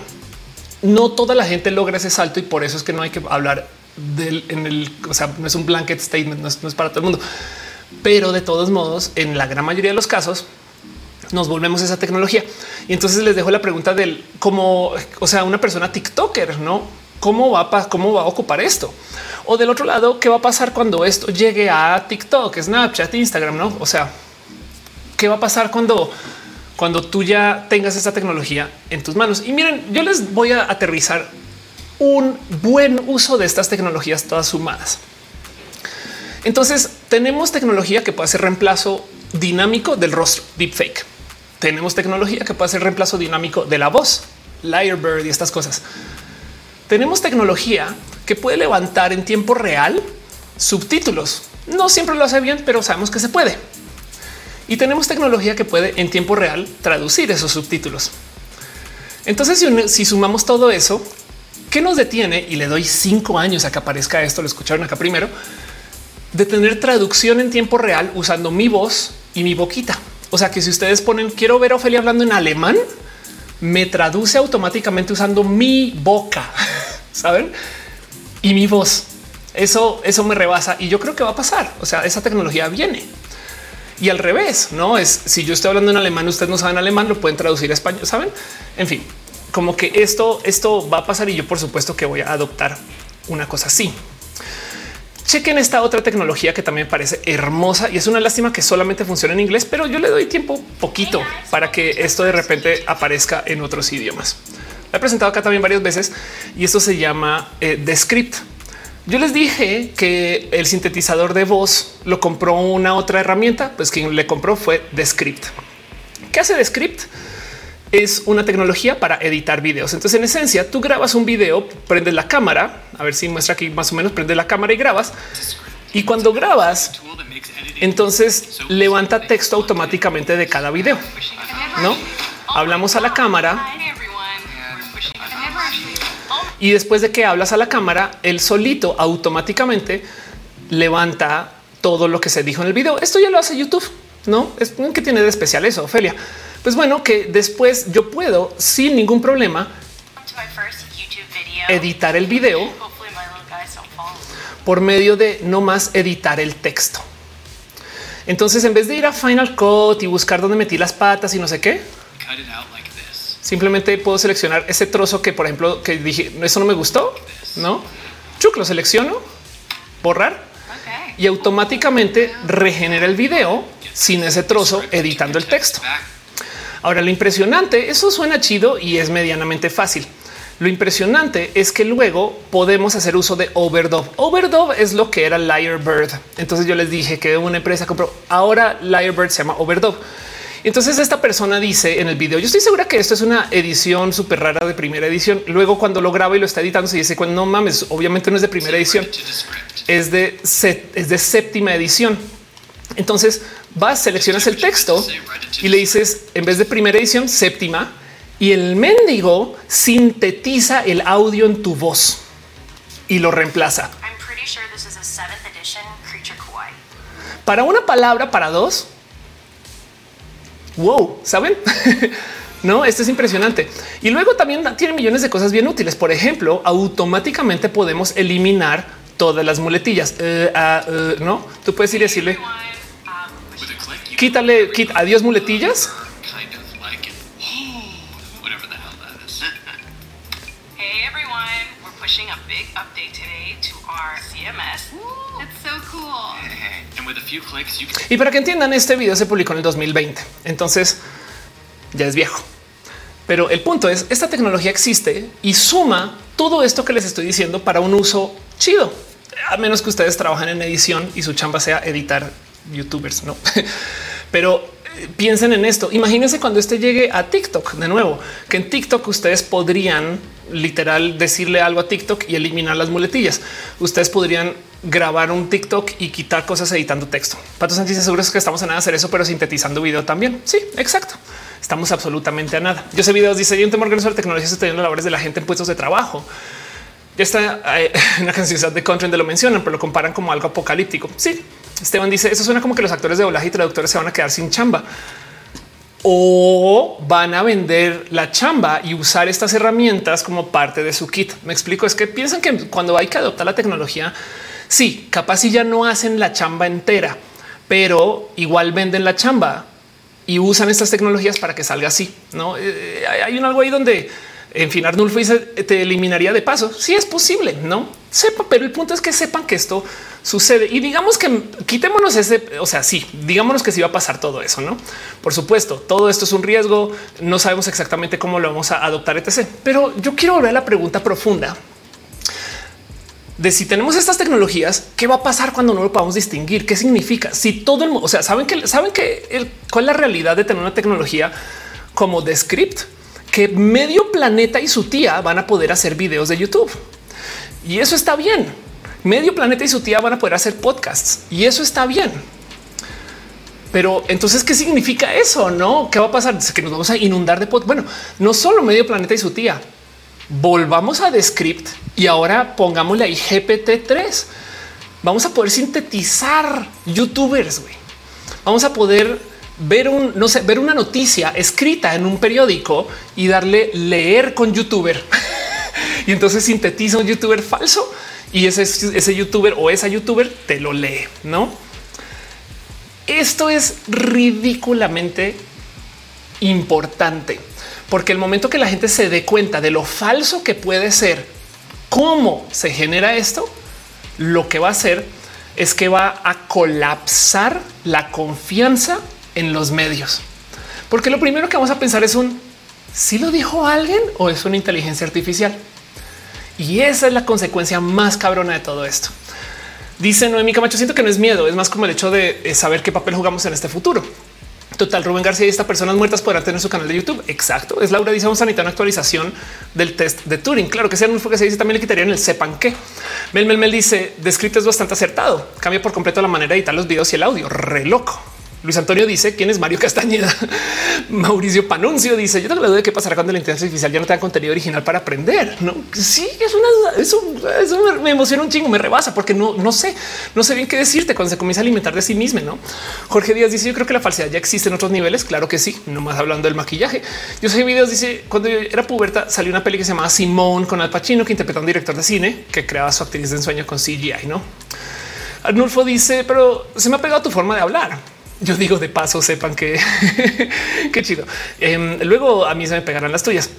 No toda la gente logra ese salto y por eso es que no hay que hablar del en el, o sea, no es un blanket statement, no es, para todo el mundo. Pero de todos modos, en la gran mayoría de los casos, nos volvemos esa tecnología. Y entonces les dejo la pregunta del cómo, o sea, una persona TikToker, no cómo va a, ocupar esto. O del otro lado, qué va a pasar cuando esto llegue a TikTok, Snapchat, Instagram, no? O sea, qué va a pasar cuando cuando tú ya tengas esa tecnología en tus manos. Y miren, yo les voy a aterrizar un buen uso de estas tecnologías todas sumadas. Entonces tenemos tecnología que puede ser reemplazo dinámico del rostro, deepfake. Tenemos tecnología que puede ser reemplazo dinámico de la voz, Lyrebird y estas cosas. Tenemos tecnología que puede levantar en tiempo real subtítulos. No siempre lo hace bien, pero sabemos que se puede. Y tenemos tecnología que puede en tiempo real traducir esos subtítulos. Entonces, si, si sumamos todo eso, ¿qué nos detiene? Y le doy cinco años a que aparezca esto, lo escucharon acá primero, de tener traducción en tiempo real usando mi voz y mi boquita. O sea que si ustedes ponen quiero ver a Ofelia hablando en alemán, me traduce automáticamente usando mi boca, saben? Y mi voz. Eso, eso me rebasa y yo creo que va a pasar. O sea, esa tecnología viene. Y al revés, no es si yo estoy hablando en alemán, ustedes no saben alemán, lo pueden traducir a español, saben? En fin, como que esto, esto va a pasar y yo por supuesto que voy a adoptar una cosa así. Chequen esta otra tecnología que también parece hermosa y es una lástima que solamente funciona en inglés, pero yo le doy tiempo poquito para que esto de repente aparezca en otros idiomas. Lo he presentado acá también varias veces y esto se llama eh, Descript. Yo les dije que el sintetizador de voz lo compró una otra herramienta, pues quien le compró fue Descript. ¿Qué hace Descript? Es una tecnología para editar videos. Entonces, en esencia, tú grabas un video, prendes la cámara, a ver si muestra aquí más o menos, prende la cámara y grabas. Y cuando grabas, entonces levanta texto automáticamente de cada video. No hablamos a la cámara y después de que hablas a la cámara, el solito automáticamente levanta todo lo que se dijo en el video. Esto ya lo hace YouTube, no es que tiene de especial eso, Ophelia. Pues bueno, que después yo puedo sin ningún problema editar el video por medio de no más editar el texto. Entonces, en vez de ir a Final Cut y buscar dónde metí las patas y no sé qué, simplemente puedo seleccionar ese trozo que, por ejemplo, que dije, eso no me gustó, no? Chuc, lo selecciono, borrar y automáticamente regenera el video sin ese trozo editando el texto. Ahora, lo impresionante, eso suena chido y es medianamente fácil. Lo impresionante es que luego podemos hacer uso de overdub. Overdub es lo que era Lyrebird. Entonces yo les dije que una empresa compró. Ahora Lyrebird se llama Overdub. Entonces esta persona dice en el video, yo estoy segura que esto es una edición súper rara de primera edición. Luego cuando lo graba y lo está editando se dice, cuando no mames, obviamente no es de primera edición, es de, es de séptima edición. Entonces vas, seleccionas el texto y le dices, en vez de primera edición, séptima, y el mendigo sintetiza el audio en tu voz y lo reemplaza. Para una palabra, para dos, wow, ¿saben? no, esto es impresionante. Y luego también tiene millones de cosas bien útiles. Por ejemplo, automáticamente podemos eliminar todas las muletillas. Eh, ah, eh, no, tú puedes ir y decirle, quítale, quita, adiós muletillas. Y para que entiendan, este video se publicó en el 2020, entonces ya es viejo. Pero el punto es, esta tecnología existe y suma todo esto que les estoy diciendo para un uso chido, a menos que ustedes trabajen en edición y su chamba sea editar youtubers, ¿no? Pero eh, piensen en esto. Imagínense cuando este llegue a TikTok de nuevo, que en TikTok ustedes podrían literal decirle algo a TikTok y eliminar las muletillas. Ustedes podrían grabar un TikTok y quitar cosas editando texto. Pato Sánchez seguro es que estamos a nada de hacer eso, pero sintetizando video también. Sí, exacto. Estamos absolutamente a nada. Yo sé videos, dice, temor que la tecnología teniendo labores de la gente en puestos de trabajo. Ya está en una canción de country donde lo mencionan, pero lo comparan como algo apocalíptico. Sí, Esteban dice, eso suena como que los actores de doblaje y traductores se van a quedar sin chamba o van a vender la chamba y usar estas herramientas como parte de su kit. Me explico, es que piensan que cuando hay que adoptar la tecnología, sí, capaz si ya no hacen la chamba entera, pero igual venden la chamba y usan estas tecnologías para que salga así. No eh, hay un algo ahí donde en fin, Arnulfo dice te eliminaría de paso. Si sí es posible, no sepa, pero el punto es que sepan que esto sucede y digamos que quitémonos ese, o sea, sí, digámonos que sí va a pasar todo eso, no? Por supuesto, todo esto es un riesgo. No sabemos exactamente cómo lo vamos a adoptar, etc. Pero yo quiero volver a la pregunta profunda de si tenemos estas tecnologías, qué va a pasar cuando no lo podamos distinguir? ¿Qué significa? Si todo el mundo, o sea, saben que saben que el, cuál es la realidad de tener una tecnología como Descript, que medio planeta y su tía van a poder hacer videos de YouTube y eso está bien. Medio planeta y su tía van a poder hacer podcasts y eso está bien. Pero entonces, ¿qué significa eso? No, qué va a pasar? Que nos vamos a inundar de pod. Bueno, no solo medio planeta y su tía. Volvamos a Descript y ahora pongámosle ahí GPT 3. Vamos a poder sintetizar youtubers. Vamos a poder ver un, no sé, ver una noticia escrita en un periódico y darle leer con youtuber. y entonces sintetiza un youtuber falso y ese, youtuber o esa youtuber te lo lee, no? Esto es ridículamente importante porque el momento que la gente se dé cuenta de lo falso que puede ser, cómo se genera esto, lo que va a hacer es que va a colapsar la confianza en los medios. Porque lo primero que vamos a pensar es un si lo dijo alguien o es una inteligencia artificial. Y esa es la consecuencia más cabrona de todo esto. Dice Noemí Camacho, siento que no es miedo, es más como el hecho de eh, saber qué papel jugamos en este futuro. Total, Rubén García y estas personas muertas podrán tener su canal de YouTube. Exacto. Es Laura dice vamos a necesitar una actualización del test de Turing. Claro que sea un que se dice también le quitarían el sepan qué. Mel Mel Mel dice descrito es bastante acertado. Cambia por completo la manera de editar los videos y el audio. Re loco. Luis Antonio dice quién es Mario Castañeda. Mauricio Panuncio dice yo tengo la duda de qué pasará cuando la inteligencia artificial ya no tenga contenido original para aprender. No, sí, es una duda. Eso, me emociona un chingo, me rebasa porque no, no sé, no sé bien qué decirte cuando se comienza a alimentar de sí mismo. No, Jorge Díaz dice yo creo que la falsedad ya existe en otros niveles. Claro que sí, no más hablando del maquillaje. Yo sé videos. Dice cuando yo era puberta salió una peli que se llamaba Simón con Al Pacino que interpreta a un director de cine que creaba su actriz de ensueño con CGI. No, Arnulfo dice, pero se me ha pegado tu forma de hablar. Yo digo de paso, sepan que qué chido. Em, luego a mí se me pegarán las tuyas.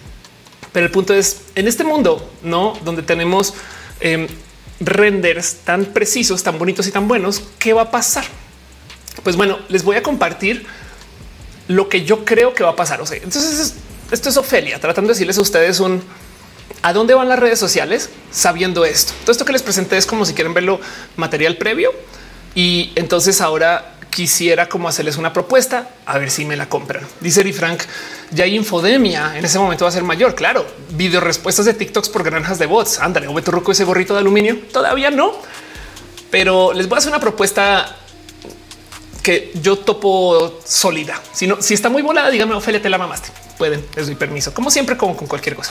Pero el punto es en este mundo, no donde tenemos em, renders tan precisos, tan bonitos y tan buenos, ¿qué va a pasar? Pues bueno, les voy a compartir lo que yo creo que va a pasar. O sea, entonces esto es Ofelia tratando de decirles a ustedes un ¿A dónde van las redes sociales sabiendo esto? Todo esto que les presenté es como si quieren verlo material previo. Y entonces ahora quisiera como hacerles una propuesta a ver si me la compran. Dice Eri Frank, ya hay infodemia. En ese momento va a ser mayor. Claro, video respuestas de TikToks por granjas de bots. Ándale, o Beto ese gorrito de aluminio. Todavía no, pero les voy a hacer una propuesta que yo topo sólida. Si no, si está muy volada, dígame, Ophelia, te la mamaste. Pueden, les doy permiso, como siempre, como con cualquier cosa.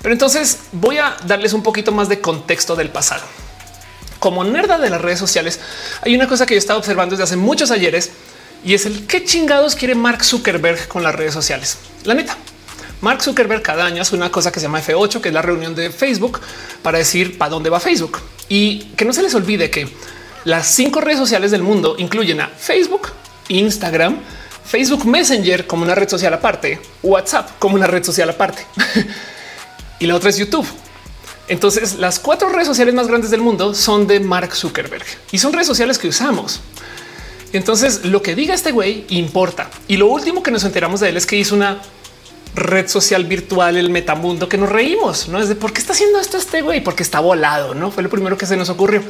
Pero entonces voy a darles un poquito más de contexto del pasado. Como nerda de las redes sociales, hay una cosa que yo estaba observando desde hace muchos ayeres y es el qué chingados quiere Mark Zuckerberg con las redes sociales. La neta, Mark Zuckerberg cada año hace una cosa que se llama F8, que es la reunión de Facebook para decir para dónde va Facebook y que no se les olvide que las cinco redes sociales del mundo incluyen a Facebook, Instagram, Facebook Messenger como una red social aparte, WhatsApp como una red social aparte y la otra es YouTube. Entonces, las cuatro redes sociales más grandes del mundo son de Mark Zuckerberg y son redes sociales que usamos. Entonces, lo que diga este güey importa. Y lo último que nos enteramos de él es que hizo una red social virtual, el metamundo, que nos reímos, ¿no? Es de por qué está haciendo esto este güey, porque está volado, ¿no? Fue lo primero que se nos ocurrió.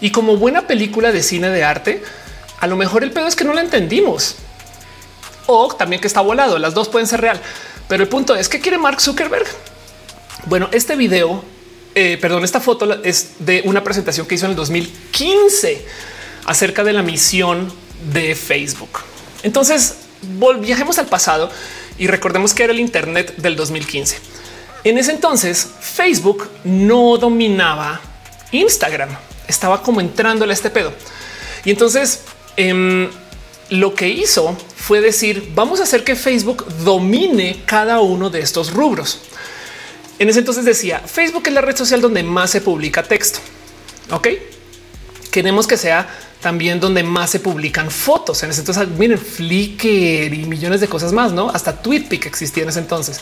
Y como buena película de cine de arte, a lo mejor el pedo es que no la entendimos. O también que está volado, las dos pueden ser real. Pero el punto es que quiere Mark Zuckerberg. Bueno, este video, eh, perdón, esta foto es de una presentación que hizo en el 2015 acerca de la misión de Facebook. Entonces, viajemos al pasado y recordemos que era el Internet del 2015. En ese entonces, Facebook no dominaba Instagram, estaba como entrándole a este pedo. Y entonces, em, lo que hizo fue decir, vamos a hacer que Facebook domine cada uno de estos rubros. En ese entonces decía, Facebook es la red social donde más se publica texto. Ok, queremos que sea también donde más se publican fotos. En ese entonces, miren, Flickr y millones de cosas más, no? Hasta TweetPic existía en ese entonces.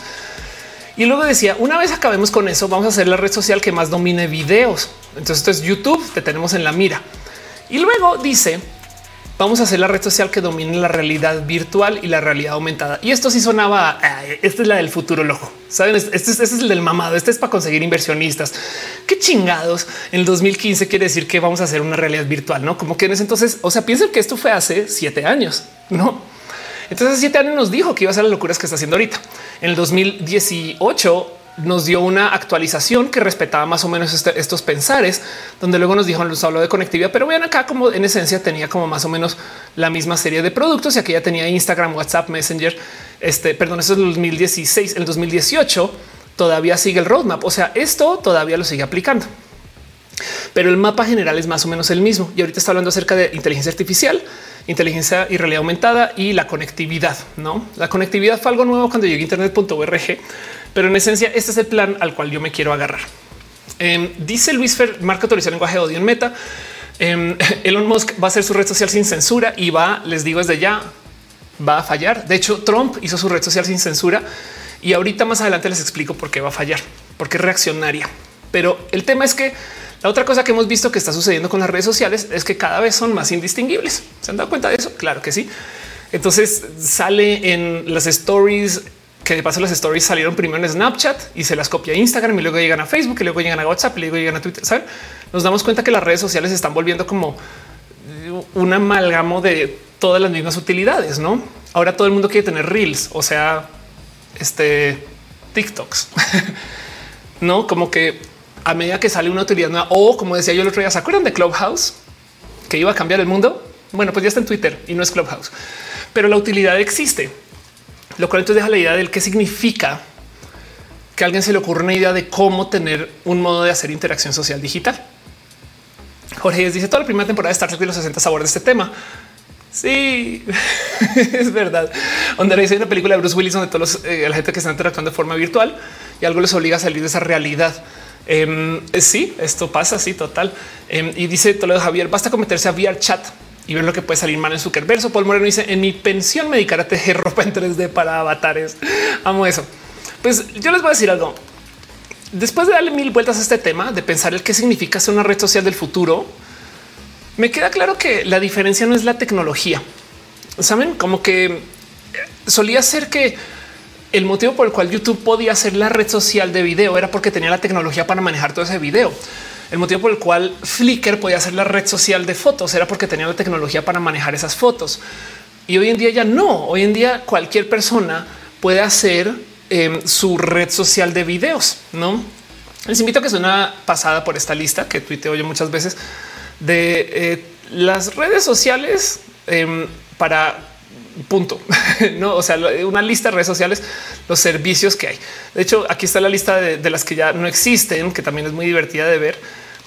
Y luego decía, una vez acabemos con eso, vamos a hacer la red social que más domine videos. Entonces esto es YouTube, te tenemos en la mira. Y luego dice, vamos a hacer la red social que domine la realidad virtual y la realidad aumentada. Y esto sí sonaba, esta es la del futuro loco. Saben, este, este, es el del mamado. Este es para conseguir inversionistas. Qué chingados. En el 2015 quiere decir que vamos a hacer una realidad virtual, no como que en ese entonces, o sea, piensen que esto fue hace siete años, no? Entonces, siete años nos dijo que iba a ser las locuras que está haciendo ahorita. En el 2018 nos dio una actualización que respetaba más o menos este, estos pensares, donde luego nos dijo, nos habló de conectividad, pero vean acá como en esencia tenía como más o menos la misma serie de productos y aquí ya tenía Instagram, WhatsApp, Messenger, este, perdón, eso es el 2016, el 2018 todavía sigue el roadmap, o sea, esto todavía lo sigue aplicando. Pero el mapa general es más o menos el mismo. Y ahorita está hablando acerca de inteligencia artificial, inteligencia y realidad aumentada y la conectividad. No, la conectividad fue algo nuevo cuando llegué a internet.org pero en esencia, este es el plan al cual yo me quiero agarrar. Em, dice Luis Fer, marca autorizar lenguaje de odio en meta. Em, Elon Musk va a hacer su red social sin censura y va, les digo desde ya, va a fallar. De hecho, Trump hizo su red social sin censura y ahorita más adelante les explico por qué va a fallar, porque es reaccionaria. Pero el tema es que la otra cosa que hemos visto que está sucediendo con las redes sociales es que cada vez son más indistinguibles. ¿Se han dado cuenta de eso? Claro que sí. Entonces sale en las stories que de paso las stories salieron primero en Snapchat y se las copia Instagram y luego llegan a Facebook y luego llegan a WhatsApp y luego llegan a Twitter. Nos damos cuenta que las redes sociales están volviendo como un amalgamo de todas las mismas utilidades. No, ahora todo el mundo quiere tener reels, o sea, este TikToks, no como que a medida que sale una utilidad nueva o como decía yo el otro día, ¿se acuerdan de Clubhouse que iba a cambiar el mundo? Bueno, pues ya está en Twitter y no es Clubhouse, pero la utilidad existe lo cual entonces deja la idea del qué significa que a alguien se le ocurra una idea de cómo tener un modo de hacer interacción social digital. Jorge dice toda la primera temporada de Star Trek de los 60 sabores de este tema. Sí, es verdad. Donde dice una película de Bruce Willis donde todos eh, la gente que está interactuando de forma virtual y algo les obliga a salir de esa realidad. Em, sí, esto pasa así total. Em, y dice Toledo Javier, basta cometerse a VR chat y ver lo que puede salir mal en su verso. Paul Moreno dice en mi pensión me dedicaré a tejer ropa en 3D para avatares. Amo eso. Pues yo les voy a decir algo. Después de darle mil vueltas a este tema de pensar el qué significa ser una red social del futuro, me queda claro que la diferencia no es la tecnología. Saben como que solía ser que el motivo por el cual YouTube podía ser la red social de video era porque tenía la tecnología para manejar todo ese video. El motivo por el cual Flickr podía ser la red social de fotos era porque tenía la tecnología para manejar esas fotos. Y hoy en día ya no. Hoy en día cualquier persona puede hacer em, su red social de videos. No les invito a que sea una pasada por esta lista que tuiteo yo muchas veces de eh, las redes sociales em, para punto. no, o sea, una lista de redes sociales, los servicios que hay. De hecho, aquí está la lista de, las que ya no existen, que también es muy divertida de ver.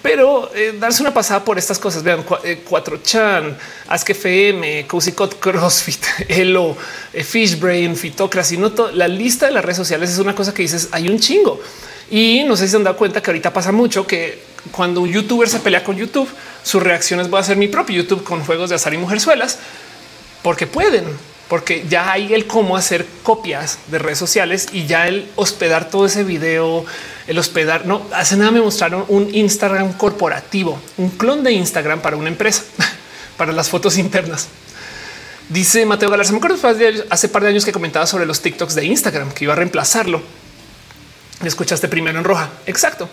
Pero eh, darse una pasada por estas cosas. Vean 4chan, Ask FM, CrossFit, Elo, eh, Fishbrain, Fitocracy. No la lista de las redes sociales es una cosa que dices hay un chingo. Y no sé si se han dado cuenta que ahorita pasa mucho que cuando un youtuber se pelea con YouTube, sus reacciones voy a hacer mi propio YouTube con juegos de azar y mujerzuelas porque pueden, porque ya hay el cómo hacer copias de redes sociales y ya el hospedar todo ese video, el hospedar. No hace nada me mostraron un Instagram corporativo, un clon de Instagram para una empresa, para las fotos internas. Dice Mateo Galarza, me acuerdo hace par de años que comentaba sobre los TikToks de Instagram, que iba a reemplazarlo. Escuchaste primero en roja. Exacto.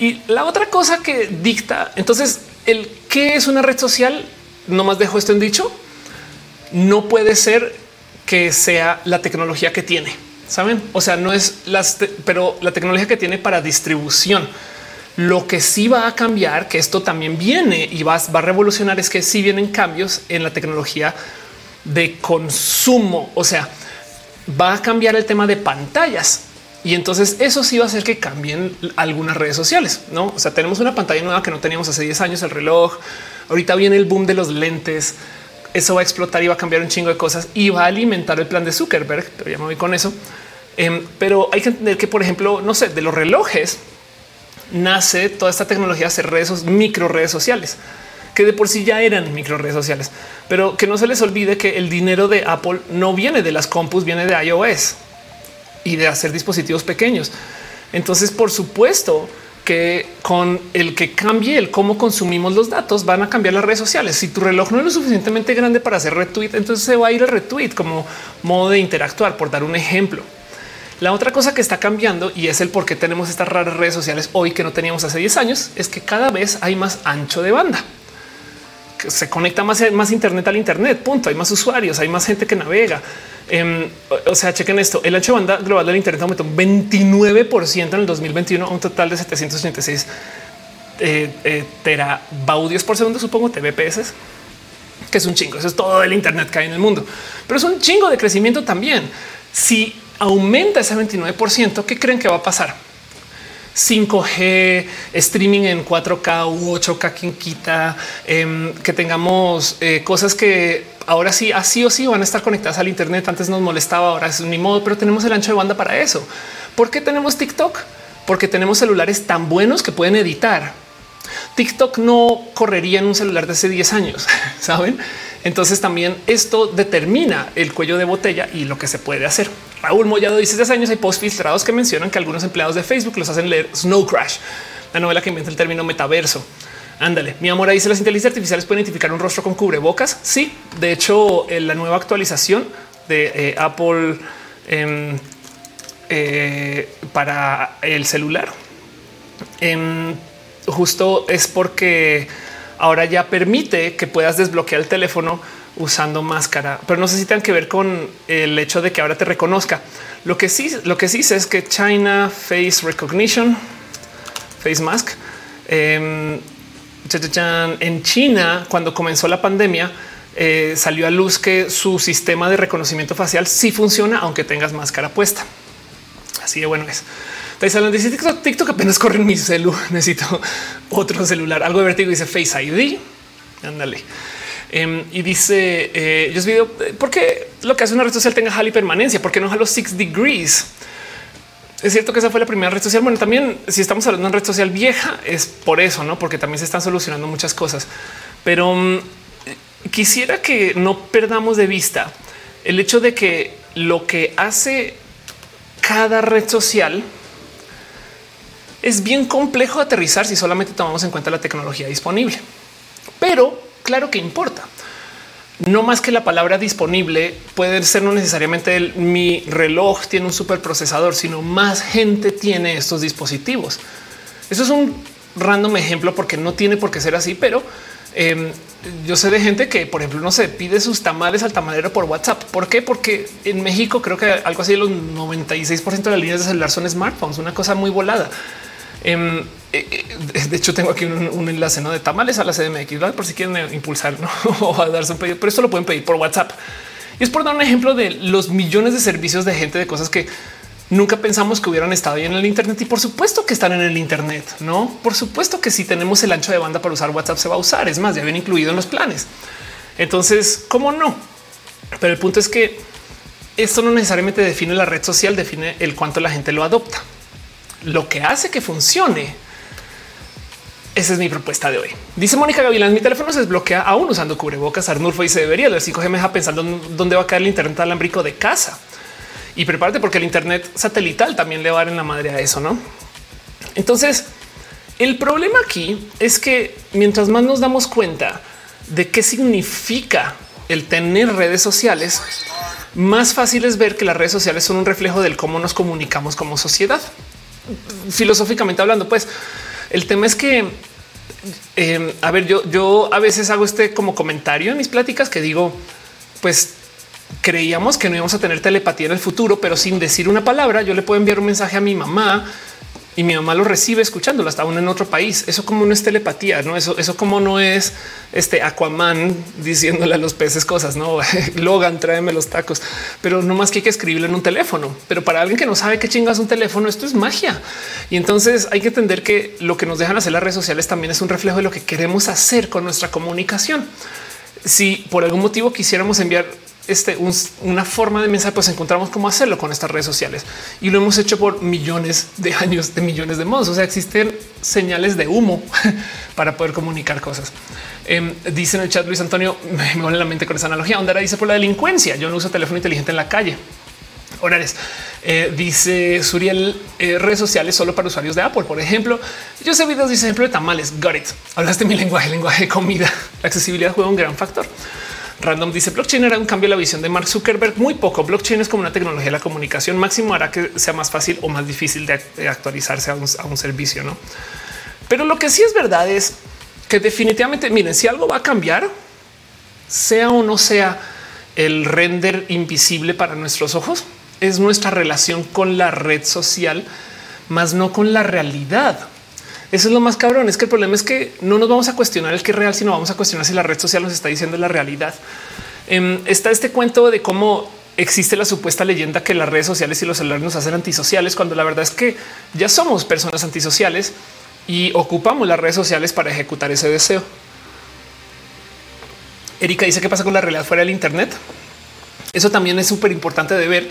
Y la otra cosa que dicta, entonces, el qué es una red social, no más dejo esto en dicho, no puede ser que sea la tecnología que tiene. Saben? O sea, no es las, pero la tecnología que tiene para distribución. Lo que sí va a cambiar, que esto también viene y va, va a revolucionar, es que sí vienen cambios en la tecnología de consumo. O sea, va a cambiar el tema de pantallas. Y entonces eso sí va a hacer que cambien algunas redes sociales. No, o sea, tenemos una pantalla nueva que no teníamos hace 10 años, el reloj. Ahorita viene el boom de los lentes eso va a explotar y va a cambiar un chingo de cosas y va a alimentar el plan de Zuckerberg, pero ya me voy con eso. Em, pero hay que entender que, por ejemplo, no sé, de los relojes nace toda esta tecnología de hacer redes, micro redes sociales, que de por sí ya eran micro redes sociales, pero que no se les olvide que el dinero de Apple no viene de las compus, viene de iOS y de hacer dispositivos pequeños. Entonces, por supuesto, que con el que cambie el cómo consumimos los datos van a cambiar las redes sociales. Si tu reloj no es lo suficientemente grande para hacer retweet, entonces se va a ir el retweet como modo de interactuar, por dar un ejemplo. La otra cosa que está cambiando y es el por qué tenemos estas raras redes sociales hoy que no teníamos hace 10 años es que cada vez hay más ancho de banda. Se conecta más, más Internet al Internet. Punto. Hay más usuarios, hay más gente que navega. Em, o sea, chequen esto. El ancho de banda global del Internet aumentó un 29% en el 2021 a un total de 786 eh, eh, terabaudios por segundo, supongo, TBPS, que es un chingo. Eso es todo el Internet que hay en el mundo, pero es un chingo de crecimiento también. Si aumenta ese 29%, ¿qué creen que va a pasar? 5G, streaming en 4K u 8K, quien quita em, que tengamos eh, cosas que ahora sí, así o sí van a estar conectadas al Internet. Antes nos molestaba, ahora es mi modo, pero tenemos el ancho de banda para eso. ¿Por qué tenemos TikTok? Porque tenemos celulares tan buenos que pueden editar. TikTok no correría en un celular de hace 10 años, saben? Entonces también esto determina el cuello de botella y lo que se puede hacer. Raúl Mollado dice desde años hay post filtrados que mencionan que algunos empleados de Facebook los hacen leer Snow Crash, la novela que inventa el término metaverso. Ándale, mi amor, dice las inteligencias artificiales pueden identificar un rostro con cubrebocas. Sí, de hecho, en la nueva actualización de eh, Apple em, eh, para el celular, em, justo es porque ahora ya permite que puedas desbloquear el teléfono usando máscara, pero no sé si tengan que ver con el hecho de que ahora te reconozca. Lo que sí, lo que sí sé es que China Face Recognition, Face Mask, em, en China, cuando comenzó la pandemia, eh, salió a luz que su sistema de reconocimiento facial sí funciona, aunque tengas máscara puesta. Así de bueno es. Dice TikTok, TikTok apenas corre mi celu. Necesito otro celular. Algo de vertigo dice Face ID. Ándale. Em, y dice eh, yo video eh, porque lo que hace una red social tenga jala y permanencia, porque no a los six degrees. Es cierto que esa fue la primera red social. Bueno, también si estamos hablando de una red social vieja es por eso, no? Porque también se están solucionando muchas cosas, pero mm, quisiera que no perdamos de vista el hecho de que lo que hace cada red social es bien complejo aterrizar si solamente tomamos en cuenta la tecnología disponible, pero claro que importa. no más que la palabra disponible puede ser no necesariamente el, mi reloj tiene un superprocesador, sino más gente tiene estos dispositivos. Eso es un random ejemplo porque no tiene por qué ser así, pero em, yo sé de gente que, por ejemplo, no se pide sus tamales al tamalero por WhatsApp. ¿Por qué? Porque en México creo que algo así de los 96 de las líneas de celular son smartphones, una cosa muy volada. Em, eh, eh, de hecho, tengo aquí un, enlace ¿no? de tamales a la CDMX por si quieren impulsar o a darse un pedido, pero esto lo pueden pedir por WhatsApp. Y es por dar un ejemplo de los millones de servicios de gente, de cosas que nunca pensamos que hubieran estado en el Internet. Y por supuesto que están en el Internet, no? Por supuesto que si tenemos el ancho de banda para usar WhatsApp, se va a usar. Es más, ya viene incluido en los planes. Entonces, cómo no? Pero el punto es que esto no necesariamente define la red social, define el cuánto la gente lo adopta. Lo que hace que funcione. Esa es mi propuesta de hoy. Dice Mónica Gavilán, mi teléfono se desbloquea aún usando cubrebocas. Arnulfo y se debería. El 5G me deja pensando dónde va a caer el internet alámbrico de casa y prepárate porque el Internet satelital también le va a dar en la madre a eso, no? Entonces, el problema aquí es que mientras más nos damos cuenta de qué significa el tener redes sociales, más fácil es ver que las redes sociales son un reflejo del cómo nos comunicamos como sociedad. Filosóficamente hablando, pues el tema es que, eh, a ver, yo, yo a veces hago este como comentario en mis pláticas que digo, pues creíamos que no íbamos a tener telepatía en el futuro, pero sin decir una palabra, yo le puedo enviar un mensaje a mi mamá y mi mamá lo recibe escuchándolo hasta aún en otro país. Eso como no es telepatía, no eso, eso como no es este Aquaman diciéndole a los peces cosas, no Logan, tráeme los tacos, pero no más que hay que escribirlo en un teléfono. Pero para alguien que no sabe qué chingas un teléfono, esto es magia. Y entonces hay que entender que lo que nos dejan hacer las redes sociales también es un reflejo de lo que queremos hacer con nuestra comunicación. Si por algún motivo quisiéramos enviar este, una forma de mensaje, pues encontramos cómo hacerlo con estas redes sociales y lo hemos hecho por millones de años, de millones de modos. O sea, existen señales de humo para poder comunicar cosas. Eh, dice en el chat Luis Antonio, me vuelve la mente con esa analogía. Onda dice por la delincuencia. Yo no uso teléfono inteligente en la calle. Horarios. Eh, dice Suriel, eh, redes sociales solo para usuarios de Apple. Por ejemplo, yo sé videos, dice ejemplo de tamales. Got it. Hablaste mi lenguaje, lenguaje de comida. La accesibilidad juega un gran factor. Random dice blockchain era un cambio en la visión de Mark Zuckerberg. Muy poco. Blockchain es como una tecnología de la comunicación máximo hará que sea más fácil o más difícil de actualizarse a un, servicio. No, pero lo que sí es verdad es que definitivamente miren, si algo va a cambiar, sea o no sea el render invisible para nuestros ojos, es nuestra relación con la red social, más no con la realidad. Eso es lo más cabrón. Es que el problema es que no nos vamos a cuestionar el que es real, sino vamos a cuestionar si la red social nos está diciendo la realidad. Em, está este cuento de cómo existe la supuesta leyenda que las redes sociales y los celulares nos hacen antisociales, cuando la verdad es que ya somos personas antisociales y ocupamos las redes sociales para ejecutar ese deseo. Erika dice qué pasa con la realidad fuera del Internet. Eso también es súper importante de ver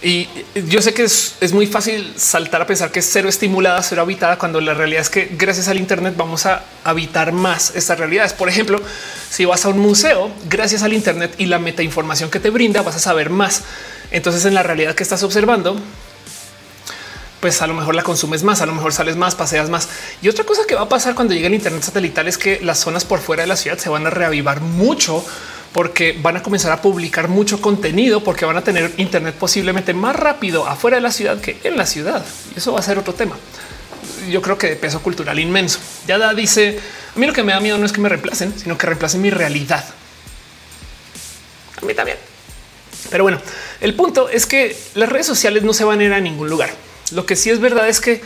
y yo sé que es, muy fácil saltar a pensar que es cero estimulada, cero habitada, cuando la realidad es que gracias al Internet vamos a habitar más estas realidades. Por ejemplo, si vas a un museo, gracias al Internet y la metainformación que te brinda, vas a saber más. Entonces, en la realidad que estás observando, pues a lo mejor la consumes más, a lo mejor sales más, paseas más. Y otra cosa que va a pasar cuando llegue el Internet satelital es que las zonas por fuera de la ciudad se van a reavivar mucho porque van a comenzar a publicar mucho contenido, porque van a tener Internet posiblemente más rápido afuera de la ciudad que en la ciudad. Y eso va a ser otro tema. Yo creo que de peso cultural inmenso. Ya dice, a mí lo que me da miedo no es que me reemplacen, sino que reemplacen mi realidad. A mí también. Pero bueno, el punto es que las redes sociales no se van a ir a ningún lugar. Lo que sí es verdad es que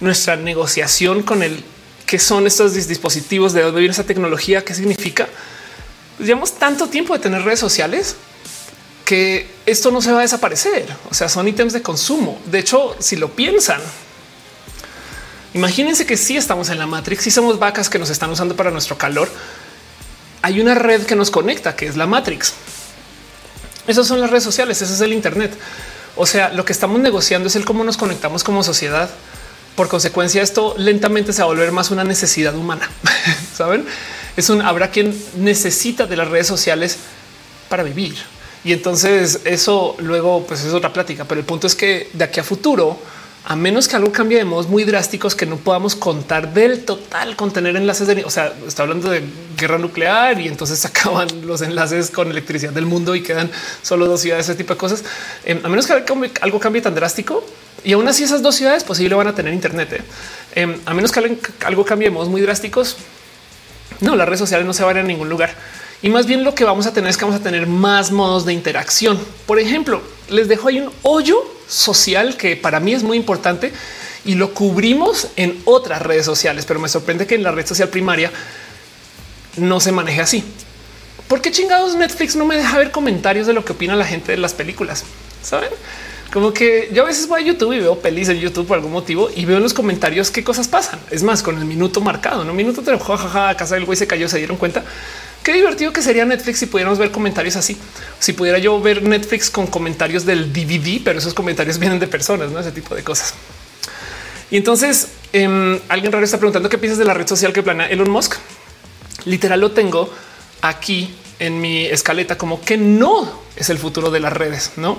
nuestra negociación con el que son estos dispositivos, de dónde viene esa tecnología, qué significa, llevamos tanto tiempo de tener redes sociales que esto no se va a desaparecer. O sea, son ítems de consumo. De hecho, si lo piensan, imagínense que si estamos en la Matrix, y somos vacas que nos están usando para nuestro calor. Hay una red que nos conecta, que es la Matrix. Esas son las redes sociales, ese es el Internet. O sea, lo que estamos negociando es el cómo nos conectamos como sociedad. Por consecuencia, esto lentamente se va a volver más una necesidad humana. Saben? Es un habrá quien necesita de las redes sociales para vivir. Y entonces eso luego pues es otra plática, pero el punto es que de aquí a futuro a menos que algo cambie de modos muy drásticos que no podamos contar del total con tener enlaces de, o sea, está hablando de guerra nuclear y entonces acaban los enlaces con electricidad del mundo y quedan solo dos ciudades, ese tipo de cosas. Em, a menos que algo cambie tan drástico y aún así esas dos ciudades posible van a tener internet. ¿eh? Em, a menos que algo cambie de modos muy drásticos. No, las redes sociales no se van a ningún lugar. Y más bien lo que vamos a tener es que vamos a tener más modos de interacción. Por ejemplo, les dejo ahí un hoyo social que para mí es muy importante y lo cubrimos en otras redes sociales, pero me sorprende que en la red social primaria no se maneje así. ¿Por qué chingados Netflix no me deja ver comentarios de lo que opina la gente de las películas? Saben? Como que yo a veces voy a YouTube y veo pelis en YouTube por algún motivo y veo en los comentarios qué cosas pasan. Es más, con el minuto marcado, no minuto de jajaja, casa del güey se cayó, se dieron cuenta. Qué divertido que sería Netflix si pudiéramos ver comentarios así. Si pudiera yo ver Netflix con comentarios del DVD, pero esos comentarios vienen de personas, no ese tipo de cosas. Y entonces em, alguien raro está preguntando qué piensas de la red social que planea Elon Musk. Literal lo tengo aquí en mi escaleta como que no es el futuro de las redes, no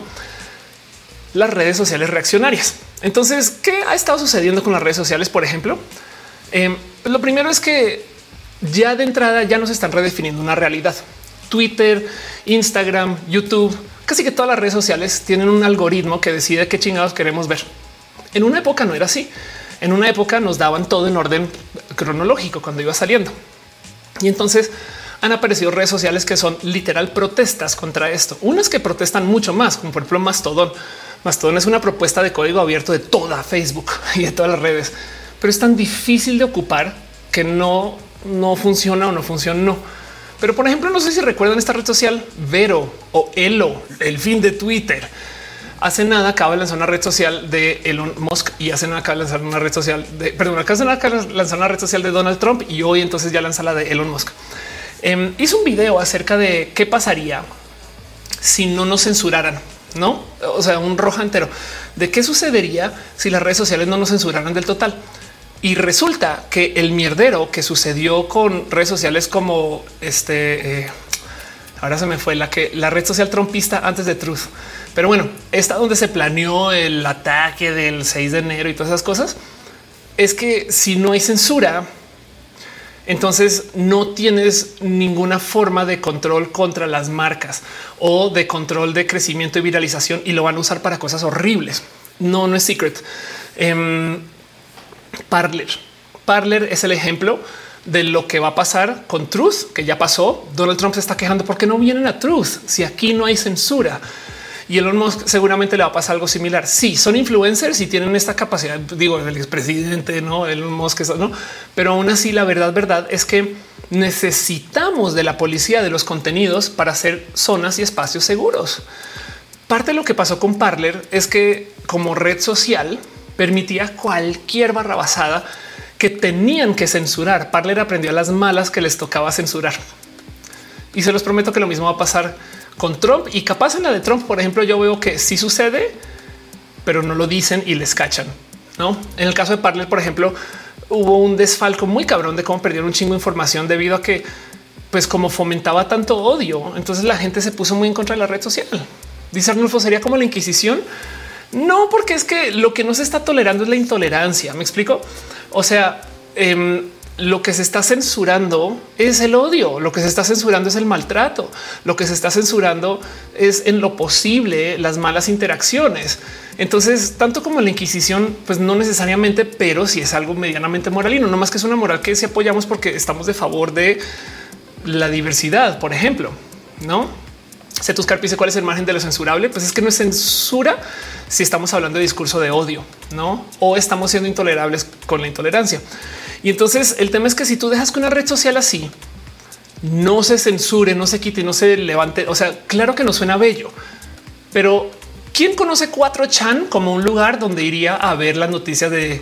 las redes sociales reaccionarias. Entonces, ¿qué ha estado sucediendo con las redes sociales? Por ejemplo, em, lo primero es que ya de entrada ya nos están redefiniendo una realidad. Twitter, Instagram, YouTube, casi que todas las redes sociales tienen un algoritmo que decide qué chingados queremos ver. En una época no era así. En una época nos daban todo en orden cronológico cuando iba saliendo. Y entonces han aparecido redes sociales que son literal protestas contra esto. Unas que protestan mucho más, como por ejemplo Mastodon. Mastodon es una propuesta de código abierto de toda Facebook y de todas las redes, pero es tan difícil de ocupar que no no funciona o no funcionó. Pero por ejemplo, no sé si recuerdan esta red social Vero o Elo, el fin de Twitter. Hace nada acaba de lanzar una red social de Elon Musk y hace nada acaba de lanzar una red social de, perdón, acaba de lanzar una red social de Donald Trump y hoy entonces ya lanza la de Elon Musk. Em, hizo un video acerca de qué pasaría si no nos censuraran, no? O sea, un rojo entero de qué sucedería si las redes sociales no nos censuraran del total. Y resulta que el mierdero que sucedió con redes sociales como este, eh, ahora se me fue la que la red social trompista antes de Truth. Pero bueno, está donde se planeó el ataque del 6 de enero y todas esas cosas. Es que si no hay censura, entonces no tienes ninguna forma de control contra las marcas o de control de crecimiento y viralización y lo van a usar para cosas horribles. No, no es secret. Em, Parler. Parler es el ejemplo de lo que va a pasar con Truth, que ya pasó. Donald Trump se está quejando porque no vienen a Truth si aquí no hay censura. Y Elon Musk seguramente le va a pasar algo similar. Sí, son influencers y tienen esta capacidad, digo, el expresidente, no Elon Musk, eso, no, pero aún así la verdad, verdad es que necesitamos de la policía de los contenidos para hacer zonas y espacios seguros. Parte de lo que pasó con Parler es que como red social, permitía cualquier barra basada que tenían que censurar. Parler aprendió a las malas que les tocaba censurar. Y se los prometo que lo mismo va a pasar con Trump y capaz en la de Trump, por ejemplo, yo veo que sí sucede, pero no lo dicen y les cachan. No en el caso de Parler, por ejemplo, hubo un desfalco muy cabrón de cómo perdieron un chingo de información debido a que, pues, como fomentaba tanto odio, entonces la gente se puso muy en contra de la red social. Dice Arnulfo, sería como la Inquisición. No, porque es que lo que no se está tolerando es la intolerancia. Me explico. O sea, em, lo que se está censurando es el odio, lo que se está censurando es el maltrato, lo que se está censurando es en lo posible las malas interacciones. Entonces, tanto como la Inquisición, pues no necesariamente, pero si es algo medianamente moralino, no más que es una moral que si apoyamos porque estamos de favor de la diversidad, por ejemplo, no? Cetus dice cuál es el margen de lo censurable. Pues es que no es censura si estamos hablando de discurso de odio, no? O estamos siendo intolerables con la intolerancia. Y entonces el tema es que si tú dejas que una red social así no se censure, no se quite no se levante, o sea, claro que no suena bello, pero ¿quién conoce 4chan como un lugar donde iría a ver las noticias de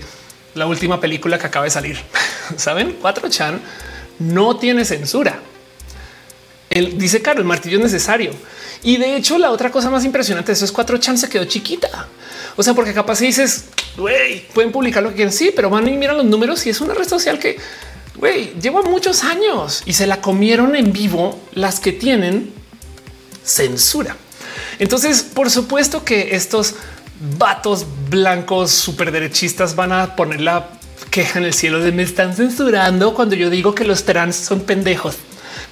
la última película que acaba de salir? Saben, 4chan no tiene censura él dice, claro, el martillo es necesario. Y de hecho, la otra cosa más impresionante de eso es cuatro chances quedó chiquita. O sea, porque capaz si dices, pueden publicar lo que quieren. Sí, pero van y miran los números y es una red social que güey, lleva muchos años y se la comieron en vivo las que tienen censura. Entonces, por supuesto que estos vatos blancos súper derechistas van a poner la queja en el cielo de me están censurando cuando yo digo que los trans son pendejos.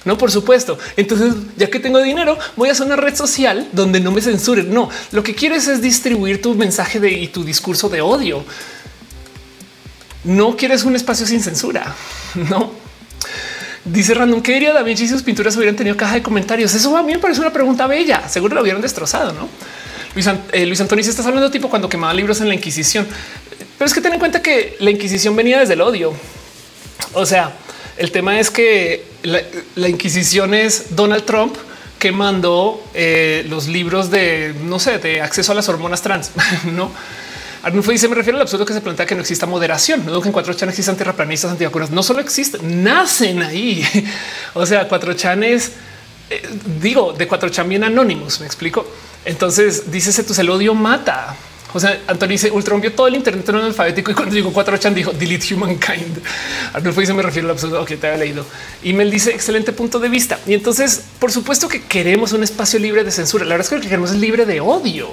No, por supuesto. Entonces, ya que tengo dinero, voy a hacer una red social donde no me censuren. No, lo que quieres es distribuir tu mensaje de y tu discurso de odio. No quieres un espacio sin censura. No. Dice Random, ¿qué diría Da Vinci si sus pinturas hubieran tenido caja de comentarios? Eso a mí me parece una pregunta bella. Seguro lo hubieran destrozado, ¿no? Luis, eh, Luis Antonio, si estás hablando tipo cuando quemaba libros en la Inquisición. Pero es que ten en cuenta que la Inquisición venía desde el odio. O sea, el tema es que la, Inquisición es Donald Trump que mandó eh, los libros de, no sé, de acceso a las hormonas trans, ¿no? Arnulfo dice, me refiero al absurdo que se plantea que no exista moderación. No que en cuatro chan existan terraplanistas antivacunas. No solo existen, nacen ahí. o sea, cuatro chanes, eh, digo, de cuatro chan bien anónimos, me explico. Entonces, dice, tú el odio mata. O sea, Antonio dice Ultron vio todo el Internet en alfabético y cuando digo 4chan dijo delete humankind. Arnulfo dice me refiero al absurdo que te había leído. Y me dice excelente punto de vista. Y entonces, por supuesto que queremos un espacio libre de censura. La verdad es que lo que queremos es libre de odio,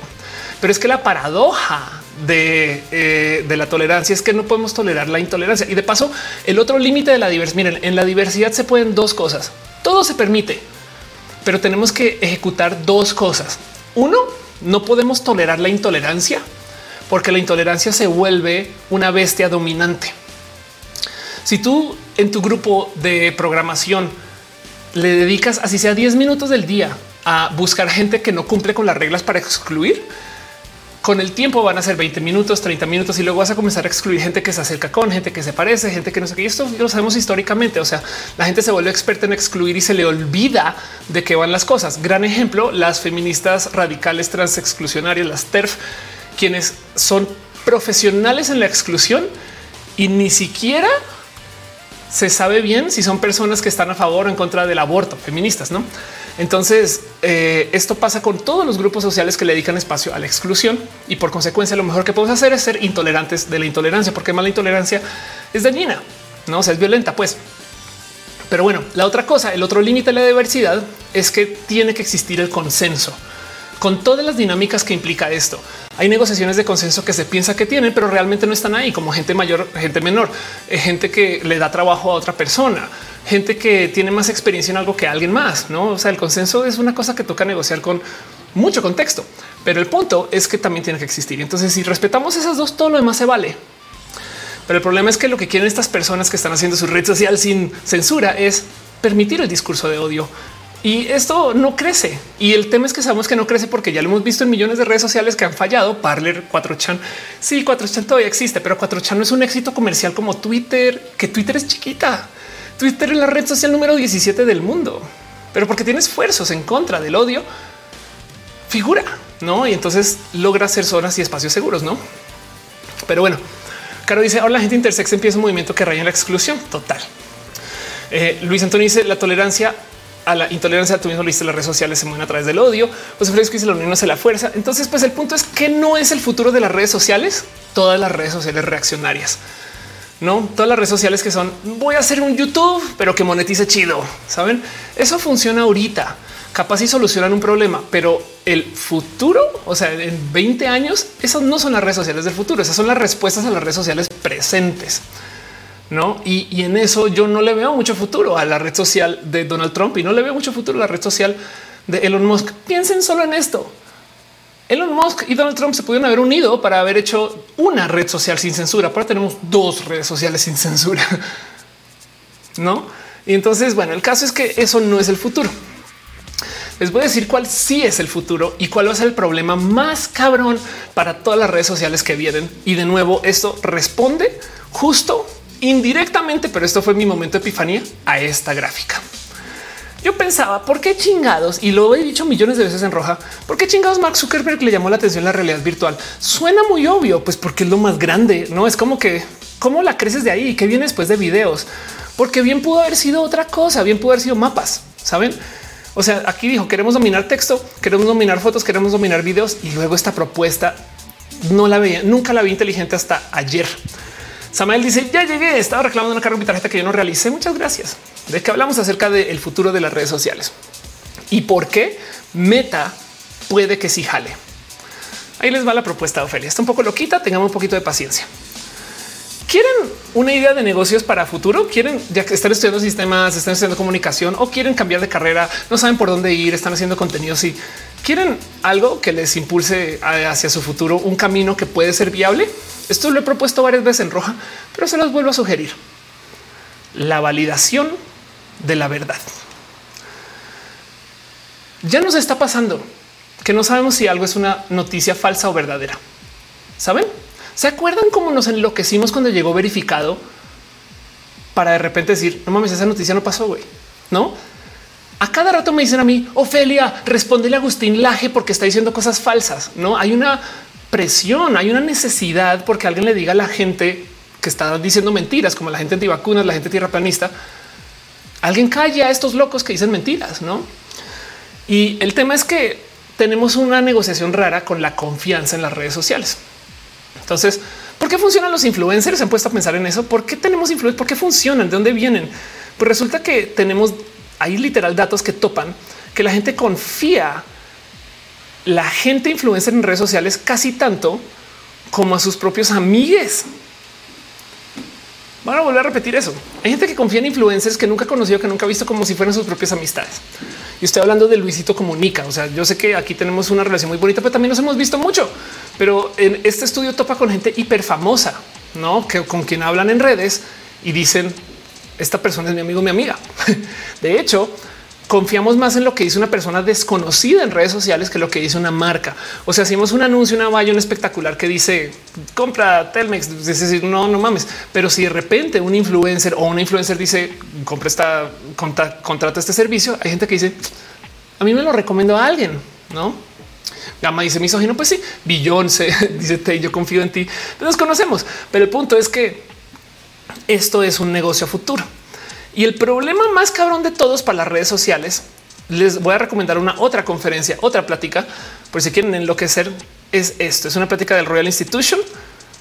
pero es que la paradoja de, eh, de, la tolerancia es que no podemos tolerar la intolerancia. Y de paso, el otro límite de la diversidad, miren, en la diversidad se pueden dos cosas. Todo se permite, pero tenemos que ejecutar dos cosas. Uno, no podemos tolerar la intolerancia porque la intolerancia se vuelve una bestia dominante. Si tú en tu grupo de programación le dedicas así sea 10 minutos del día a buscar gente que no cumple con las reglas para excluir, con el tiempo van a ser 20 minutos, 30 minutos y luego vas a comenzar a excluir gente que se acerca con gente que se parece, gente que no sé qué. Y esto lo sabemos históricamente. O sea, la gente se vuelve experta en excluir y se le olvida de qué van las cosas. Gran ejemplo, las feministas radicales trans exclusionarias, las TERF, quienes son profesionales en la exclusión y ni siquiera se sabe bien si son personas que están a favor o en contra del aborto, feministas, no? Entonces, eh, esto pasa con todos los grupos sociales que le dedican espacio a la exclusión y por consecuencia lo mejor que podemos hacer es ser intolerantes de la intolerancia, porque más la intolerancia es dañina, no o sea, es violenta, pues. Pero bueno, la otra cosa, el otro límite de la diversidad es que tiene que existir el consenso con todas las dinámicas que implica esto. Hay negociaciones de consenso que se piensa que tienen, pero realmente no están ahí, como gente mayor, gente menor, eh, gente que le da trabajo a otra persona, gente que tiene más experiencia en algo que alguien más. No, o sea, el consenso es una cosa que toca negociar con mucho contexto, pero el punto es que también tiene que existir. Entonces, si respetamos esas dos, todo lo demás se vale. Pero el problema es que lo que quieren estas personas que están haciendo su red social sin censura es permitir el discurso de odio, y esto no crece. Y el tema es que sabemos que no crece porque ya lo hemos visto en millones de redes sociales que han fallado. Parler 4chan. Sí, 4chan todavía existe, pero 4chan no es un éxito comercial como Twitter, que Twitter es chiquita. Twitter es la red social número 17 del mundo, pero porque tiene esfuerzos en contra del odio, figura, no? Y entonces logra ser zonas y espacios seguros, no? Pero bueno, Caro dice ahora la gente intersex empieza un movimiento que raya en la exclusión total. Eh, Luis Antonio dice la tolerancia a la intolerancia, tú mismo lo las redes sociales se mueven a través del odio. Pues Fresco dice la unión hace la fuerza. Entonces, pues el punto es que no es el futuro de las redes sociales, todas las redes sociales reaccionarias. No todas las redes sociales que son voy a hacer un YouTube, pero que monetice chido. Saben, eso funciona ahorita. Capaz y solucionan un problema, pero el futuro, o sea, en 20 años, esas no son las redes sociales del futuro. Esas son las respuestas a las redes sociales presentes no? Y, en eso yo no le veo mucho futuro a la red social de Donald Trump y no le veo mucho futuro a la red social de Elon Musk. Piensen solo en esto. Elon Musk y Donald Trump se pudieron haber unido para haber hecho una red social sin censura. Ahora tenemos dos redes sociales sin censura, no? Y entonces, bueno, el caso es que eso no es el futuro. Les voy a decir cuál sí es el futuro y cuál va a ser el problema más cabrón para todas las redes sociales que vienen. Y de nuevo, esto responde justo indirectamente, pero esto fue mi momento de epifanía a esta gráfica. Yo pensaba, ¿por qué chingados? Y lo he dicho millones de veces en roja, ¿por qué chingados Mark Zuckerberg le llamó la atención la realidad virtual? Suena muy obvio, pues porque es lo más grande, ¿no? Es como que, ¿cómo la creces de ahí? ¿Qué viene después de videos? Porque bien pudo haber sido otra cosa, bien pudo haber sido mapas, ¿saben? O sea, aquí dijo, queremos dominar texto, queremos dominar fotos, queremos dominar videos y luego esta propuesta no la veía, nunca la vi inteligente hasta ayer. Samael dice ya llegué, estaba reclamando una carga mi tarjeta que yo no realicé. Muchas gracias. De que hablamos acerca del futuro de las redes sociales y por qué Meta puede que sí jale. Ahí les va la propuesta Ofelia. Está un poco loquita, tengamos un poquito de paciencia. ¿Quieren una idea de negocios para futuro? ¿Quieren ya que están estudiando sistemas, están estudiando comunicación o quieren cambiar de carrera? No saben por dónde ir, están haciendo contenidos y quieren algo que les impulse hacia su futuro, un camino que puede ser viable. Esto lo he propuesto varias veces en roja, pero se los vuelvo a sugerir. La validación de la verdad. Ya nos está pasando que no sabemos si algo es una noticia falsa o verdadera. ¿Saben? ¿Se acuerdan cómo nos enloquecimos cuando llegó verificado para de repente decir, no mames, esa noticia no pasó, güey? No? A cada rato me dicen a mí, Ofelia, respondele a Agustín Laje porque está diciendo cosas falsas. No hay una presión, hay una necesidad porque alguien le diga a la gente que está diciendo mentiras, como la gente antivacunas, la gente tierra planista. Alguien calle a estos locos que dicen mentiras, no? Y el tema es que tenemos una negociación rara con la confianza en las redes sociales. Entonces, ¿por qué funcionan los influencers? Se han puesto a pensar en eso. ¿Por qué tenemos influencers? ¿Por qué funcionan? ¿De dónde vienen? Pues resulta que tenemos ahí literal datos que topan que la gente confía la gente influencer en redes sociales casi tanto como a sus propios amigues. Van a volver a repetir eso. Hay gente que confía en influencers que nunca ha conocido, que nunca ha visto como si fueran sus propias amistades. Y estoy hablando de Luisito Comunica. O sea, yo sé que aquí tenemos una relación muy bonita, pero también nos hemos visto mucho. Pero en este estudio topa con gente hiper famosa, no que con quien hablan en redes y dicen esta persona es mi amigo, mi amiga. De hecho, confiamos más en lo que dice una persona desconocida en redes sociales que lo que dice una marca. O sea, hacemos un anuncio, una valla, un espectacular que dice compra Telmex, decir no, no mames. Pero si de repente un influencer o una influencer dice compra esta, contrata este servicio, hay gente que dice a mí me lo recomiendo a alguien, no? Gama dice misógino, pues sí, se dice te, yo confío en ti. Nos conocemos, pero el punto es que esto es un negocio futuro. Y el problema más cabrón de todos para las redes sociales, les voy a recomendar una otra conferencia, otra plática, por si quieren enloquecer, es esto. Es una plática del Royal Institution.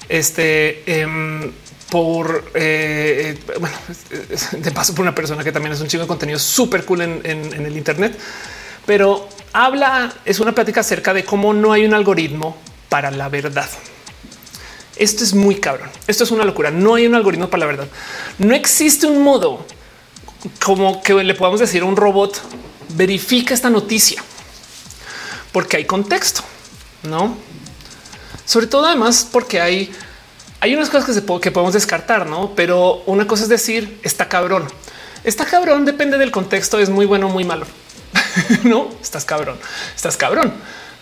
Este em, por eh, bueno, de paso por una persona que también es un chingo de contenido súper cool en el Internet, pero habla, es una plática acerca de cómo no hay un algoritmo para la verdad. Esto es muy cabrón. Esto es una locura. No hay un algoritmo para la verdad. No existe un modo como que le podamos decir a un robot verifica esta noticia porque hay contexto, no? Sobre todo, además, porque hay, hay unas cosas que, se que podemos descartar, no? Pero una cosa es decir está cabrón. Está cabrón depende del contexto, es muy bueno, muy malo. no estás cabrón, estás cabrón.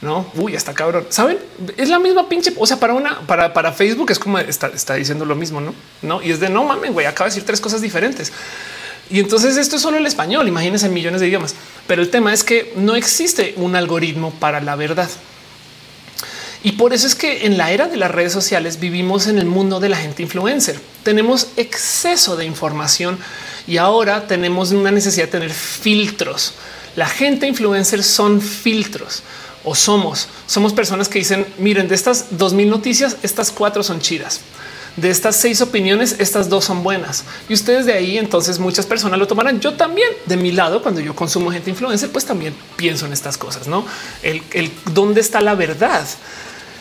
No, uy, está cabrón. Saben, es la misma pinche. O sea, para una, para, para Facebook es como está, está diciendo lo mismo, no? No, y es de no mames, güey, acaba de decir tres cosas diferentes. Y entonces esto es solo el español. Imagínense millones de idiomas. Pero el tema es que no existe un algoritmo para la verdad. Y por eso es que en la era de las redes sociales vivimos en el mundo de la gente influencer. Tenemos exceso de información y ahora tenemos una necesidad de tener filtros. La gente influencer son filtros o somos. Somos personas que dicen, miren, de estas dos mil noticias, estas cuatro son chidas de estas seis opiniones, estas dos son buenas y ustedes de ahí entonces muchas personas lo tomarán. Yo también de mi lado, cuando yo consumo gente influencer, pues también pienso en estas cosas, no el, el dónde está la verdad.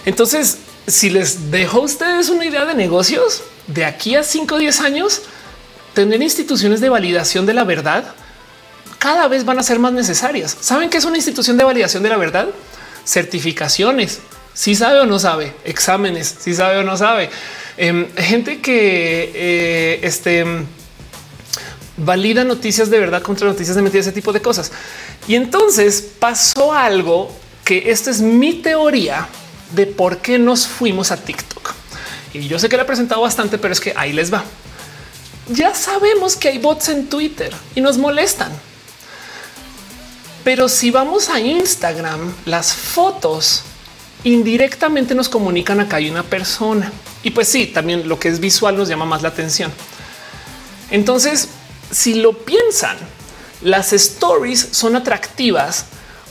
Entonces, si les dejo a ustedes una idea de negocios de aquí a 5 o 10 años, tener instituciones de validación de la verdad cada vez van a ser más necesarias. ¿Saben qué es una institución de validación de la verdad? Certificaciones. Si sabe o no sabe, exámenes, si sabe o no sabe. Em, gente que eh, este, valida noticias de verdad contra noticias de mentira, ese tipo de cosas. Y entonces pasó algo que esta es mi teoría de por qué nos fuimos a TikTok. Y yo sé que la he presentado bastante, pero es que ahí les va. Ya sabemos que hay bots en Twitter y nos molestan. Pero si vamos a Instagram, las fotos indirectamente nos comunican acá hay una persona. Y pues sí, también lo que es visual nos llama más la atención. Entonces, si lo piensan, las stories son atractivas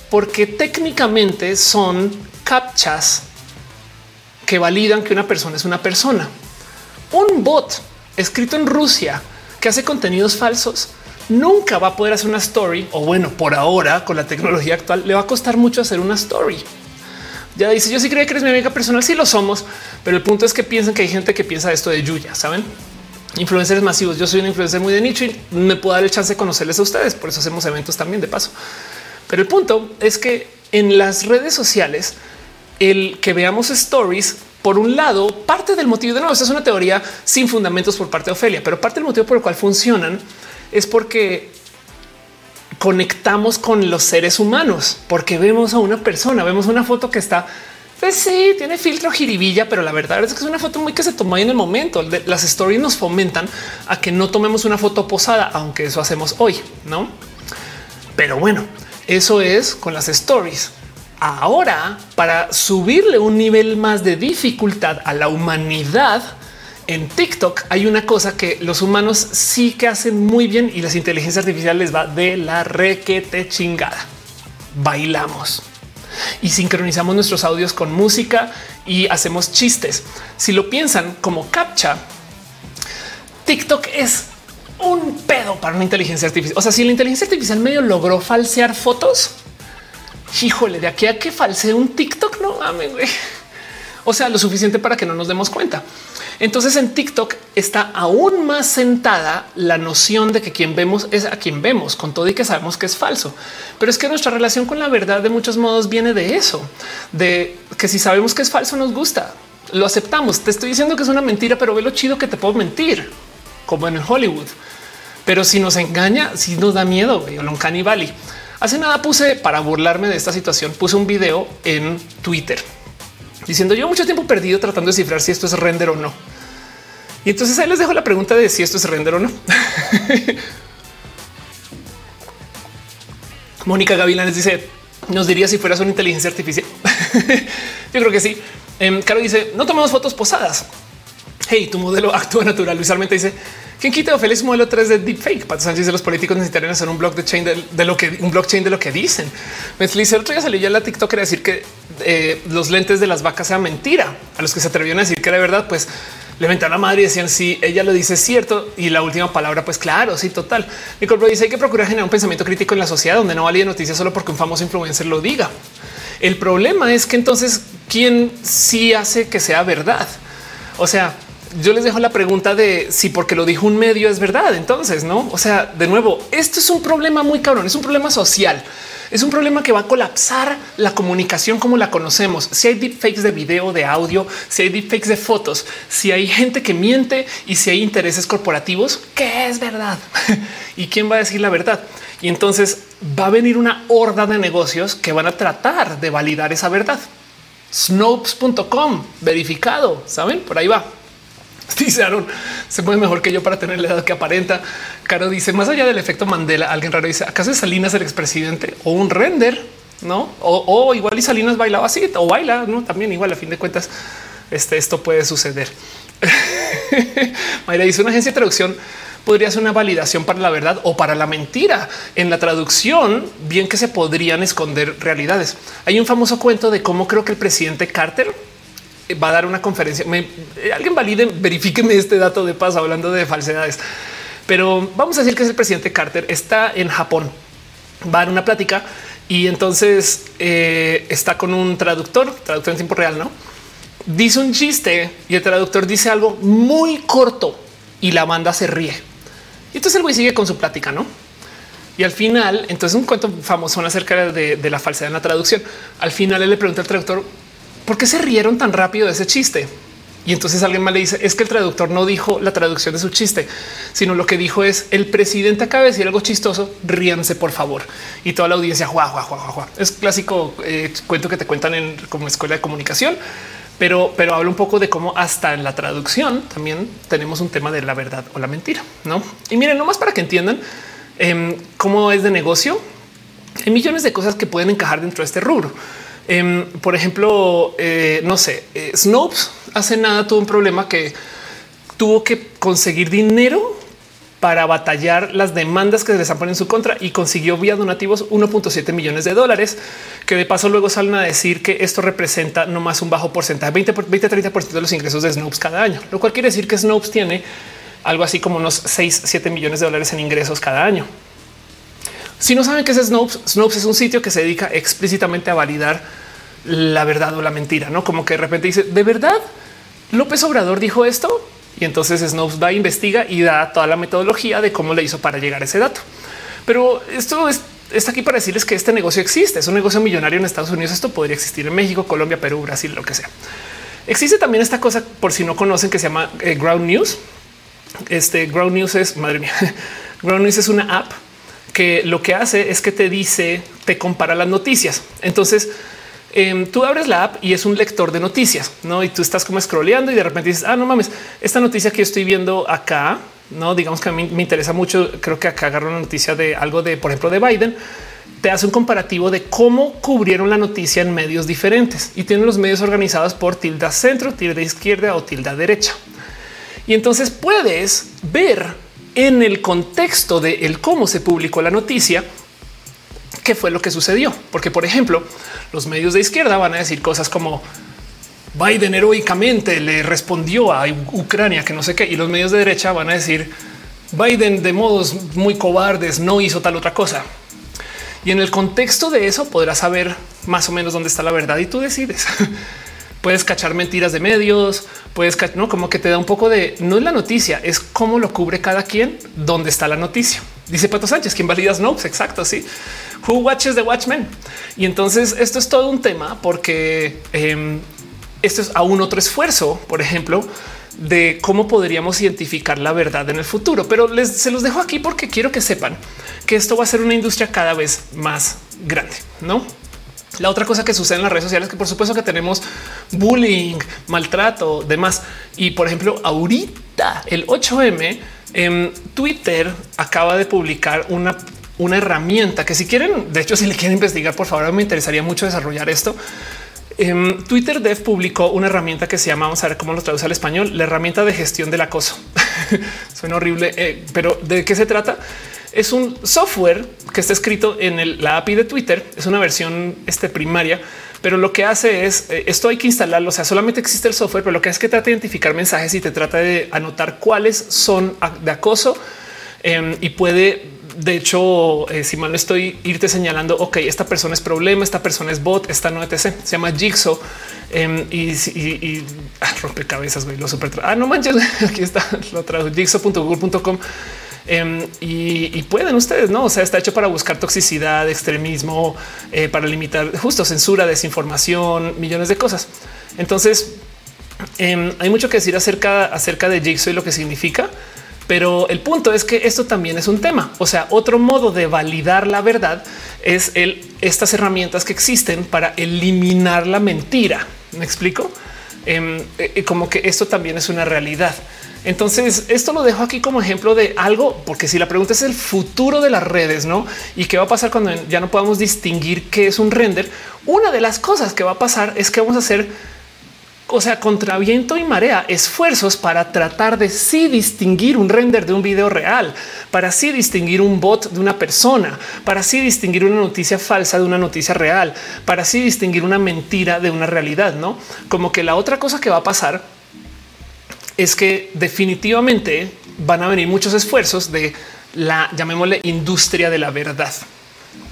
porque técnicamente son captchas que validan que una persona es una persona. Un bot escrito en Rusia que hace contenidos falsos nunca va a poder hacer una story o bueno, por ahora con la tecnología actual le va a costar mucho hacer una story Ya dice, yo sí creo que eres mi amiga personal, sí lo somos, pero el punto es que piensan que hay gente que piensa esto de Yuya, ¿saben? Influencers masivos. Yo soy un influencer muy de nicho y me puedo dar el chance de conocerles a ustedes. Por eso hacemos eventos también de paso. Pero el punto es que en las redes sociales, el que veamos stories, por un lado, parte del motivo de no, esta es una teoría sin fundamentos por parte de Ofelia, pero parte del motivo por el cual funcionan es porque conectamos con los seres humanos, porque vemos a una persona, vemos una foto que está pues sí, tiene filtro jiribilla, pero la verdad es que es una foto muy que se tomó en el momento. Las stories nos fomentan a que no tomemos una foto posada, aunque eso hacemos hoy, no? Pero bueno, eso es con las stories. Ahora, para subirle un nivel más de dificultad a la humanidad, en TikTok hay una cosa que los humanos sí que hacen muy bien y las inteligencias artificiales va de la requete chingada. Bailamos y sincronizamos nuestros audios con música y hacemos chistes. Si lo piensan como captcha, TikTok es un pedo para una inteligencia artificial. O sea, si la inteligencia artificial medio logró falsear fotos, híjole, de aquí a que falsee un TikTok, no mames, O sea, lo suficiente para que no nos demos cuenta. Entonces en TikTok está aún más sentada la noción de que quien vemos es a quien vemos, con todo y que sabemos que es falso. Pero es que nuestra relación con la verdad de muchos modos viene de eso, de que si sabemos que es falso nos gusta, lo aceptamos. Te estoy diciendo que es una mentira, pero ve lo chido que te puedo mentir, como en Hollywood. Pero si nos engaña, si nos da miedo, o canibali. Hace nada puse para burlarme de esta situación, puse un video en Twitter diciendo yo mucho tiempo perdido tratando de cifrar si esto es render o no. Y entonces ahí les dejo la pregunta de si esto es render o no. Mónica Gavilanes dice, nos diría si fueras una inteligencia artificial. Yo creo que sí. Eh, Caro dice, no tomamos fotos posadas. Hey, tu modelo actúa natural. Visualmente dice, ¿quién quita o feliz modelo 3 de deepfake? Pato Sánchez de los políticos necesitarían hacer un blockchain de, de, lo que un blockchain de lo que dicen. Me dice, el otro día salió ya la TikTok era decir que eh, los lentes de las vacas sea mentira. A los que se atrevieron a decir que era verdad, pues le a la madre y decían si ella lo dice cierto y la última palabra, pues claro, sí, total. Nicole dice hay que procurar generar un pensamiento crítico en la sociedad donde no valía noticias solo porque un famoso influencer lo diga. El problema es que entonces quién sí hace que sea verdad. O sea, yo les dejo la pregunta de si porque lo dijo un medio es verdad. Entonces, no? O sea, de nuevo, esto es un problema muy cabrón, es un problema social. Es un problema que va a colapsar la comunicación como la conocemos. Si hay deepfakes de video, de audio, si hay deepfakes de fotos, si hay gente que miente y si hay intereses corporativos, ¿qué es verdad? ¿Y quién va a decir la verdad? Y entonces va a venir una horda de negocios que van a tratar de validar esa verdad. Snopes.com verificado, saben? Por ahí va. Dice Aaron, se mueve mejor que yo para tener la edad que aparenta. Caro dice, más allá del efecto Mandela, alguien raro dice, ¿acaso es Salinas el expresidente o un render? No, o, igual y Salinas bailaba así o baila, no? También igual a fin de cuentas, este, esto puede suceder. Mayra dice una agencia de traducción podría ser una validación para la verdad o para la mentira. En la traducción, bien que se podrían esconder realidades. Hay un famoso cuento de cómo creo que el presidente Carter va a dar una conferencia. Eh, alguien valide, verifíqueme este dato de paso hablando de falsedades. Pero vamos a decir que es el presidente Carter, está en Japón, va a dar una plática y entonces eh, está con un traductor, traductor en tiempo real, ¿no? Dice un chiste y el traductor dice algo muy corto y la banda se ríe. Y entonces el güey sigue con su plática, ¿no? Y al final, entonces un cuento famoso acerca de, de la falsedad en la traducción. Al final él le pregunta al traductor, ¿por qué se rieron tan rápido de ese chiste? Y entonces alguien más le dice es que el traductor no dijo la traducción de su chiste, sino lo que dijo es el presidente acaba de decir algo chistoso. Ríanse, por favor. Y toda la audiencia juá, juá, juá, juá. Es clásico eh, cuento que te cuentan en como escuela de comunicación, pero, pero habla un poco de cómo hasta en la traducción también tenemos un tema de la verdad o la mentira. No, y miren, nomás para que entiendan em, cómo es de negocio. Hay millones de cosas que pueden encajar dentro de este rubro. Em, por ejemplo, eh, no sé, eh, Snopes hace nada tuvo un problema que tuvo que conseguir dinero para batallar las demandas que se les ponen en su contra y consiguió vía donativos 1.7 millones de dólares, que de paso luego salen a decir que esto representa no más un bajo porcentaje, 20, 20 30 de los ingresos de Snopes cada año, lo cual quiere decir que Snopes tiene algo así como unos 6, 7 millones de dólares en ingresos cada año. Si no saben qué es Snopes, Snopes es un sitio que se dedica explícitamente a validar la verdad o la mentira, no como que de repente dice de verdad López Obrador dijo esto y entonces Snopes va, investiga y da toda la metodología de cómo le hizo para llegar a ese dato. Pero esto está aquí para decirles que este negocio existe, es un negocio millonario en Estados Unidos. Esto podría existir en México, Colombia, Perú, Brasil, lo que sea. Existe también esta cosa, por si no conocen, que se llama eh, Ground News. Este Ground News es madre mía. Ground News es una app que lo que hace es que te dice, te compara las noticias. Entonces, em, tú abres la app y es un lector de noticias, no? Y tú estás como scrolleando y de repente dices, ah, no mames, esta noticia que estoy viendo acá, no digamos que a mí me interesa mucho. Creo que acá agarro una noticia de algo de, por ejemplo, de Biden. Te hace un comparativo de cómo cubrieron la noticia en medios diferentes y tienen los medios organizados por tilda centro, tilda izquierda o tilda derecha. Y entonces puedes ver en el contexto de el cómo se publicó la noticia, qué fue lo que sucedió. Porque, por ejemplo, los medios de izquierda van a decir cosas como Biden heroicamente le respondió a Ucrania que no sé qué, y los medios de derecha van a decir Biden de modos muy cobardes no hizo tal otra cosa. Y en el contexto de eso podrás saber más o menos dónde está la verdad y tú decides. puedes cachar mentiras de medios, puedes no como que te da un poco de no es la noticia, es cómo lo cubre cada quien, dónde está la noticia. Dice Pato Sánchez, quien valida Snopes. Exacto. Así who watches the Watchmen. Y entonces esto es todo un tema porque em, esto es aún otro esfuerzo, por ejemplo, de cómo podríamos identificar la verdad en el futuro. Pero les se los dejo aquí porque quiero que sepan que esto va a ser una industria cada vez más grande, no? La otra cosa que sucede en las redes sociales es que por supuesto que tenemos bullying, maltrato, demás. Y por ejemplo, ahorita el 8M en Twitter acaba de publicar una, una herramienta que si quieren, de hecho, si le quieren investigar, por favor, me interesaría mucho desarrollar esto. En Twitter Dev publicó una herramienta que se llama, vamos a ver cómo lo traduce al español, la herramienta de gestión del acoso. Suena horrible, eh, pero ¿de qué se trata? Es un software que está escrito en la API de Twitter. Es una versión este, primaria, pero lo que hace es eh, esto hay que instalarlo. O sea, solamente existe el software, pero lo que es que trata de identificar mensajes y te trata de anotar cuáles son de acoso em, y puede de hecho, eh, si mal no estoy, irte señalando, ok, esta persona es problema, esta persona es bot, esta no etc. Se llama Jigsaw em, y, y, ah, rompecabezas, güey, lo super. Ah, no manches, aquí está, lo trajo jigsaw.google.com Em, y, pueden ustedes, no? O sea, está hecho para buscar toxicidad, extremismo, eh, para limitar justo censura, desinformación, millones de cosas. Entonces, em, hay mucho que decir acerca, acerca de Jigsaw y lo que significa. Pero el punto es que esto también es un tema. O sea, otro modo de validar la verdad es estas herramientas que existen para eliminar la mentira. ¿Me explico? Em, eh, como que esto también es una realidad. Entonces, esto lo dejo aquí como ejemplo de algo, porque si la pregunta es el futuro de las redes, no? Y qué va a pasar cuando ya no podamos distinguir qué es un render. Una de las cosas que va a pasar es que vamos a hacer, o sea, contra viento y marea, esfuerzos para tratar de sí distinguir un render de un video real, para sí distinguir un bot de una persona, para sí distinguir una noticia falsa de una noticia real, para sí distinguir una mentira de una realidad, no? Como que la otra cosa que va a pasar es que definitivamente van a venir muchos esfuerzos de la llamémosle industria de la verdad.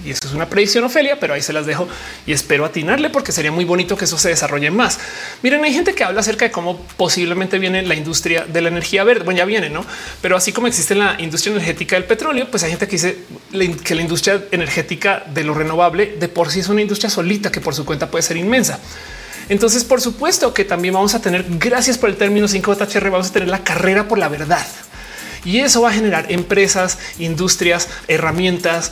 Y eso es una predicción, Ofelia, pero ahí se las dejo y espero atinarle porque sería muy bonito que eso se desarrolle más. Miren, hay gente que habla acerca de cómo posiblemente viene la industria de la energía verde. Bueno, ya viene, no? Pero así como existe la industria energética del petróleo, pues hay gente que dice que la industria energética de lo renovable de por sí es una industria solita que por su cuenta puede ser inmensa. Entonces, por supuesto que también vamos a tener, gracias por el término 5HR, vamos a tener la carrera por la verdad. Y eso va a generar empresas, industrias, herramientas,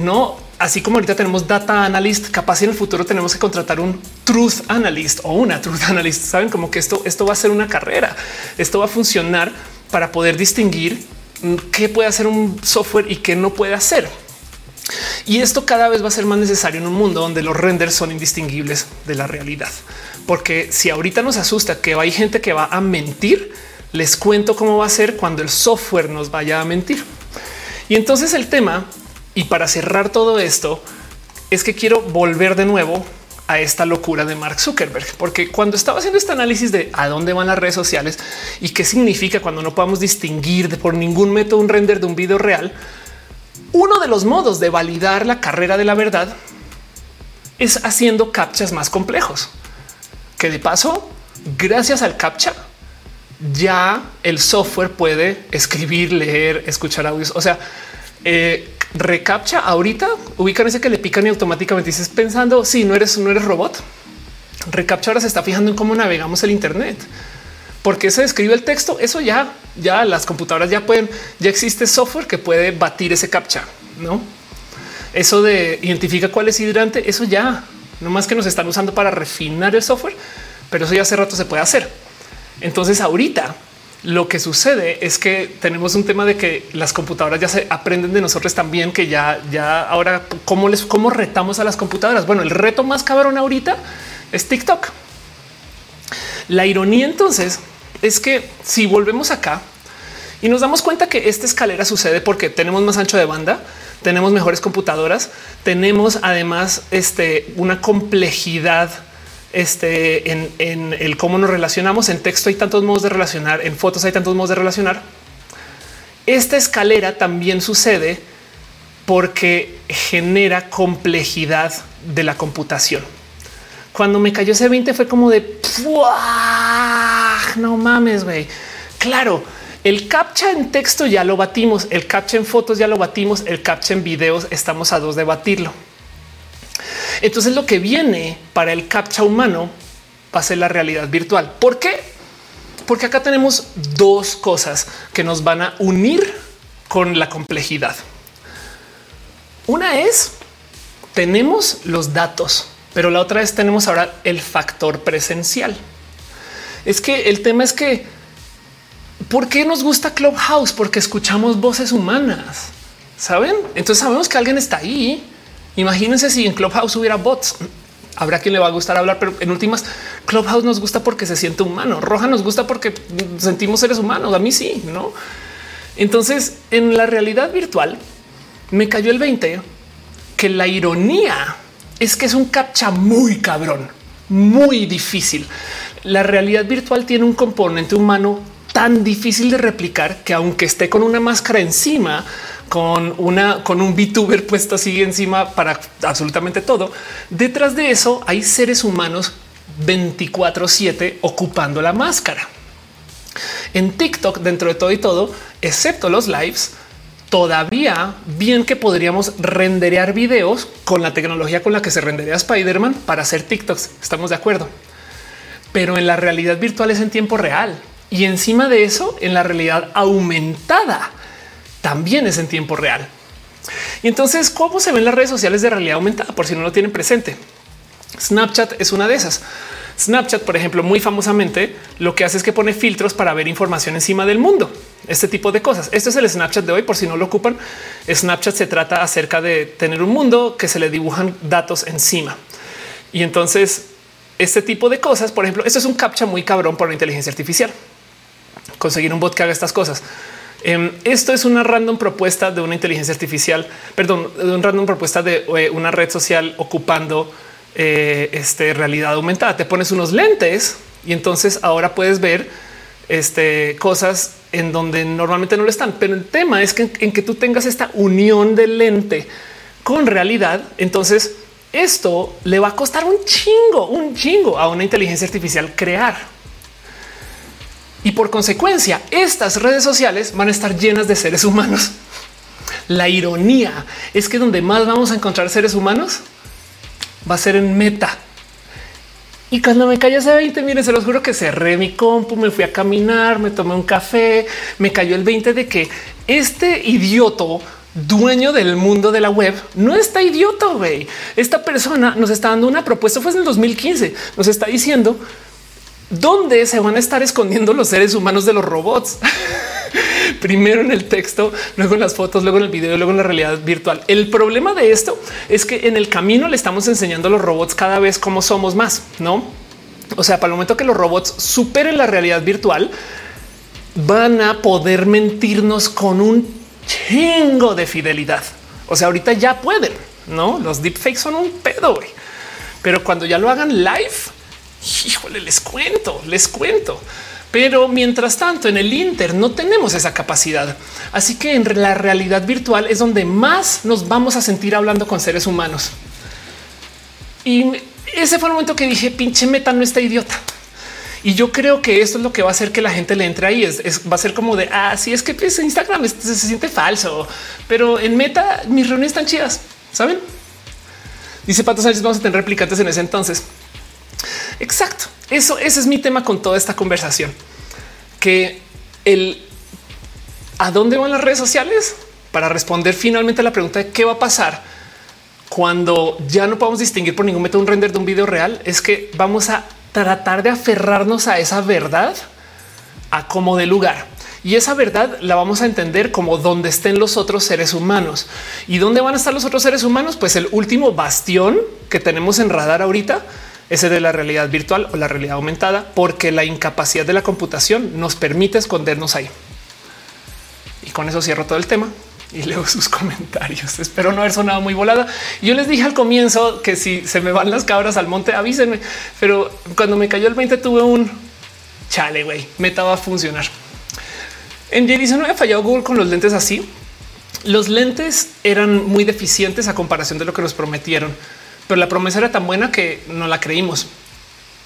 no así como ahorita tenemos data analyst, capaz en el futuro tenemos que contratar un truth analyst o una truth analyst. Saben como que esto, esto va a ser una carrera. Esto va a funcionar para poder distinguir qué puede hacer un software y qué no puede hacer. Y esto cada vez va a ser más necesario en un mundo donde los renders son indistinguibles de la realidad. Porque si ahorita nos asusta que hay gente que va a mentir, les cuento cómo va a ser cuando el software nos vaya a mentir. Y entonces el tema, y para cerrar todo esto, es que quiero volver de nuevo a esta locura de Mark Zuckerberg, porque cuando estaba haciendo este análisis de a dónde van las redes sociales y qué significa cuando no podamos distinguir por ningún método un render de un video real, uno de los modos de validar la carrera de la verdad es haciendo captchas más complejos. Que de paso, gracias al captcha, ya el software puede escribir, leer, escuchar audios. O sea, eh, recaptcha ahorita ubican ese que le pican y automáticamente dices pensando si no eres, no eres robot. Recaptcha ahora se está fijando en cómo navegamos el Internet porque se escribe el texto. Eso ya, ya las computadoras ya pueden, ya existe software que puede batir ese captcha, no? Eso de identifica cuál es hidrante, eso ya no más que nos están usando para refinar el software, pero eso ya hace rato se puede hacer. Entonces, ahorita lo que sucede es que tenemos un tema de que las computadoras ya se aprenden de nosotros también, que ya, ya ahora cómo les, cómo retamos a las computadoras. Bueno, el reto más cabrón ahorita es TikTok. La ironía entonces es que si volvemos acá y nos damos cuenta que esta escalera sucede porque tenemos más ancho de banda, tenemos mejores computadoras, tenemos además este, una complejidad este, en, en, el cómo nos relacionamos. En texto hay tantos modos de relacionar, en fotos hay tantos modos de relacionar. Esta escalera también sucede porque genera complejidad de la computación. Cuando me cayó ese 20 fue como de no mames, güey. Claro, el captcha en texto ya lo batimos, el captcha en fotos ya lo batimos, el captcha en videos estamos a dos de batirlo. Entonces lo que viene para el captcha humano va a ser la realidad virtual. ¿Por qué? Porque acá tenemos dos cosas que nos van a unir con la complejidad. Una es tenemos los datos, pero la otra es tenemos ahora el factor presencial. Es que el tema es que ¿por qué nos gusta Clubhouse? Porque escuchamos voces humanas, saben? Entonces sabemos que alguien está ahí. Imagínense si en Clubhouse hubiera bots. Habrá quien le va a gustar hablar, pero en últimas Clubhouse nos gusta porque se siente humano. Roja nos gusta porque sentimos seres humanos. A mí sí, no? Entonces, en la realidad virtual me cayó el 20 que la ironía es que es un captcha muy cabrón, muy difícil. La realidad virtual tiene un componente humano tan difícil de replicar que aunque esté con una máscara encima, con una con un VTuber puesto así encima para absolutamente todo, detrás de eso hay seres humanos 24/7 ocupando la máscara. En TikTok, dentro de todo y todo, excepto los lives, todavía bien que podríamos renderear videos con la tecnología con la que se renderea Spider-Man para hacer TikToks. Estamos de acuerdo. Pero en la realidad virtual es en tiempo real. Y encima de eso, en la realidad aumentada, también es en tiempo real. Y entonces, ¿cómo se ven las redes sociales de realidad aumentada? Por si no lo tienen presente. Snapchat es una de esas. Snapchat, por ejemplo, muy famosamente lo que hace es que pone filtros para ver información encima del mundo. Este tipo de cosas. Esto es el Snapchat de hoy. Por si no lo ocupan, Snapchat se trata acerca de tener un mundo que se le dibujan datos encima. Y entonces este tipo de cosas, por ejemplo, esto es un captcha muy cabrón por la inteligencia artificial. Conseguir un bot que haga estas cosas. Em, esto es una random propuesta de una inteligencia artificial, perdón, de un random propuesta de eh, una red social ocupando eh, este, realidad aumentada. Te pones unos lentes y entonces ahora puedes ver este, cosas en donde normalmente no lo están. Pero el tema es que en, que tú tengas esta unión de lente con realidad, entonces esto le va a costar un chingo, un chingo a una inteligencia artificial crear. Y por consecuencia, estas redes sociales van a estar llenas de seres humanos. La ironía es que donde más vamos a encontrar seres humanos va a ser en meta. Y cuando me cayó ese 20, miren, se los juro que cerré mi compu, me fui a caminar, me tomé un café, me cayó el 20 de que este idioto dueño del mundo de la web no está idiota. Güey. Esta persona nos está dando una propuesta. Fue en el 2015. Nos está diciendo dónde se van a estar escondiendo los seres humanos de los robots. Primero en el texto, luego en las fotos, luego en el video, luego en la realidad virtual. El problema de esto es que en el camino le estamos enseñando a los robots cada vez cómo somos más, no? O sea, para el momento que los robots superen la realidad virtual, van a poder mentirnos con un chingo de fidelidad. O sea, ahorita ya pueden, no? Los deepfakes son un pedo. Pero cuando ya lo hagan live, híjole, les cuento, les cuento. Pero mientras tanto, en el Inter no tenemos esa capacidad. Así que en la realidad virtual es donde más nos vamos a sentir hablando con seres humanos. Y ese fue el momento que dije, pinche meta no está idiota. Y yo creo que esto es lo que va a hacer que la gente le entre ahí. Es, va a ser como de ah, sí, es que pues, Instagram se, siente falso, pero en meta mis reuniones están chidas. Saben? Dice Pato Sánchez, vamos a tener replicantes en ese entonces. Exacto. Eso, ese es mi tema con toda esta conversación. Que el a dónde van las redes sociales para responder finalmente a la pregunta de qué va a pasar cuando ya no podemos distinguir por ningún método un render de un video real. Es que vamos a tratar de aferrarnos a esa verdad a como de lugar. Y esa verdad la vamos a entender como donde estén los otros seres humanos. ¿Y dónde van a estar los otros seres humanos? Pues el último bastión que tenemos en radar ahorita, ese de la realidad virtual o la realidad aumentada, porque la incapacidad de la computación nos permite escondernos ahí. Y con eso cierro todo el tema y leo sus comentarios. Espero no haber sonado muy volada. Yo les dije al comienzo que si se me van las cabras al monte, avísenme. Pero cuando me cayó el 20 tuve un chale, güey, meta va a funcionar. En J no había fallado Google con los lentes así. Los lentes eran muy deficientes a comparación de lo que nos prometieron, pero la promesa era tan buena que no la creímos.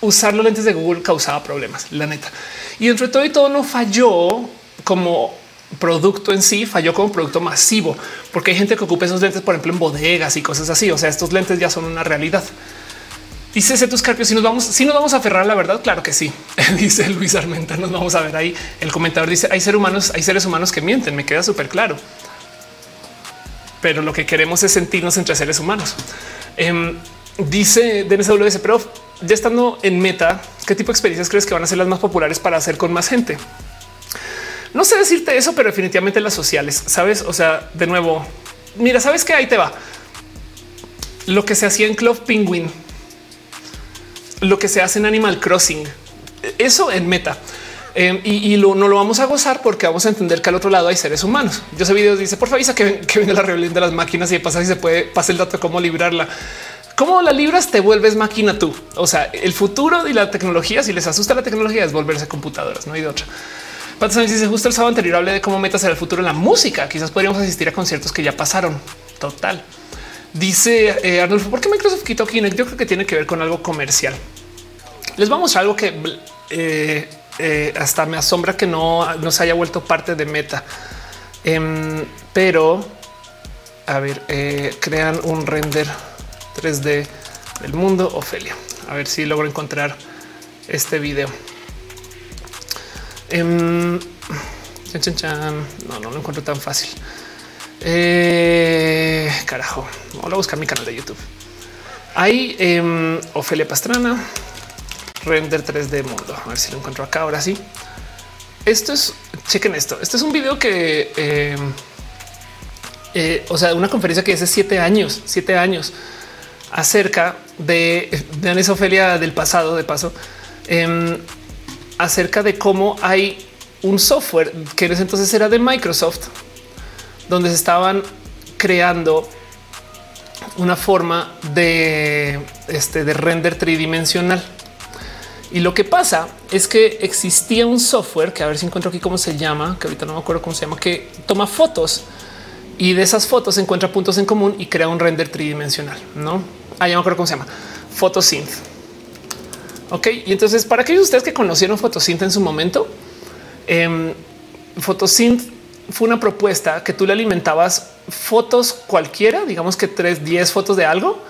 Usar los lentes de Google causaba problemas, la neta. Y entre todo y todo no falló como producto en sí, falló como producto masivo, porque hay gente que ocupa esos lentes, por ejemplo, en bodegas y cosas así. O sea, estos lentes ya son una realidad. Dice Cetus Carpio, si nos vamos, si nos vamos a aferrar a la verdad, claro que sí. dice Luis Armenta, nos vamos a ver ahí. El comentador dice, hay seres humanos, hay seres humanos que mienten, me queda súper claro. Pero lo que queremos es sentirnos entre seres humanos. Eh, dice Denis WS, pero ya estando en meta, ¿qué tipo de experiencias crees que van a ser las más populares para hacer con más gente? No sé decirte eso, pero definitivamente las sociales, sabes? O sea, de nuevo, mira, sabes que ahí te va. Lo que se hacía en Club Penguin lo que se hace en Animal Crossing. Eso en meta. Em, y, no lo vamos a gozar porque vamos a entender que al otro lado hay seres humanos. Yo sé videos dice por favor, avisa que, que viene la rebelión de las máquinas y pasa si se puede pasar el dato de cómo librarla. Cómo la libras, te vuelves máquina tú. O sea, el futuro y la tecnología, si les asusta la tecnología, es volverse computadoras, no hay de otra. Patas dice justo el sábado anterior hablé de cómo metas será el futuro en la música. Quizás podríamos asistir a conciertos que ya pasaron. Total. Dice eh, Arnulfo, ¿por qué Microsoft quitó Kinect? Yo creo que tiene que ver con algo comercial. Les vamos a algo que eh, eh, hasta me asombra que no, no, se haya vuelto parte de Meta. Em, pero, a ver, crean un render 3D del mundo Ofelia. A ver si logro encontrar este video. Em, no, no lo encuentro tan fácil. Eh, carajo, voy a buscar mi canal de YouTube. Hay eh, Ofelia Pastrana, render 3D mundo. A ver si lo encuentro acá. Ahora sí. Esto es chequen esto. Este es un video que, em, eh, o sea, una conferencia que hace siete años, siete años acerca de de Ofelia del pasado, de paso, em, acerca de cómo hay un software que en ese entonces era de Microsoft donde se estaban creando una forma de, este, de render tridimensional. Y lo que pasa es que existía un software que a ver si encuentro aquí cómo se llama, que ahorita no me acuerdo cómo se llama, que toma fotos y de esas fotos encuentra puntos en común y crea un render tridimensional. No, ah, ya me acuerdo cómo se llama Photosynth. Ok, y entonces para aquellos de ustedes que conocieron Photosynth en su momento, Photosynth fue una propuesta que tú le alimentabas fotos cualquiera, digamos que tres, 10 fotos de algo,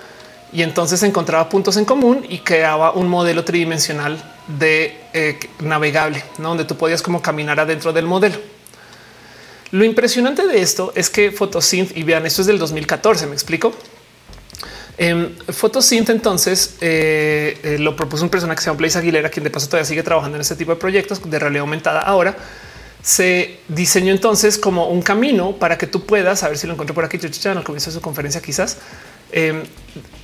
y entonces encontraba puntos en común y creaba un modelo tridimensional de eh, navegable, donde tú podías como caminar adentro del modelo. Lo impresionante de esto es que Photosynth, y vean, esto es del 2014, me explico. En Photosynth entonces eh, eh, lo propuso un persona que se llama Blaise Aguilera, quien de paso todavía sigue trabajando en este tipo de proyectos de realidad aumentada ahora se diseñó entonces como un camino para que tú puedas, a ver si lo encuentro por aquí, al comienzo de su conferencia quizás, eh,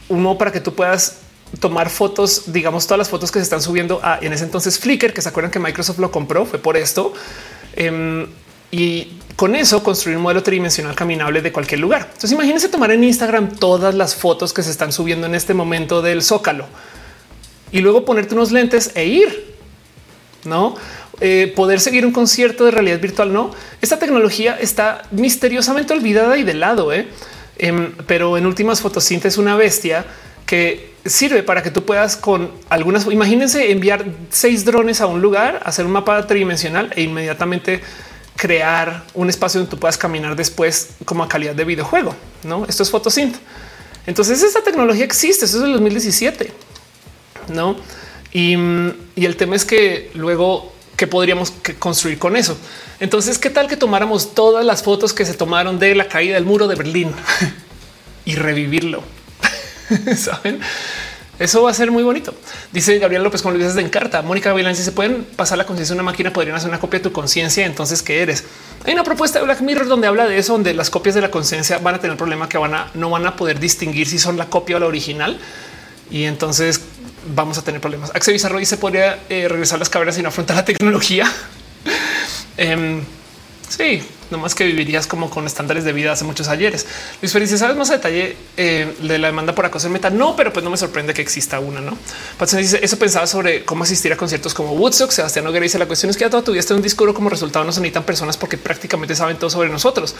uno para que tú puedas tomar fotos, digamos todas las fotos que se están subiendo a en ese entonces Flickr, que se acuerdan que Microsoft lo compró, fue por esto. Em, y con eso construir un modelo tridimensional caminable de cualquier lugar. Entonces imagínense tomar en Instagram todas las fotos que se están subiendo en este momento del zócalo y luego ponerte unos lentes e ir. No eh, poder seguir un concierto de realidad virtual. No, esta tecnología está misteriosamente olvidada y de lado, ¿eh? Em, pero en últimas fotosíntesis una bestia que sirve para que tú puedas con algunas, imagínense enviar seis drones a un lugar, hacer un mapa tridimensional e inmediatamente crear un espacio donde tú puedas caminar después como a calidad de videojuego. No, esto es photosynth. Entonces esta tecnología existe, eso es del 2017. No, y, y el tema es que luego qué podríamos construir con eso. Entonces, ¿qué tal que tomáramos todas las fotos que se tomaron de la caída del muro de Berlín y revivirlo? Saben? Eso va a ser muy bonito. Dice Gabriel López con Luis de Encarta. Mónica Gavilán, si se pueden pasar la conciencia de una máquina, podrían hacer una copia de tu conciencia. Entonces, ¿qué eres? Hay una propuesta de Black Mirror donde habla de eso, donde las copias de la conciencia van a tener el problema que van a no van a poder distinguir si son la copia o la original. Y entonces vamos a tener problemas. Axel Bizarro dice podría eh, regresar las y no afrontar la tecnología. eh, sí, más que vivirías como con estándares de vida hace muchos ayeres. Luis Feliz, ¿sabes más a detalle eh, de la demanda por acoso en meta? No, pero pues no me sorprende que exista una, ¿no? Dice, eso pensaba sobre cómo asistir a conciertos como Woodstock. Sebastián Noguera dice, la cuestión es que ya toda tu un disco como resultado no se necesitan personas porque prácticamente saben todo sobre nosotros.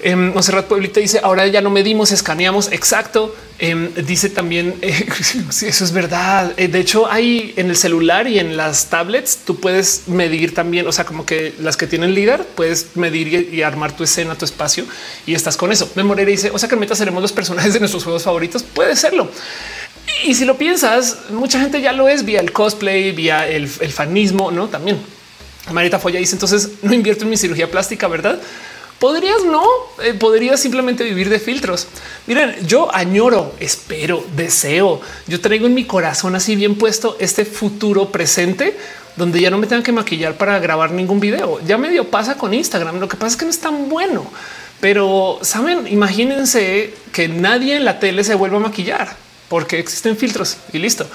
Eh, Monserrat Pueblita dice ahora ya no medimos, escaneamos. Exacto. Em, dice también eh, eso es verdad. Eh, de hecho, hay en el celular y en las tablets tú puedes medir también. O sea, como que las que tienen líder puedes medir y, armar tu escena, tu espacio y estás con eso. Memoria dice o sea que meta seremos los personajes de nuestros juegos favoritos. Puede serlo. Y si lo piensas, mucha gente ya lo es vía el cosplay, vía el, el fanismo, no también. Marita Folla dice entonces no invierto en mi cirugía plástica, verdad? Podrías no, eh, podrías simplemente vivir de filtros. Miren, yo añoro, espero, deseo. Yo traigo en mi corazón así bien puesto este futuro presente donde ya no me tengan que maquillar para grabar ningún video. Ya medio pasa con Instagram. Lo que pasa es que no es tan bueno, pero saben, imagínense que nadie en la tele se vuelva a maquillar porque existen filtros y listo.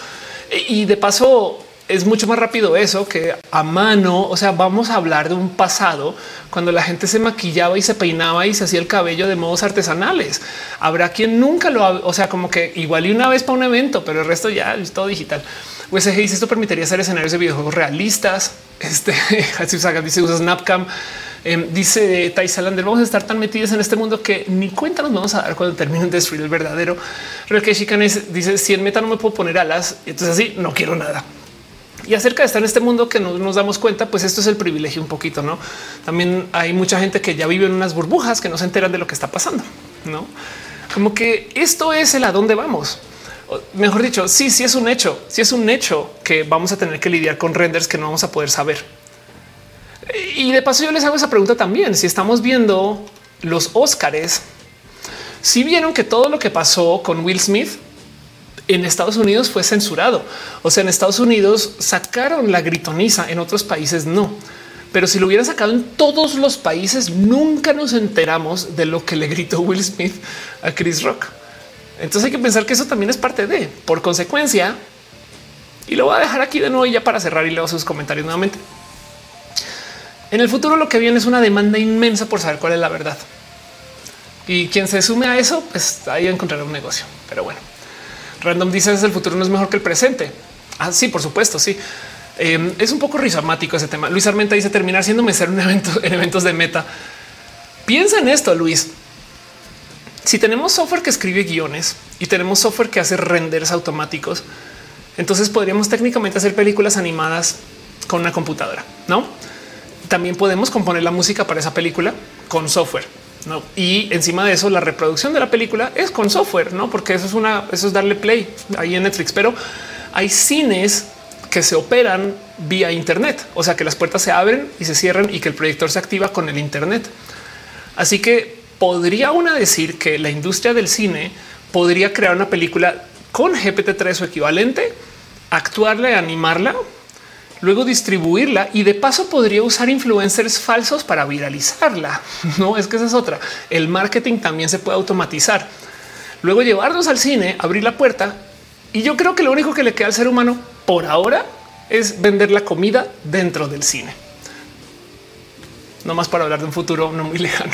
Y de paso, es mucho más rápido eso que a mano. O sea, vamos a hablar de un pasado cuando la gente se maquillaba y se peinaba y se hacía el cabello de modos artesanales. Habrá quien nunca lo, o sea, como que igual y una vez para un evento, pero el resto ya es todo digital. USG dice esto permitiría hacer escenarios de videojuegos realistas. Este dice usa Snapcam. Eh, dice Taisalander, vamos a estar tan metidos en este mundo que ni cuenta nos vamos a dar cuando termine de destruir el verdadero. Real que dice si en meta no me puedo poner alas, entonces así no quiero nada y acerca de estar en este mundo que no nos damos cuenta, pues esto es el privilegio un poquito, ¿no? También hay mucha gente que ya vive en unas burbujas que no se enteran de lo que está pasando, ¿no? Como que esto es el a dónde vamos. mejor dicho, sí, sí es un hecho, sí es un hecho que vamos a tener que lidiar con renders que no vamos a poder saber. Y de paso yo les hago esa pregunta también, si estamos viendo los Óscares, si vieron que todo lo que pasó con Will Smith en Estados Unidos fue censurado. O sea, en Estados Unidos sacaron la gritoniza, en otros países no. Pero si lo hubieran sacado en todos los países, nunca nos enteramos de lo que le gritó Will Smith a Chris Rock. Entonces hay que pensar que eso también es parte de, por consecuencia, y lo voy a dejar aquí de nuevo ya para cerrar y leo sus comentarios nuevamente. En el futuro lo que viene es una demanda inmensa por saber cuál es la verdad. Y quien se sume a eso, pues ahí encontrará un negocio. Pero bueno. Random dice el futuro no es mejor que el presente. Ah, sí, por supuesto. Sí, em, es un poco rizomático ese tema. Luis Armenta dice terminar siendo mesero en, evento, en eventos de meta. Piensa en esto, Luis. Si tenemos software que escribe guiones y tenemos software que hace renders automáticos, entonces podríamos técnicamente hacer películas animadas con una computadora, no? También podemos componer la música para esa película con software. ¿No? Y encima de eso, la reproducción de la película es con software, no? Porque eso es una, es darle play ahí en Netflix, pero hay cines que se operan vía Internet, o sea que las puertas se abren y se cierran y que el proyector se activa con el Internet. Así que podría una decir que la industria del cine podría crear una película con GPT-3 o equivalente, actuarla y animarla luego distribuirla y de paso podría usar influencers falsos para viralizarla. No es que esa es otra. El marketing también se puede automatizar. Luego llevarnos al cine, abrir la puerta y yo creo que lo único que le queda al ser humano por ahora es vender la comida dentro del cine. No más para hablar de un futuro no muy lejano.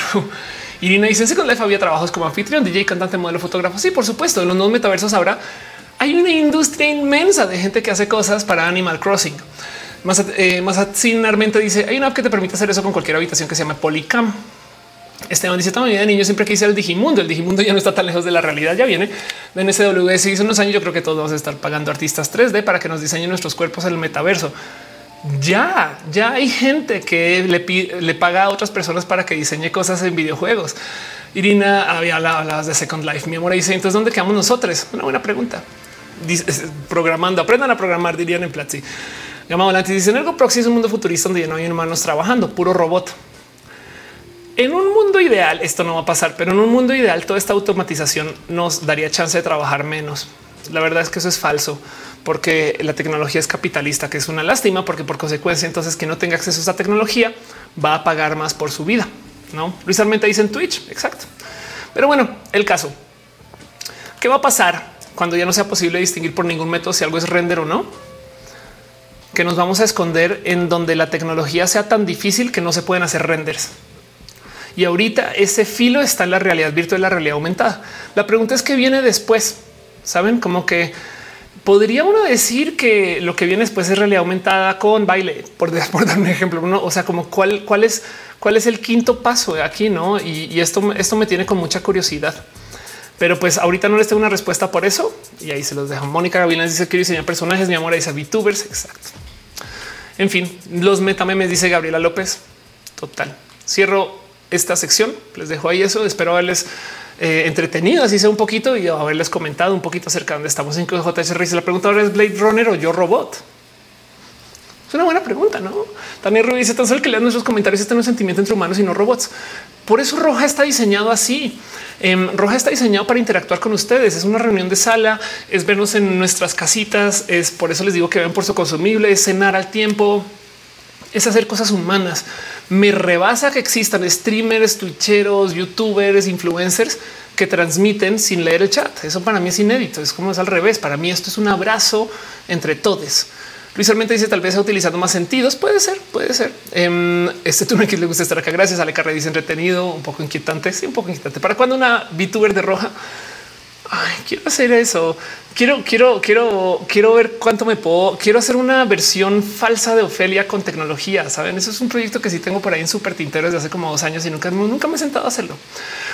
Irina dice con la había trabajos como anfitrión, DJ, cantante, modelo, fotógrafo. Sí, por supuesto. En los nuevos metaversos habrá hay una industria inmensa de gente que hace cosas para Animal Crossing. Más, eh, más dice hay una app que te permite hacer eso con cualquier habitación que se llama Polycam. Esteban dice vida de niño siempre quise el Digimundo. El Digimundo ya no está tan lejos de la realidad. Ya viene de NSWS. Hizo unos años. Yo creo que todos vamos a estar pagando artistas 3D para que nos diseñen nuestros cuerpos en el metaverso. Ya, ya hay gente que le, le paga a otras personas para que diseñe cosas en videojuegos. Irina había hablado de Second Life. Mi amor dice entonces dónde quedamos nosotros? Una buena pregunta. Programando, aprendan a programar, dirían en Platzi. Llamado Lantis dice Ergo Proxy es un mundo futurista donde ya no hay humanos trabajando, puro robot. En un mundo ideal esto no va a pasar, pero en un mundo ideal toda esta automatización nos daría chance de trabajar menos. La verdad es que eso es falso porque la tecnología es capitalista, que es una lástima porque por consecuencia entonces que no tenga acceso a esta tecnología va a pagar más por su vida. No, Luis Armenta dice en Twitch. Exacto. Pero bueno, el caso. ¿Qué va a pasar cuando ya no sea posible distinguir por ningún método si algo es render o no? Que nos vamos a esconder en donde la tecnología sea tan difícil que no se pueden hacer renders. Y ahorita ese filo está en la realidad virtual, la realidad aumentada. La pregunta es qué viene después. Saben como que podría uno decir que lo que viene después es realidad aumentada con baile, por, dar un ejemplo. o sea, como cuál, es, el quinto paso aquí, no? Y, esto me tiene con mucha curiosidad. Pero pues ahorita no les tengo una respuesta por eso. Y ahí se los dejo. Mónica Gavilán dice que diseñar personajes. Mi amor dice VTubers. Exacto. En fin, los metamemes dice Gabriela López. Total. Cierro esta sección. Les dejo ahí eso. Espero haberles eh, entretenido, así sea un poquito y haberles comentado un poquito acerca de dónde estamos en JS La pregunta ahora es Blade Runner o yo robot. Una buena pregunta, ¿no? También dice tan solo que lean nuestros comentarios este no es sentimiento entre humanos y no robots. Por eso Roja está diseñado así. Em, Roja está diseñado para interactuar con ustedes. Es una reunión de sala, es vernos en nuestras casitas. Es por eso les digo que ven por su consumible, es cenar al tiempo, es hacer cosas humanas. Me rebasa que existan streamers, twitcheros, youtubers, influencers que transmiten sin leer el chat. Eso para mí es inédito. Es como es al revés. Para mí esto es un abrazo entre todos. Luis Armenta dice tal vez utilizando más sentidos. Puede ser, puede ser. Um, este turno que le gusta estar acá. Gracias. Ale Carre dice entretenido, un poco inquietante. Sí, un poco inquietante. Para cuando una VTuber de roja quiero hacer eso. Quiero, quiero, quiero, quiero ver cuánto me puedo. Quiero hacer una versión falsa de Ofelia con tecnología. Saben, eso es un proyecto que sí tengo por ahí en súper tintero desde hace como dos años y nunca, nunca me he sentado a hacerlo.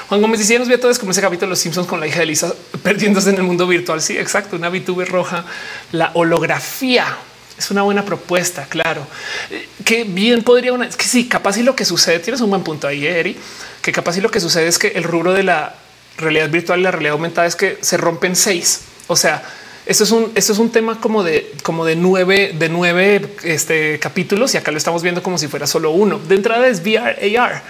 Juan Gómez decía, nos vi a todos como ese capítulo de los Simpsons con la hija de Lisa perdiéndose en el mundo virtual. Sí, exacto. Una VTuber roja, la holografía. Es una buena propuesta, claro. Eh, que bien podría una que sí, capaz y lo que sucede. Tienes un buen punto ahí, Eri, que capaz y lo que sucede es que el rubro de la realidad virtual y la realidad aumentada es que se rompen seis. O sea, esto es un, esto es un tema como de, como de nueve, de nueve este, capítulos y acá lo estamos viendo como si fuera solo uno. De entrada es VR, AR,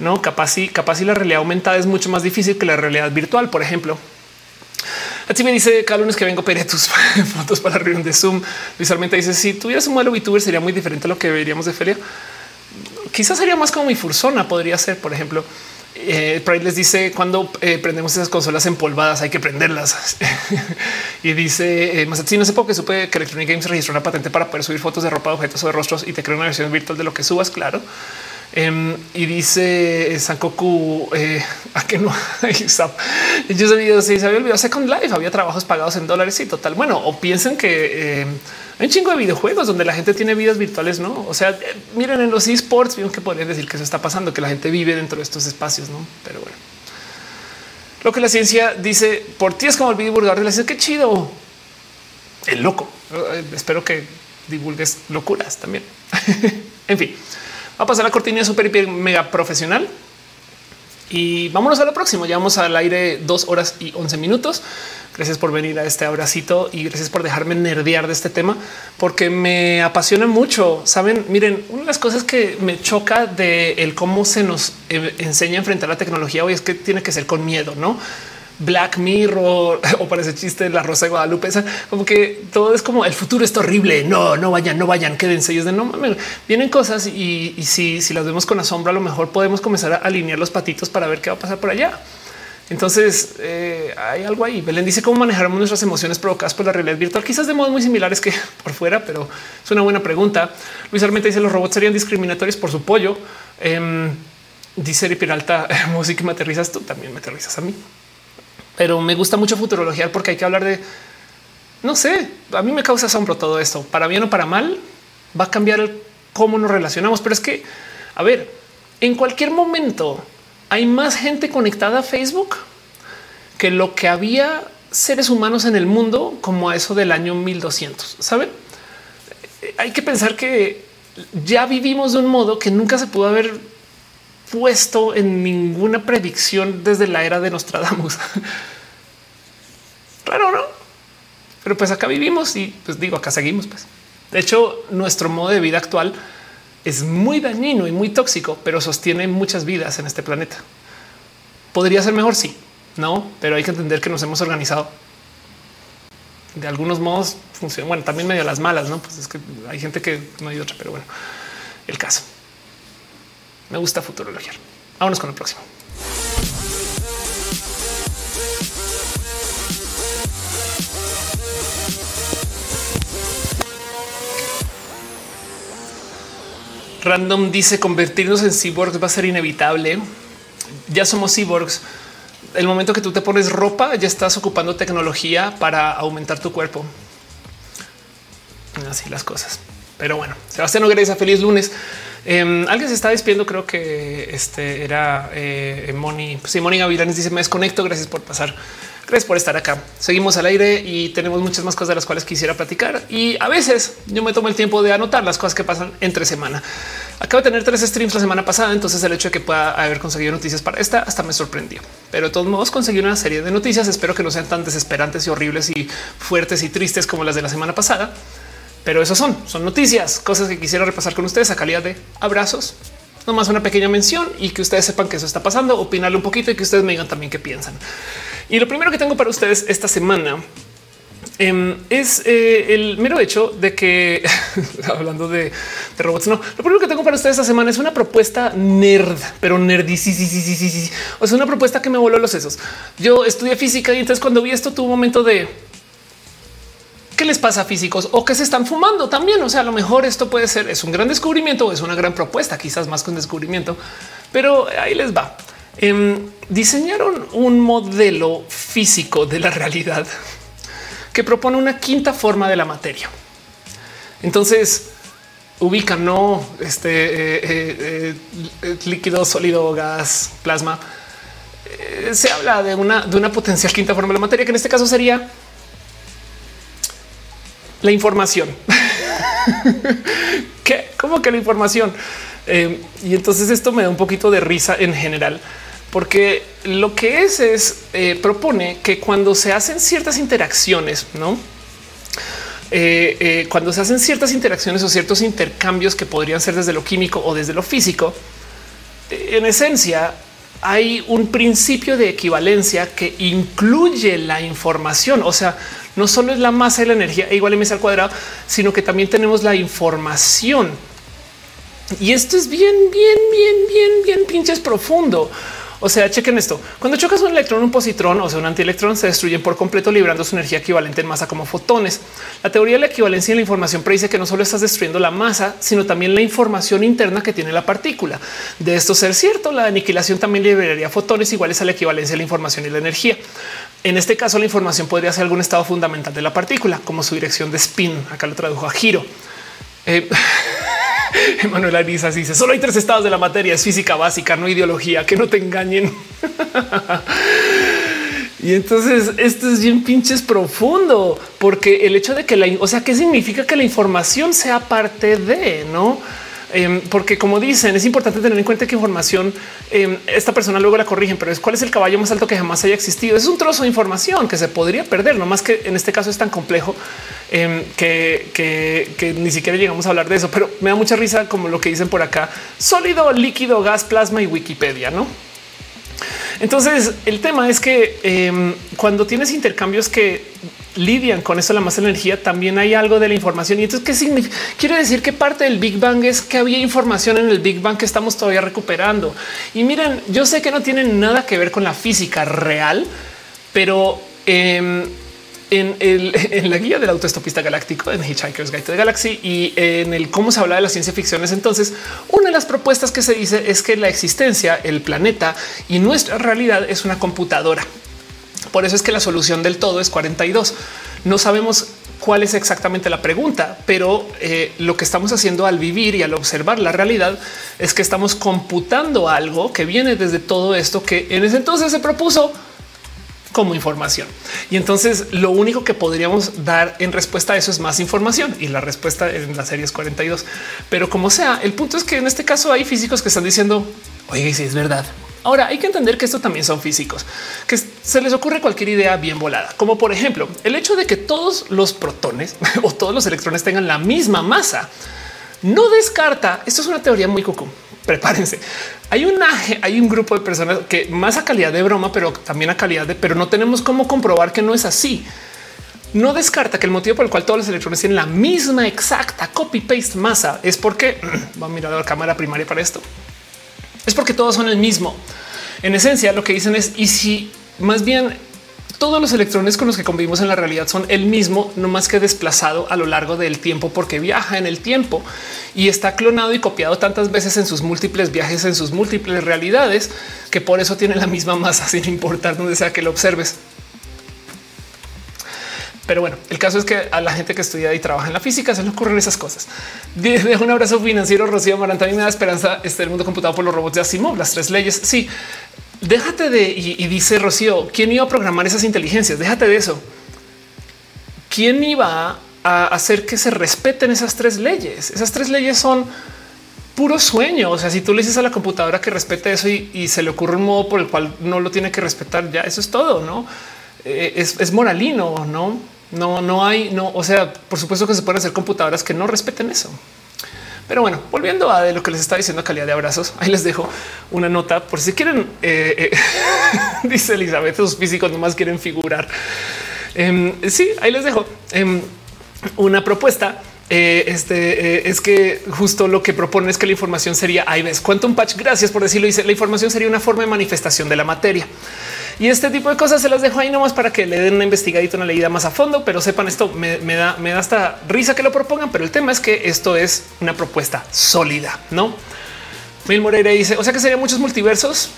no capaz y capaz y la realidad aumentada es mucho más difícil que la realidad virtual, por ejemplo. Así me dice cada lunes que vengo pedir tus fotos para reunión de Zoom. Visualmente dice si tuvieras un modelo VTuber sería muy diferente a lo que veríamos de feria. Quizás sería más como mi fursona podría ser, por ejemplo. Eh, Pride les dice cuando eh, prendemos esas consolas empolvadas hay que prenderlas. y dice eh, no sé por qué supe que Electronic Games registró una patente para poder subir fotos de ropa, objetos o de rostros y te crea una versión virtual de lo que subas. Claro. Em, y dice Sankoku eh, a que no hay Yo sabía si se había olvidado Second Life, había trabajos pagados en dólares y total. Bueno, o piensen que hay un chingo de videojuegos donde la gente tiene vidas virtuales, no? O sea, miren en los esports, vieron que podrían decir que eso está pasando, que la gente vive dentro de estos espacios, no? Pero bueno, lo que la ciencia dice por ti es como el divulgador de la ciencia. Qué chido. El loco. Eh, espero que divulgues locuras también. en fin, a pasar la cortina super hiper mega profesional. Y vámonos a lo próximo. Llevamos al aire dos horas y once minutos. Gracias por venir a este abracito y gracias por dejarme nerdear de este tema porque me apasiona mucho. Saben, miren, una de las cosas que me choca de el cómo se nos eh, enseña a enfrentar la tecnología hoy es que tiene que ser con miedo, no? Black Mirror o parece chiste la Rosa de Guadalupe. como que todo es como el futuro está horrible. No, no vayan, no vayan, quédense. Ellos de no mames. Vienen cosas y, si, las vemos con asombro, a lo mejor podemos comenzar a alinear los patitos para ver qué va a pasar por allá. Entonces eh, hay algo ahí. Belén dice cómo manejaremos nuestras emociones provocadas por la realidad virtual, quizás de modos muy similares que por fuera, pero es una buena pregunta. Luis Armenta dice los robots serían discriminatorios por su pollo. Eh, dice Eri Peralta, música me aterrizas tú, también me aterrizas a mí. Pero me gusta mucho futurología porque hay que hablar de, no sé, a mí me causa asombro todo esto, para bien o para mal, va a cambiar cómo nos relacionamos, pero es que, a ver, en cualquier momento hay más gente conectada a Facebook que lo que había seres humanos en el mundo como a eso del año 1200. Saben? Hay que pensar que ya vivimos de un modo que nunca se pudo haber puesto en ninguna predicción desde la era de Nostradamus. Raro, ¿no? Pero pues acá vivimos y pues digo, acá seguimos. Pues de hecho, nuestro modo de vida actual es muy dañino y muy tóxico, pero sostiene muchas vidas en este planeta. Podría ser mejor, sí, no, pero hay que entender que nos hemos organizado. De algunos modos funciona. Bueno, también medio las malas, no? Pues es que hay gente que no hay otra, pero bueno, el caso. Me gusta futurología. Vámonos con el próximo. Random dice convertirnos en cyborgs va a ser inevitable. Ya somos cyborgs. El momento que tú te pones ropa, ya estás ocupando tecnología para aumentar tu cuerpo. Así las cosas. Pero bueno, Sebastián Ogreza, feliz lunes. Em, alguien se está despidiendo. Creo que este era eh, Moni. Sí, Moni Gavilanes dice: Me desconecto. Gracias por pasar. Gracias por estar acá. Seguimos al aire y tenemos muchas más cosas de las cuales quisiera platicar. Y a veces yo me tomo el tiempo de anotar las cosas que pasan entre semana. Acabo de tener tres streams la semana pasada, entonces el hecho de que pueda haber conseguido noticias para esta hasta me sorprendió. Pero de todos modos conseguí una serie de noticias. Espero que no sean tan desesperantes y horribles y fuertes y tristes como las de la semana pasada. Pero eso son, son noticias, cosas que quisiera repasar con ustedes a calidad de abrazos, nomás una pequeña mención y que ustedes sepan que eso está pasando, opinarle un poquito y que ustedes me digan también qué piensan. Y lo primero que tengo para ustedes esta semana em, es eh, el mero hecho de que hablando de, robots, no, lo primero que tengo para ustedes esta semana es una propuesta nerd, pero nerdísima. O sea, una propuesta que me voló los sesos. Yo estudié física y entonces cuando vi esto tuve un momento de qué les pasa a físicos o que se están fumando también. O sea, a lo mejor esto puede ser, es un gran descubrimiento o es una gran propuesta, quizás más que un descubrimiento, pero ahí les va. Em, diseñaron un modelo físico de la realidad que propone una quinta forma de la materia. Entonces, ubica no este eh, eh, eh, líquido, sólido, gas, plasma. se habla de una, de una potencial quinta forma de la materia, que en este caso sería la información. ¿Qué? ¿Cómo que la información? y entonces esto me da un poquito de risa en general, porque lo que es es eh, propone que cuando se hacen ciertas interacciones, no? Eh, eh, cuando se hacen ciertas interacciones o ciertos intercambios que podrían ser desde lo químico o desde lo físico, en esencia hay un principio de equivalencia que incluye la información. O sea, no solo es la masa y la energía e igual a mc al cuadrado, sino que también tenemos la información. Y esto es bien, bien, bien, bien, bien pinches profundo. O sea, chequen esto. Cuando chocas un electrón, un positrón, o sea, un antielectrón, se destruyen por completo, librando su energía equivalente en masa como fotones. La teoría de la equivalencia en la información predice que no solo estás destruyendo la masa, sino también la información interna que tiene la partícula. De esto ser cierto, la aniquilación también liberaría fotones iguales a la equivalencia de la información y la energía. En este caso, la información podría ser algún estado fundamental de la partícula, como su dirección de spin. Acá lo tradujo a giro. Eh, Emanuel Ariza dice solo hay tres estados de la materia, es física básica, no ideología, que no te engañen. y entonces esto es bien pinches profundo, porque el hecho de que la, o sea, ¿qué significa que la información sea parte de, no? Em, porque como dicen, es importante tener en cuenta que información em, esta persona luego la corrigen, pero es cuál es el caballo más alto que jamás haya existido. Es un trozo de información que se podría perder, no más que en este caso es tan complejo em, que, ni siquiera llegamos a hablar de eso, pero me da mucha risa como lo que dicen por acá: sólido, líquido, gas, plasma y Wikipedia, no? Entonces el tema es que cuando tienes intercambios que lidian con eso la más energía, también hay algo de la información. Y entonces, ¿qué significa? Quiere decir que parte del Big Bang es que había información en el Big Bang que estamos todavía recuperando. Y miren, yo sé que no tienen nada que ver con la física real, pero em, en, la guía del autoestopista galáctico en Hitchhiker's Guide to the Galaxy y en el cómo se habla de las ciencia ficciones. Entonces, una de las propuestas que se dice es que la existencia, el planeta y nuestra realidad es una computadora. Por eso es que la solución del todo es 42. No sabemos cuál es exactamente la pregunta, pero eh, lo que estamos haciendo al vivir y al observar la realidad es que estamos computando algo que viene desde todo esto que en ese entonces se propuso como información. Y entonces lo único que podríamos dar en respuesta a eso es más información y la respuesta en la serie es 42. Pero como sea, el punto es que en este caso hay físicos que están diciendo, oye, si es verdad, Ahora hay que entender que esto también son físicos, que se les ocurre cualquier idea bien volada, como por ejemplo el hecho de que todos los protones o todos los electrones tengan la misma masa. No descarta. Esto es una teoría muy cucú. Prepárense. Hay hay un grupo de personas que más a calidad de broma, pero también a calidad de, pero no tenemos cómo comprobar que no es así. No descarta que el motivo por el cual todos los electrones tienen la misma exacta copy paste masa es porque va a mirar la cámara primaria para esto es porque todos son el mismo. En esencia, lo que dicen es y si más bien todos los electrones con los que convivimos en la realidad son el mismo, no más que desplazado a lo largo del tiempo, porque viaja en el tiempo y está clonado y copiado tantas veces en sus múltiples viajes, en sus múltiples realidades, que por eso tiene la misma masa sin importar dónde sea que lo observes. Pero bueno, el caso es que a la gente que estudia y trabaja en la física se le ocurren esas cosas. Dejo un abrazo financiero, Rocío Maranta. A mí me da esperanza este el mundo computado por los robots de Asimov, las tres leyes. Sí, déjate de y, dice Rocío, ¿quién iba a programar esas inteligencias? Déjate de eso. ¿Quién iba a hacer que se respeten esas tres leyes? Esas tres leyes son puro sueño. O sea, si tú le dices a la computadora que respete eso y, se le ocurre un modo por el cual no lo tiene que respetar, ya eso es todo, no eh, es, es moralino, no? No, no hay, no, o sea, por supuesto que se pueden hacer computadoras que no respeten eso. Pero bueno, volviendo a lo que les estaba diciendo, calidad de abrazos, ahí les dejo una nota por si quieren. Eh, eh, dice Elizabeth, los físicos nomás quieren figurar. Em, sí, ahí les dejo em, una propuesta. Eh, este es que justo lo que propone es que la información sería ahí ves un patch. Gracias por decirlo. Dice la información sería una forma de manifestación de la materia. Y este tipo de cosas se las dejo ahí nomás para que le den una investigadita, una leída más a fondo, pero sepan esto me, da, me da hasta risa que lo propongan, pero el tema es que esto es una propuesta sólida, ¿no? Mil Moreira dice, o sea que serían muchos multiversos.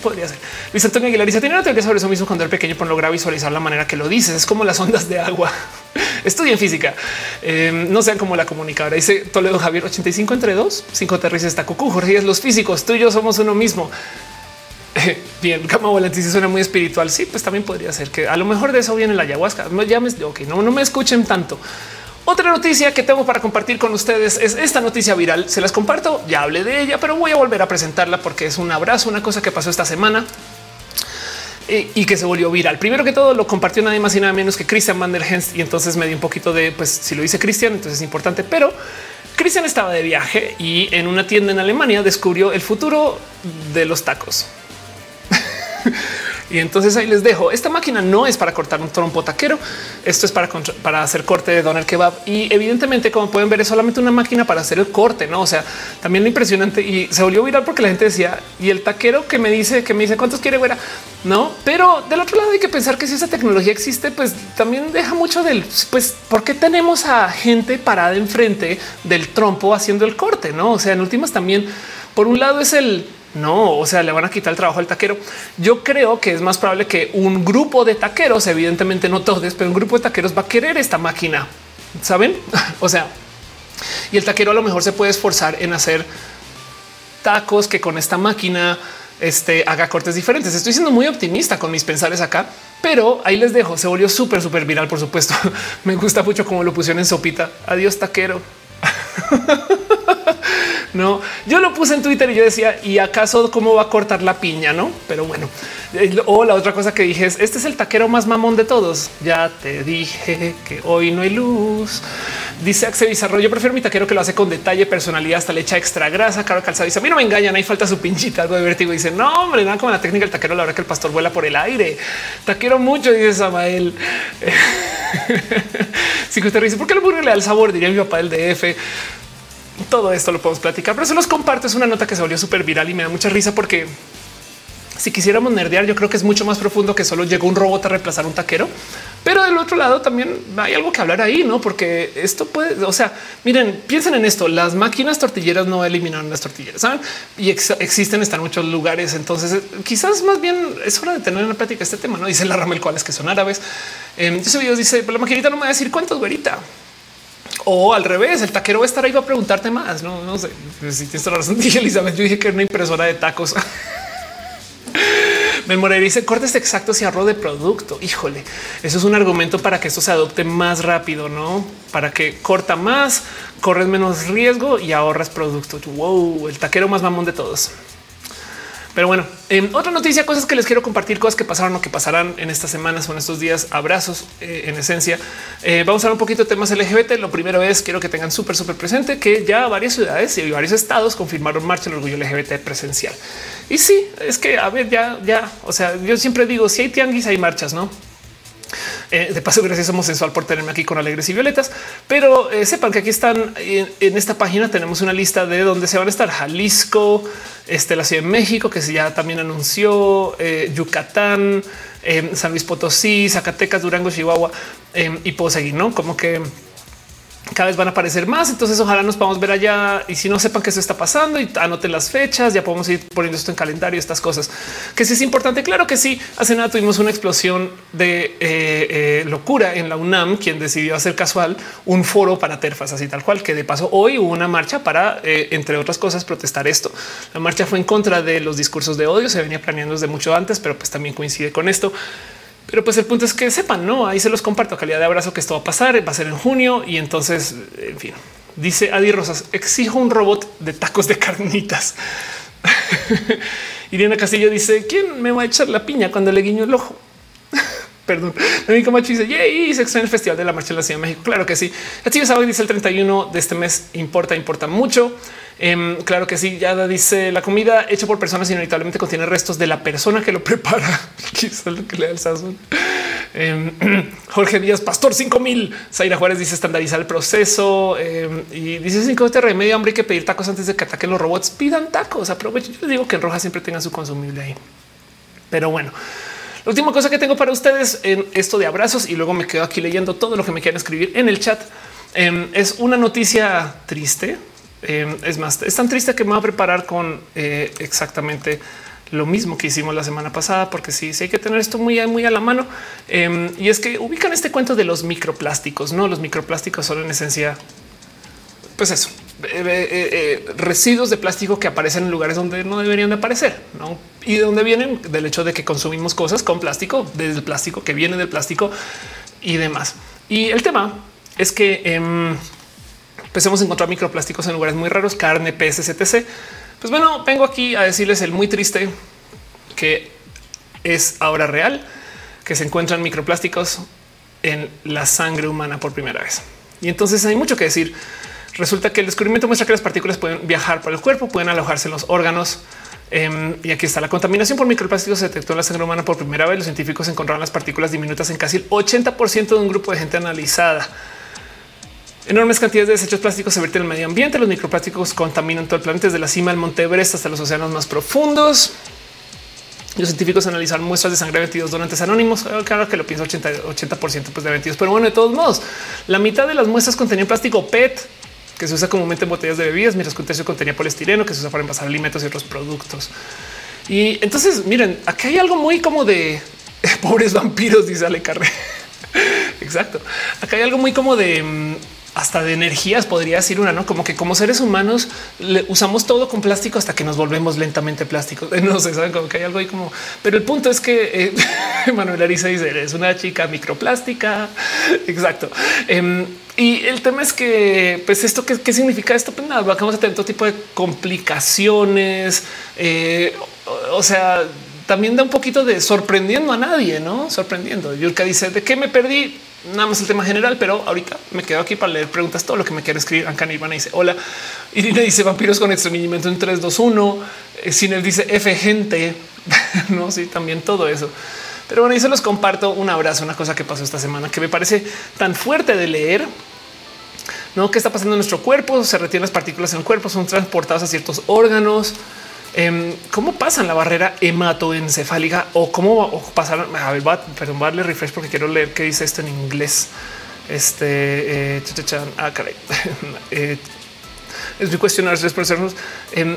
Podría ser. Luis Antonio Aguilar dice, tiene una teoría sobre eso mismo cuando era pequeño, pero logra visualizar la manera que lo dices. Es como las ondas de agua. Estudien física. Em, no sean como la comunicadora. Dice Toledo Javier 85 entre dos, cinco terrices está cucú. Jorge es los físicos. Tú y yo somos uno mismo. Bien, cama volante si suena muy espiritual. Sí, pues también podría ser que a lo mejor de eso viene la ayahuasca. Ya me, ok, no, no me escuchen tanto. Otra noticia que tengo para compartir con ustedes es esta noticia viral. Se las comparto, ya hablé de ella, pero voy a volver a presentarla porque es un abrazo, una cosa que pasó esta semana eh, y que se volvió viral. Primero que todo lo compartió nadie más y nada menos que Christian Van der Hens y entonces me dio un poquito de, pues si lo dice Christian, entonces es importante, pero Christian estaba de viaje y en una tienda en Alemania descubrió el futuro de los tacos. Y entonces ahí les dejo. Esta máquina no es para cortar un trompo taquero. Esto es para, para hacer corte de doner kebab. Y evidentemente, como pueden ver, es solamente una máquina para hacer el corte. No, o sea, también lo impresionante y se volvió viral porque la gente decía y el taquero que me dice que me dice cuántos quiere, güera. No, pero del otro lado hay que pensar que si esa tecnología existe, pues también deja mucho del pues, ¿por qué tenemos a gente parada enfrente del trompo haciendo el corte? No, o sea, en últimas también, por un lado es el no, o sea, le van a quitar el trabajo al taquero. Yo creo que es más probable que un grupo de taqueros, evidentemente no todos, pero un grupo de taqueros va a querer esta máquina. Saben? o sea, y el taquero a lo mejor se puede esforzar en hacer tacos que con esta máquina este, haga cortes diferentes. Estoy siendo muy optimista con mis pensares acá, pero ahí les dejo. Se volvió súper, súper viral, por supuesto. Me gusta mucho cómo lo pusieron en sopita. Adiós, taquero. no, yo lo puse en Twitter y yo decía, ¿y acaso cómo va a cortar la piña? No, pero bueno. O la otra cosa que dije es este es el taquero más mamón de todos. Ya te dije que hoy no hay luz. Dice Axe Bizarro. Yo prefiero mi taquero que lo hace con detalle, personalidad, hasta le echa extra grasa. Caro calzado dice a mí no me engañan. Ahí falta su pinchita algo de vértigo. Dice no, hombre, nada como la técnica del taquero. La hora que el pastor vuela por el aire. Taquero mucho. Dice Samael. si usted dice por qué el burger le da el sabor, diría mi papá del DF todo esto lo podemos platicar, pero se los comparto. Es una nota que se volvió súper viral y me da mucha risa porque si quisiéramos nerdear, yo creo que es mucho más profundo que solo llegó un robot a reemplazar un taquero. Pero del otro lado también hay algo que hablar ahí, no? Porque esto puede, o sea, miren, piensen en esto. Las máquinas tortilleras no eliminaron las tortilleras ¿saben? y existen, están en muchos lugares. Entonces, quizás más bien es hora de tener una plática este tema. No dice la Ramel cuáles que son árabes. Eh, ese video dice la maquinita no me va a decir cuántos, güerita. O al revés, el taquero va a estar ahí va a preguntarte más. No, no sé si tienes la razón. Dije Elizabeth, dije que era una impresora de tacos. Me dice cortes exactos y ahorro de producto. Híjole, eso es un argumento para que esto se adopte más rápido, no para que corta más, corres menos riesgo y ahorras producto. Wow, el taquero más mamón de todos. Pero bueno, otra noticia, cosas que les quiero compartir, cosas que pasaron o que pasarán en estas semanas o en estos días. Abrazos eh, en esencia. Eh, vamos a hablar un poquito de temas LGBT. Lo primero es quiero que tengan súper, súper presente que ya varias ciudades y varios estados confirmaron marcha del orgullo LGBT presencial. Y sí, es que a ver, ya, ya, o sea, yo siempre digo si hay tianguis, hay marchas, no? Eh, de paso, gracias homosexual por tenerme aquí con alegres y violetas, pero eh, sepan que aquí están en, esta página. Tenemos una lista de dónde se van a estar Jalisco, este, la Ciudad de México, que se ya también anunció, eh, Yucatán, San Luis Potosí, Zacatecas, Durango, Chihuahua y puedo seguir, no como que cada vez van a aparecer más. Entonces, ojalá nos podamos ver allá. Y si no sepan que eso está pasando y anoten las fechas, ya podemos ir poniendo esto en calendario, estas cosas que sí es importante. Claro que sí. Hace nada tuvimos una explosión de eh, eh, locura en la UNAM, quien decidió hacer casual un foro para terfas, así tal cual, que de paso hoy hubo una marcha para, eh, entre otras cosas, protestar esto. La marcha fue en contra de los discursos de odio. Se venía planeando desde mucho antes, pero pues también coincide con esto. Pero pues el punto es que sepan, no ahí se los comparto. Calidad de abrazo que esto va a pasar, va a ser en junio y entonces, en fin, dice Adi Rosas, exijo un robot de tacos de carnitas. Irina Castillo dice quién me va a echar la piña cuando le guiño el ojo. Perdón, mi Camacho dice yay, se extraña el Festival de la Marcha en la Ciudad de México. Claro que sí. Así es, dice el 31 de este mes. Importa, importa mucho. Em, claro que sí, ya dice la comida hecha por personas inevitablemente contiene restos de la persona que lo prepara. Quizás lo que le da el sazón. Em, Jorge Díaz, Pastor 5000. Zaira Juárez dice estandarizar el proceso em, y dice cinco este remedio hambre hay que pedir tacos antes de que ataquen los robots. Pidan tacos. Aprovechen. Yo digo que en roja siempre tengan su consumible ahí. Pero bueno, la última cosa que tengo para ustedes en esto de abrazos y luego me quedo aquí leyendo todo lo que me quieran escribir en el chat. es una noticia triste Em, es más, es tan triste que me voy a preparar con eh, exactamente lo mismo que hicimos la semana pasada, porque sí, sí hay que tener esto muy, muy a la mano. Em, y es que ubican este cuento de los microplásticos, no? Los microplásticos son en esencia, pues eso, eh, eh, residuos de plástico que aparecen en lugares donde no deberían de aparecer, no? Y de dónde vienen del hecho de que consumimos cosas con plástico, desde el plástico que viene del plástico y demás. Y el tema es que em, empecemos a encontrar microplásticos en lugares muy raros, carne, peces, etc. Pues bueno, vengo aquí a decirles el muy triste que es ahora real, que se encuentran microplásticos en la sangre humana por primera vez. Y entonces hay mucho que decir. Resulta que el descubrimiento muestra que las partículas pueden viajar por el cuerpo, pueden alojarse en los órganos. Em, y aquí está la contaminación por microplásticos se detectó en la sangre humana por primera vez. Los científicos encontraron las partículas diminutas en casi el 80% de un grupo de gente analizada. Enormes cantidades de desechos plásticos se vierten en el medio ambiente. Los microplásticos contaminan todo el planeta desde la cima del Monte Everest hasta los océanos más profundos. Los científicos analizaron muestras de sangre de 22 donantes anónimos. Claro que lo pienso 80, 80 pues de 22, pero bueno, de todos modos, la mitad de las muestras contenían plástico PET que se usa comúnmente en botellas de bebidas, mientras que un tercio contenía poliestireno que se usa para envasar alimentos y otros productos. Y entonces, miren, aquí hay algo muy como de pobres vampiros, dice Ale Carre. Exacto. Acá hay algo muy como de mm, hasta de energías podría decir una, no como que como seres humanos usamos todo con plástico hasta que nos volvemos lentamente plásticos. No sé, saben como que hay algo ahí como, pero el punto es que eh, Manuel Arisa dice es una chica microplástica. Exacto. Em, y el tema es que, pues, esto qué, significa esto? Pues nada, vamos a tener todo tipo de complicaciones. Eh, o, sea, también da un poquito de sorprendiendo a nadie, no sorprendiendo. Yurka dice de qué me perdí nada más el tema general, pero ahorita me quedo aquí para leer preguntas, todo lo que me quiere escribir. Ancan Ivana dice hola. Irina dice vampiros con extrañimiento en 3, 2, 1. Cine dice F gente. no, sí, también todo eso. Pero bueno, y se los comparto un abrazo, una cosa que pasó esta semana que me parece tan fuerte de leer. No, qué está pasando en nuestro cuerpo? Se retienen las partículas en el cuerpo, son transportadas a ciertos órganos. Em, ¿Cómo pasan la barrera hematoencefálica o cómo pasaron? A ver, va, perdón, darle refresh porque quiero leer qué dice esto en inglés. Este eh, ah, caray. eh, es mi cuestionar tres profesores. Eh,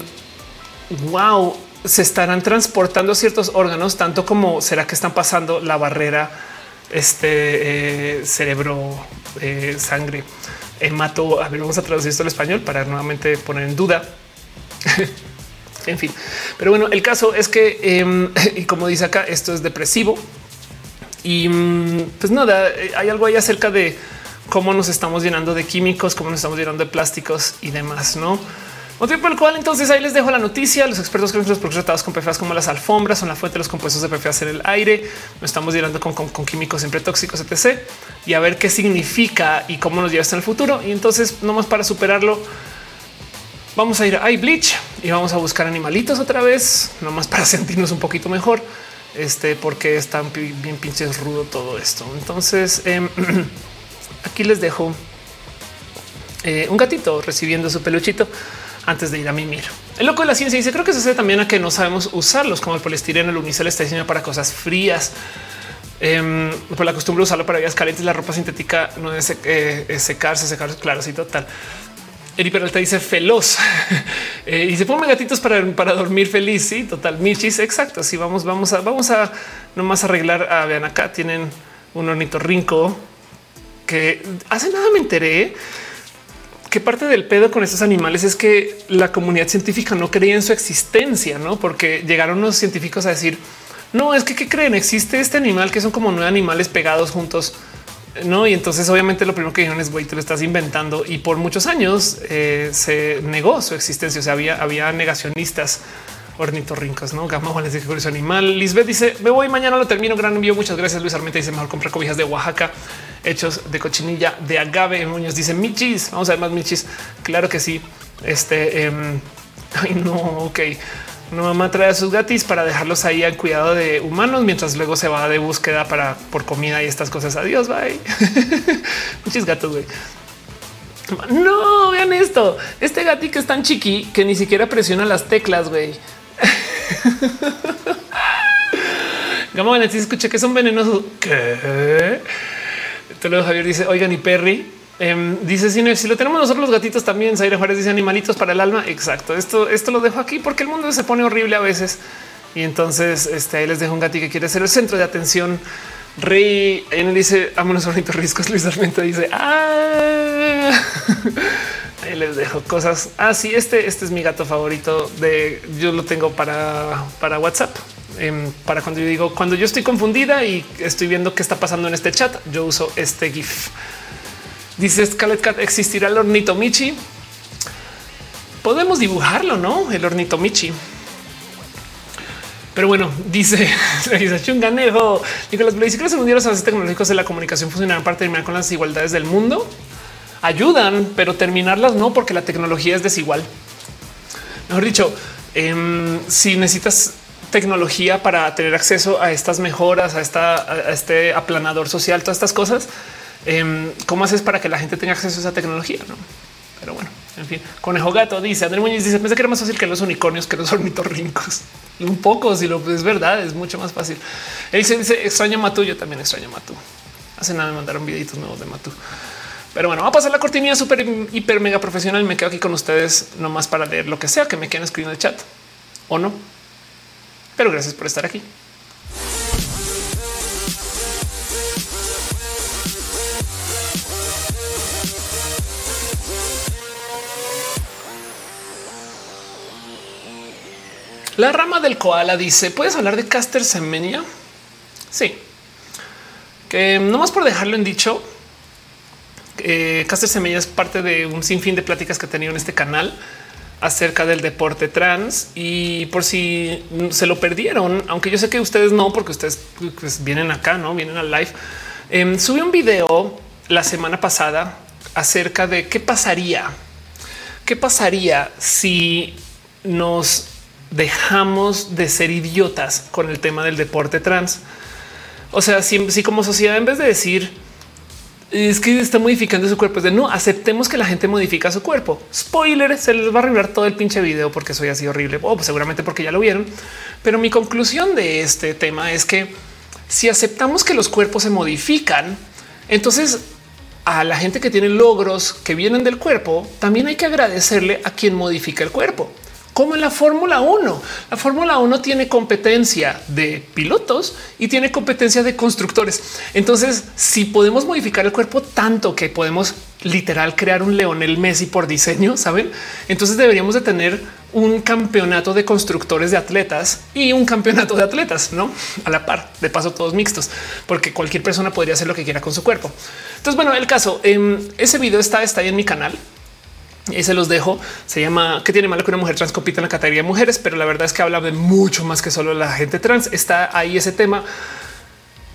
wow, se estarán transportando ciertos órganos, tanto como será que están pasando la barrera este eh, cerebro, eh, sangre, hemato. A ver, vamos a traducir esto al español para nuevamente poner en duda. en fin, pero bueno, el caso es que, em, y como dice acá, esto es depresivo. Y mm, pues nada, eh, hay algo ahí acerca de cómo nos estamos llenando de químicos, cómo nos estamos llenando de plásticos y demás, no? Motivo por el cual entonces ahí les dejo la noticia. Los expertos creen que los productos tratados con PFAS como las alfombras son la fuente de los compuestos de PFAS en el aire. Nos estamos llenando con, químicos siempre tóxicos, etc. Y a ver qué significa y cómo nos lleva hasta el futuro. Y entonces, nomás para superarlo, vamos a ir a iBleach y vamos a buscar animalitos otra vez, nomás para sentirnos un poquito mejor. Este, porque está bien pinches rudo todo esto. Entonces, em, aquí les dejo eh, un gatito recibiendo su peluchito antes de ir a mimir. El loco de la ciencia dice creo que se también a que no sabemos usarlos como el poliestireno, el unicel está diseñado para cosas frías. Em, por la costumbre de usarlo para vías calientes, la ropa sintética no debe eh, secarse, secarse, claro, sí, total. Eri Peralta dice feloz eh, y se pone gatitos para, para dormir feliz. Sí, total. Michis, exacto. Sí, vamos, vamos a, vamos a nomás arreglar. A vean acá tienen un hornito rinco que hace nada me enteré que parte del pedo con estos animales es que la comunidad científica no creía en su existencia, no? Porque llegaron los científicos a decir no es que ¿qué creen? Existe este animal que son como nueve animales pegados juntos. No, y entonces obviamente lo primero que dijeron es güey, tú lo estás inventando y por muchos años eh, se negó su existencia. O sea, había, había negacionistas ornitorrincos, no Gama les dije curioso animal. Lisbeth dice: Me voy mañana, lo termino. Gran envío. Muchas gracias. Luis Armenta dice: Mejor comprar cobijas de Oaxaca hechos de cochinilla de agave. Muñoz dice: Michis. Vamos a ver más michis. Claro que sí. Este, em, ay, no, ok. No mamá trae a sus gatis para dejarlos ahí al cuidado de humanos mientras luego se va de búsqueda para por comida y estas cosas. Adiós, bye. Muchos gatos, güey. No vean esto. Este gatito es tan chiqui que ni siquiera presiona las teclas, güey. Gama si escuché que son venenosos. ¿Qué? Lo Javier dice, oigan, y Perry em, dice si, si lo tenemos nosotros los gatitos también, Zaire Juárez dice animalitos para el alma. Exacto. Esto, esto lo dejo aquí porque el mundo se pone horrible a veces. Y entonces este, ahí les dejo un gatito que quiere ser el centro de atención. Rey en dice vámonos bonitos riscos. Luis Armenta dice ah, ahí les dejo cosas así. Ah, este, este es mi gato favorito de yo lo tengo para, para WhatsApp. Em, para cuando yo digo cuando yo estoy confundida y estoy viendo qué está pasando en este chat, yo uso este GIF. Dice Scarlet Cat, ¿existirá el hornito Michi? Podemos dibujarlo, ¿no? El hornito Michi. Pero bueno, dice Nicolás Blay, si crees en los avances tecnológicos de la comunicación funcionarán para terminar con las desigualdades del mundo? Ayudan, pero terminarlas no, porque la tecnología es desigual. Mejor dicho, em, si necesitas tecnología para tener acceso a estas mejoras, a, esta, este aplanador social, todas estas cosas, em, ¿cómo haces para que la gente tenga acceso a esa tecnología? ¿no? Pero bueno, en fin, conejo gato dice Andrés Muñiz dice pensé que era más fácil que los unicornios que los ornitorrincos. Un poco, si lo es verdad, es mucho más fácil. Él se dice extraño Matú. Yo también extraño Matú. Hace nada me mandaron videitos nuevos de Matú. Pero bueno, va a pasar la cortinilla súper hiper mega profesional. Me quedo aquí con ustedes nomás para leer lo que sea que me quieran escribir en el chat o no. Pero gracias por estar aquí. La rama del koala dice: ¿Puedes hablar de Caster Semenya? Sí, que no más por dejarlo en dicho, eh, Caster Semenya es parte de un sinfín de pláticas que he tenido en este canal acerca del deporte trans y por si se lo perdieron, aunque yo sé que ustedes no, porque ustedes pues, vienen acá, no vienen al live. Eh, subí un video la semana pasada acerca de qué pasaría, qué pasaría si nos dejamos de ser idiotas con el tema del deporte trans. O sea, si, como sociedad, en vez de decir es que está modificando su cuerpo. Es de no aceptemos que la gente modifica su cuerpo. Spoiler, se les va a arreglar todo el pinche video porque soy así horrible. O pues seguramente porque ya lo vieron. Pero mi conclusión de este tema es que si aceptamos que los cuerpos se modifican, entonces a la gente que tiene logros que vienen del cuerpo, también hay que agradecerle a quien modifica el cuerpo como en la Fórmula 1. La Fórmula 1 tiene competencia de pilotos y tiene competencia de constructores. Entonces, si podemos modificar el cuerpo tanto que podemos literal crear un Leonel Messi por diseño, saben? Entonces deberíamos de tener un campeonato de constructores de atletas y un campeonato de atletas, no a la par, de paso todos mixtos, porque cualquier persona podría hacer lo que quiera con su cuerpo. Entonces, bueno, el caso, em, ese video está, está ahí en mi canal. Y se los dejo. Se llama ¿Qué tiene malo que una mujer trans compita en la categoría de mujeres? Pero la verdad es que habla de mucho más que solo la gente trans. Está ahí ese tema.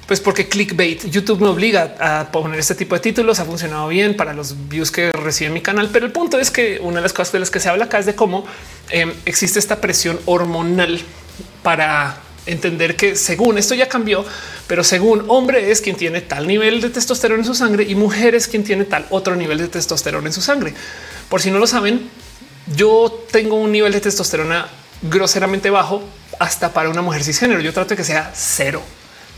Pues porque clickbait YouTube me obliga a poner este tipo de títulos. Ha funcionado bien para los views que recibe mi canal. Pero el punto es que una de las cosas de las que se habla acá es de cómo em, existe esta presión hormonal para entender que según esto ya cambió, pero según hombre es quien tiene tal nivel de testosterona en su sangre y mujer es quien tiene tal otro nivel de testosterona en su sangre. Por si no lo saben, yo tengo un nivel de testosterona groseramente bajo hasta para una mujer cisgénero. Yo trato de que sea cero,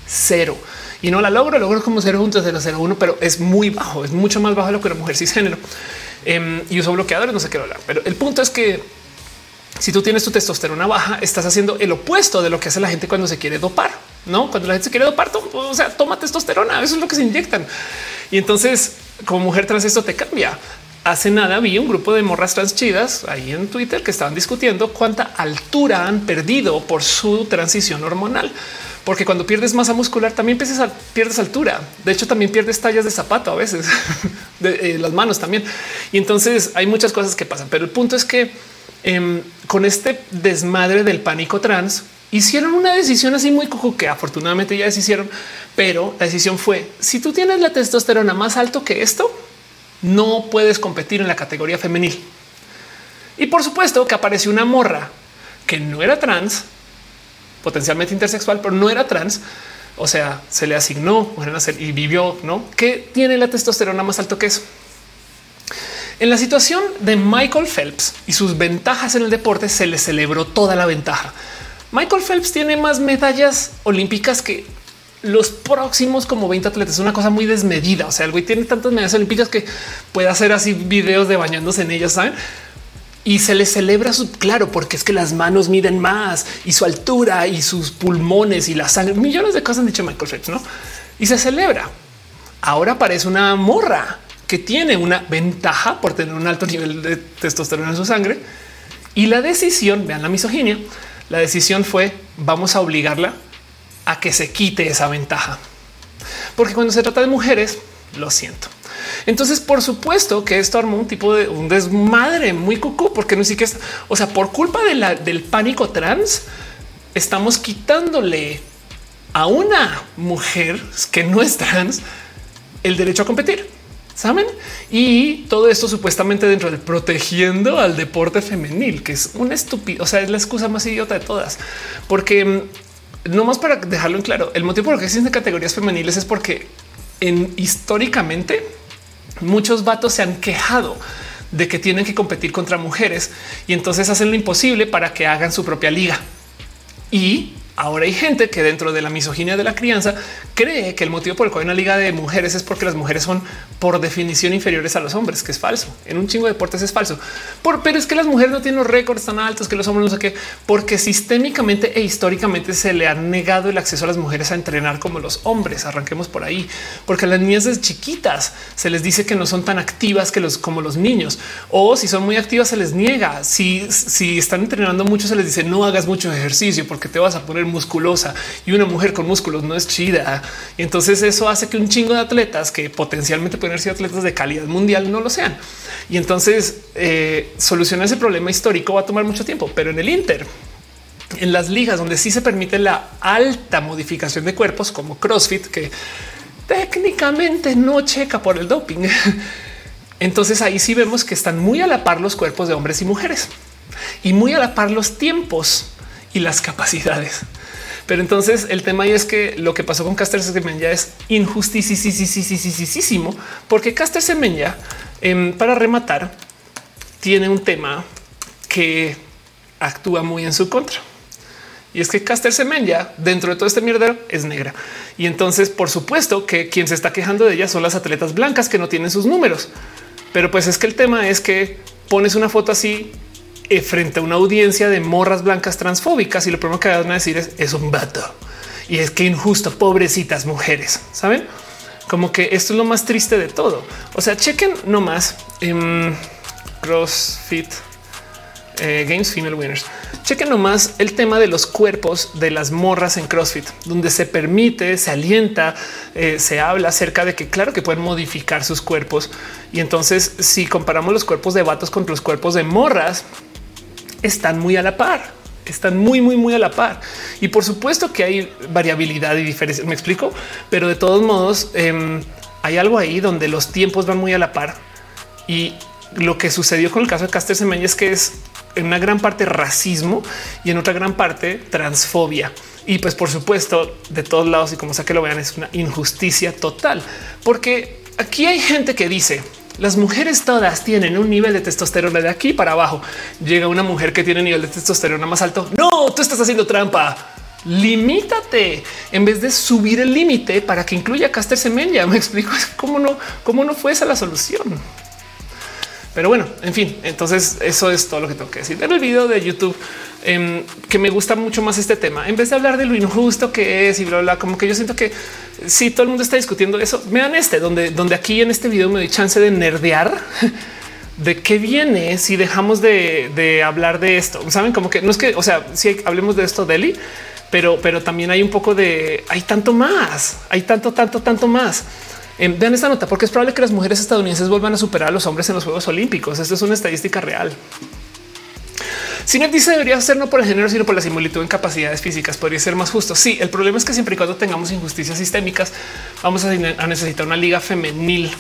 cero y no la logro, logro como 0.001, pero es muy bajo, es mucho más bajo de lo que una mujer cisgénero. Eh, y uso bloqueadores, no sé qué hablar, pero el punto es que si tú tienes tu testosterona baja, estás haciendo el opuesto de lo que hace la gente cuando se quiere dopar. No, cuando la gente se quiere dopar, o sea, toma testosterona. Eso es lo que se inyectan. Y entonces, como mujer trans, esto te cambia hace nada vi un grupo de morras trans chidas ahí en Twitter que estaban discutiendo cuánta altura han perdido por su transición hormonal. Porque cuando pierdes masa muscular también pierdes, pierdes altura. De hecho, también pierdes tallas de zapato a veces, de eh, las manos también. Y entonces hay muchas cosas que pasan. Pero el punto es que em, con este desmadre del pánico trans, hicieron una decisión así muy cojo que afortunadamente ya deshicieron, pero la decisión fue si tú tienes la testosterona más alto que esto, no puedes competir en la categoría femenil. Y por supuesto que apareció una morra que no era trans, potencialmente intersexual, pero no era trans. O sea, se le asignó y vivió, no que tiene la testosterona más alto que eso. En la situación de Michael Phelps y sus ventajas en el deporte, se le celebró toda la ventaja. Michael Phelps tiene más medallas olímpicas que los próximos como 20 atletas es una cosa muy desmedida. O sea, el güey tiene tantas medallas olímpicas que puede hacer así videos de bañándose en ellas, saben? Y se le celebra su claro, porque es que las manos miden más y su altura y sus pulmones y la sangre, millones de cosas han dicho Michael Phelps, no? Y se celebra. Ahora parece una morra que tiene una ventaja por tener un alto nivel de testosterona en su sangre. Y la decisión, vean la misoginia, la decisión fue vamos a obligarla a que se quite esa ventaja. Porque cuando se trata de mujeres, lo siento. Entonces, por supuesto que esto armó un tipo de un desmadre muy cucú, porque no sé qué es. O sea, por culpa de del pánico trans, estamos quitándole a una mujer que no es trans el derecho a competir. Saben? Y todo esto supuestamente dentro de protegiendo al deporte femenil, que es una estúpida, o sea, es la excusa más idiota de todas, porque no más para dejarlo en claro, el motivo por el que existen categorías femeniles es porque en históricamente muchos vatos se han quejado de que tienen que competir contra mujeres y entonces hacen lo imposible para que hagan su propia liga. Y Ahora hay gente que dentro de la misoginia de la crianza cree que el motivo por el cual hay una liga de mujeres es porque las mujeres son por definición inferiores a los hombres, que es falso. En un chingo de deportes es falso. Por, pero es que las mujeres no tienen los récords tan altos que los hombres no sé qué, porque sistémicamente e históricamente se le ha negado el acceso a las mujeres a entrenar como los hombres. Arranquemos por ahí, porque a las niñas desde chiquitas se les dice que no son tan activas que los como los niños, o si son muy activas se les niega. Si, si están entrenando mucho, se les dice no hagas mucho ejercicio porque te vas a poner musculosa y una mujer con músculos no es chida. Entonces eso hace que un chingo de atletas que potencialmente ser atletas de calidad mundial no lo sean. Y entonces eh, solucionar ese problema histórico va a tomar mucho tiempo, pero en el Inter, en las ligas donde sí se permite la alta modificación de cuerpos como CrossFit, que técnicamente no checa por el doping. Entonces ahí sí vemos que están muy a la par los cuerpos de hombres y mujeres y muy a la par los tiempos y las capacidades. Pero entonces el tema ahí es que lo que pasó con Caster Semenya es injustísimo, porque Caster Semenya, em, para rematar, tiene un tema que actúa muy en su contra. Y es que Caster Semenya, dentro de todo este mierdero, es negra. Y entonces, por supuesto, que quien se está quejando de ella son las atletas blancas que no tienen sus números. Pero pues es que el tema es que pones una foto así frente a una audiencia de morras blancas transfóbicas y lo primero que van a decir es es un vato. Y es que injusto, pobrecitas mujeres, ¿saben? Como que esto es lo más triste de todo. O sea, chequen nomás en CrossFit eh, Games Female Winners. Chequen nomás el tema de los cuerpos de las morras en CrossFit, donde se permite, se alienta, eh, se habla acerca de que claro que pueden modificar sus cuerpos. Y entonces si comparamos los cuerpos de vatos contra los cuerpos de morras, están muy a la par están muy, muy, muy a la par. Y por supuesto que hay variabilidad y diferencia. Me explico, pero de todos modos em, hay algo ahí donde los tiempos van muy a la par. Y lo que sucedió con el caso de Caster Semenya es que es en una gran parte racismo y en otra gran parte transfobia. Y pues por supuesto, de todos lados y como sea que lo vean, es una injusticia total, porque aquí hay gente que dice las mujeres todas tienen un nivel de testosterona de aquí para abajo. Llega una mujer que tiene nivel de testosterona más alto. No, tú estás haciendo trampa. Limítate en vez de subir el límite para que incluya Caster Semenya. Me explico cómo no, cómo no fue esa la solución. Pero bueno, en fin, entonces eso es todo lo que tengo que decir. En el video de YouTube em, que me gusta mucho más este tema, en vez de hablar de lo injusto que es y bla, bla, como que yo siento que si todo el mundo está discutiendo eso, vean este, donde, donde aquí en este video me doy chance de nerdear de qué viene si dejamos de, hablar de esto. Saben como que no es que, o sea, si hablemos de esto, Deli, pero, pero también hay un poco de hay tanto más, hay tanto, tanto, tanto más. Eh, vean esta nota, porque es probable que las mujeres estadounidenses vuelvan a superar a los hombres en los Juegos Olímpicos. Esto es una estadística real. Sinet dice debería no por el género, sino por la similitud en capacidades físicas. Podría ser más justo. Sí, el problema es que siempre y cuando tengamos injusticias sistémicas, vamos a, necesitar una liga femenil.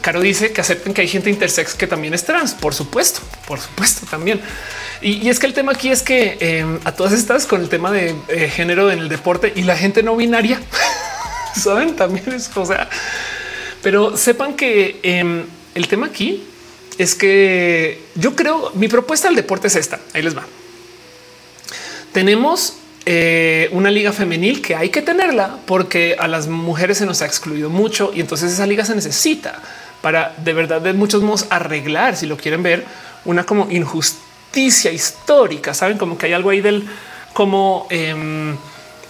Caro dice que acepten que hay gente intersex que también es trans. Por supuesto, por supuesto también. Y, es que el tema aquí es que em, a todas estas con el tema de eh, género en el deporte y la gente no binaria, saben, también es, o sea, pero sepan que em, el tema aquí es que yo creo mi propuesta al deporte es esta. Ahí les va. Tenemos eh, una liga femenil que hay que tenerla porque a las mujeres se nos ha excluido mucho y entonces esa liga se necesita para de verdad de muchos modos arreglar, si lo quieren ver, una como injusticia histórica. Saben como que hay algo ahí del como em,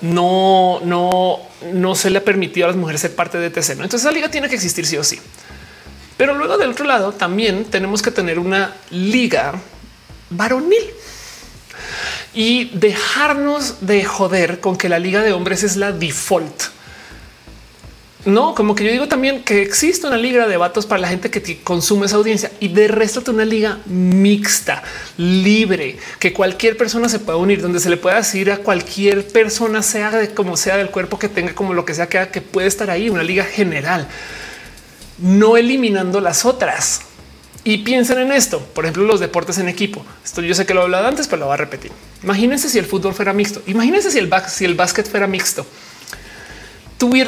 no, no, no se le ha permitido a las mujeres ser parte de TC. ¿no? Entonces la liga tiene que existir sí o sí. Pero luego del otro lado también tenemos que tener una liga varonil y dejarnos de joder con que la liga de hombres es la default. No, como que yo digo también que existe una liga de vatos para la gente que consume esa audiencia y de resto una liga mixta, libre, que cualquier persona se pueda unir, donde se le pueda decir a cualquier persona, sea de como sea del cuerpo que tenga, como lo que sea que, que puede estar ahí, una liga general, no eliminando las otras. Y piensen en esto, por ejemplo, los deportes en equipo. Esto yo sé que lo he hablado antes, pero lo voy a repetir. Imagínense si el fútbol fuera mixto. Imagínense si el, si el básquet fuera mixto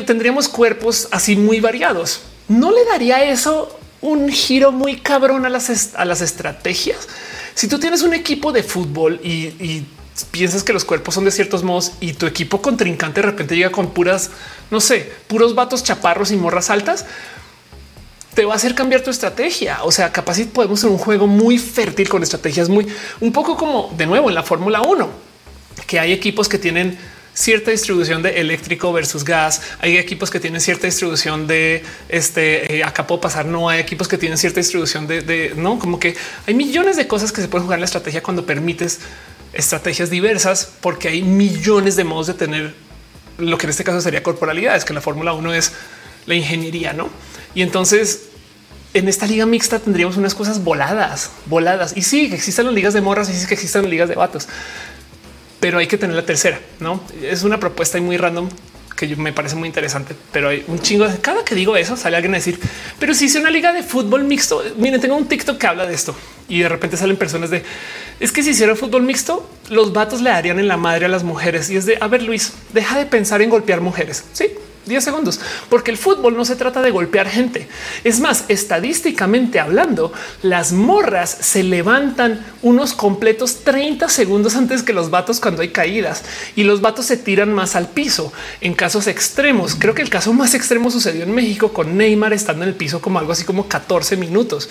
tendríamos cuerpos así muy variados. ¿No le daría eso un giro muy cabrón a las, a las estrategias? Si tú tienes un equipo de fútbol y, piensas que los cuerpos son de ciertos modos y tu equipo contrincante de repente llega con puras, no sé, puros vatos chaparros y morras altas, te va a hacer cambiar tu estrategia. O sea, capaz podemos ser un juego muy fértil con estrategias muy, un poco como de nuevo en la Fórmula 1, que hay equipos que tienen cierta distribución de eléctrico versus gas. Hay equipos que tienen cierta distribución de este. Eh, acá puedo pasar. No hay equipos que tienen cierta distribución de, no como que hay millones de cosas que se pueden jugar en la estrategia cuando permites estrategias diversas, porque hay millones de modos de tener lo que en este caso sería corporalidad. Es que la Fórmula 1 es la ingeniería, no? Y entonces en esta liga mixta tendríamos unas cosas voladas, voladas. Y sí, que existen las ligas de morras y sí que existen las ligas de vatos pero hay que tener la tercera. No es una propuesta muy random que me parece muy interesante, pero hay un chingo de cada que digo eso sale alguien a decir, pero si hice una liga de fútbol mixto, miren, tengo un TikTok que habla de esto y de repente salen personas de es que si hiciera fútbol mixto, los vatos le darían en la madre a las mujeres y es de a ver, Luis, deja de pensar en golpear mujeres. Sí, 10 segundos, porque el fútbol no se trata de golpear gente. Es más, estadísticamente hablando, las morras se levantan unos completos 30 segundos antes que los vatos cuando hay caídas y los vatos se tiran más al piso en casos extremos. Creo que el caso más extremo sucedió en México con Neymar estando en el piso como algo así como 14 minutos.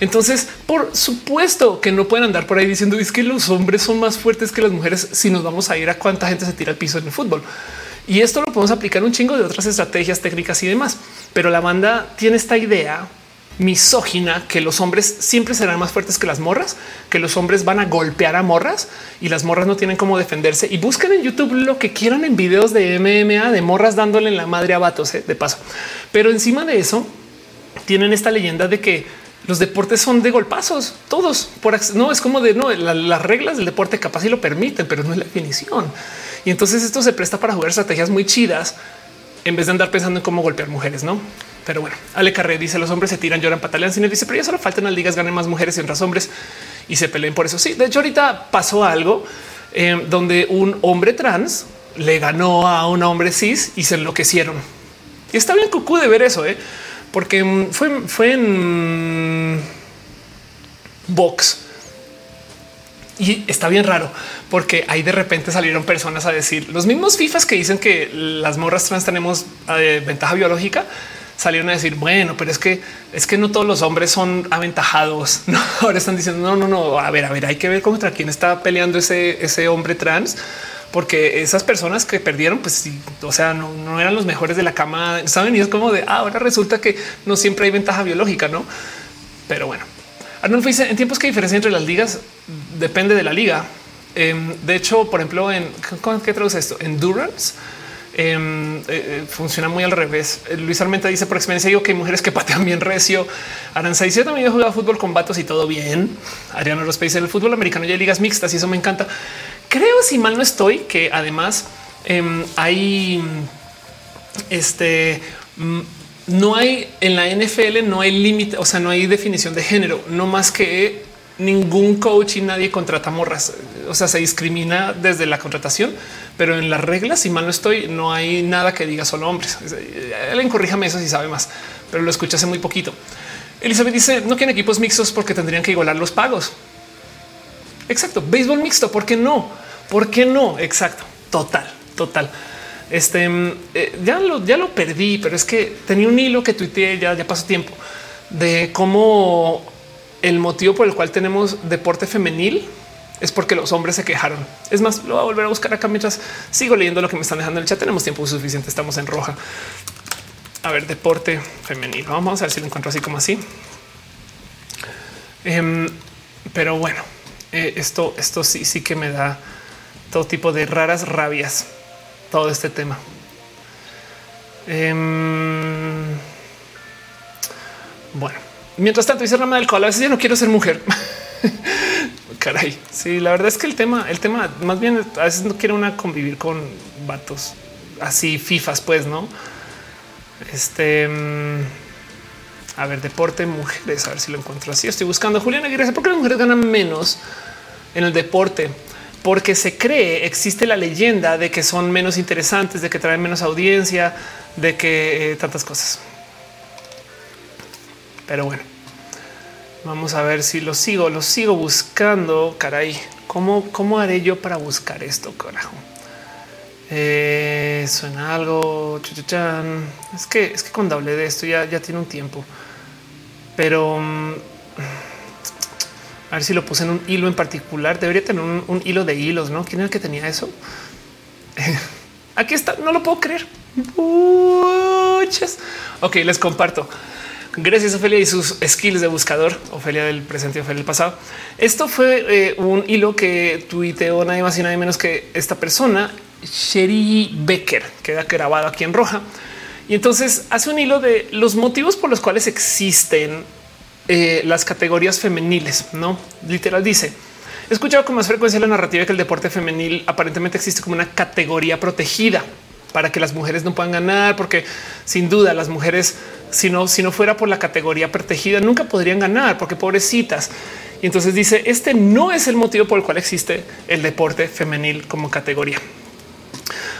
Entonces, por supuesto que no pueden andar por ahí diciendo es que los hombres son más fuertes que las mujeres si nos vamos a ir a cuánta gente se tira al piso en el fútbol. Y esto lo podemos aplicar un chingo de otras estrategias técnicas y demás. Pero la banda tiene esta idea misógina que los hombres siempre serán más fuertes que las morras, que los hombres van a golpear a morras y las morras no tienen cómo defenderse. Y busquen en YouTube lo que quieran en videos de MMA de morras dándole en la madre a vatos ¿eh? de paso. Pero encima de eso tienen esta leyenda de que los deportes son de golpazos, todos por no es como de no, las reglas del deporte capaz y lo permiten, pero no es la definición. Y entonces esto se presta para jugar estrategias muy chidas en vez de andar pensando en cómo golpear mujeres, no? Pero bueno, Ale Carré dice los hombres se tiran, lloran, patalean, cine dice, pero ya solo faltan las ligas, ganen más mujeres y otras hombres y se peleen por eso. Sí, de hecho ahorita pasó algo eh, donde un hombre trans le ganó a un hombre cis y se enloquecieron. Y está bien cucú de ver eso, ¿eh? porque mm, fue, fue en Vox y está bien raro porque ahí de repente salieron personas a decir los mismos FIFAs que dicen que las morras trans tenemos eh, ventaja biológica. Salieron a decir, bueno, pero es que es que no todos los hombres son aventajados. Ahora están diciendo, no, no, no. A ver, a ver, hay que ver contra quién está peleando ese, ese hombre trans, porque esas personas que perdieron, pues o sea, no, no eran los mejores de la cama. Saben, y es como de ah, ahora resulta que no siempre hay ventaja biológica, no? Pero bueno, Arnulfo dice en tiempos que diferencia entre las ligas depende de la liga. Em, de hecho, por ejemplo, en qué traduce esto? Endurance. Em, eh, eh, funciona muy al revés. Eh, Luis Armenta dice por experiencia digo que hay mujeres que patean bien recio. Aranza dice también he jugado fútbol con vatos y todo bien. Adriano Rospe dice el fútbol americano y hay ligas mixtas y eso me encanta. Creo si mal no estoy que además em, hay este mm, no hay en la NFL, no hay límite, o sea, no hay definición de género, no más que ningún coach y nadie contrata morras. O sea, se discrimina desde la contratación, pero en las reglas, si mal no estoy, no hay nada que diga solo hombres. Él corríjame eso si sabe más, pero lo escuché hace muy poquito. Elizabeth dice no quieren equipos mixtos porque tendrían que igualar los pagos. Exacto. Béisbol mixto. ¿Por qué no? ¿Por qué no? Exacto. Total, total. Este eh, ya lo, ya lo perdí, pero es que tenía un hilo que tuiteé ya, ya pasó tiempo de cómo el motivo por el cual tenemos deporte femenil es porque los hombres se quejaron. Es más, lo voy a volver a buscar acá mientras sigo leyendo lo que me están dejando en el chat. Tenemos tiempo suficiente. Estamos en roja. A ver, deporte femenil. Vamos a ver si lo encuentro así como así. Em, pero bueno, eh, esto, esto sí, sí que me da todo tipo de raras rabias todo este tema. Em, bueno, mientras tanto, dice Rama del Cola, a veces ya no quiero ser mujer. Caray, sí, la verdad es que el tema, el tema más bien a veces no quiero una convivir con vatos así, fifas, pues no. Este, em, a ver, deporte, mujeres, a ver si lo encuentro así. Estoy buscando Juliana Aguirre. ¿Por qué las mujeres ganan menos en el deporte? Porque se cree, existe la leyenda de que son menos interesantes, de que traen menos audiencia, de que eh, tantas cosas. Pero bueno, vamos a ver si lo sigo, lo sigo buscando. Caray, ¿cómo, cómo haré yo para buscar esto? Carajo. Eh, suena algo. Es que es que cuando hablé de esto ya, ya tiene un tiempo, pero mm, a ver si lo puse en un hilo en particular. Debería tener un, hilo de hilos, ¿no? ¿Quién era el que tenía eso? Aquí está, no lo puedo creer. Ok, les comparto. Gracias Ofelia y sus skills de buscador. Ofelia del presente y Ofelia del pasado. Esto fue eh, un hilo que tuiteó nadie más y nadie menos que esta persona, Sherry Becker, queda grabado aquí en roja. Y entonces hace un hilo de los motivos por los cuales existen eh, las categorías femeniles. No literal dice: He escuchado con más frecuencia la narrativa que el deporte femenil aparentemente existe como una categoría protegida. para que las mujeres no puedan ganar, porque sin duda las mujeres, si no, si no fuera por la categoría protegida, nunca podrían ganar, porque pobrecitas. Y entonces dice, este no es el motivo por el cual existe el deporte femenil como categoría.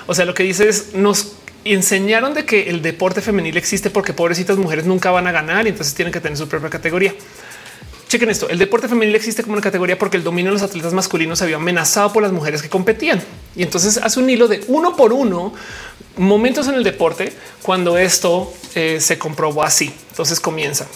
O sea, lo que dice es, nos enseñaron de que el deporte femenil existe porque pobrecitas mujeres nunca van a ganar y entonces tienen que tener su propia categoría. Chequen esto. El deporte femenil existe como una categoría porque el dominio de los atletas masculinos se había amenazado por las mujeres que competían. Y entonces hace un hilo de uno por uno momentos en el deporte cuando esto eh, se comprobó así. Entonces comienza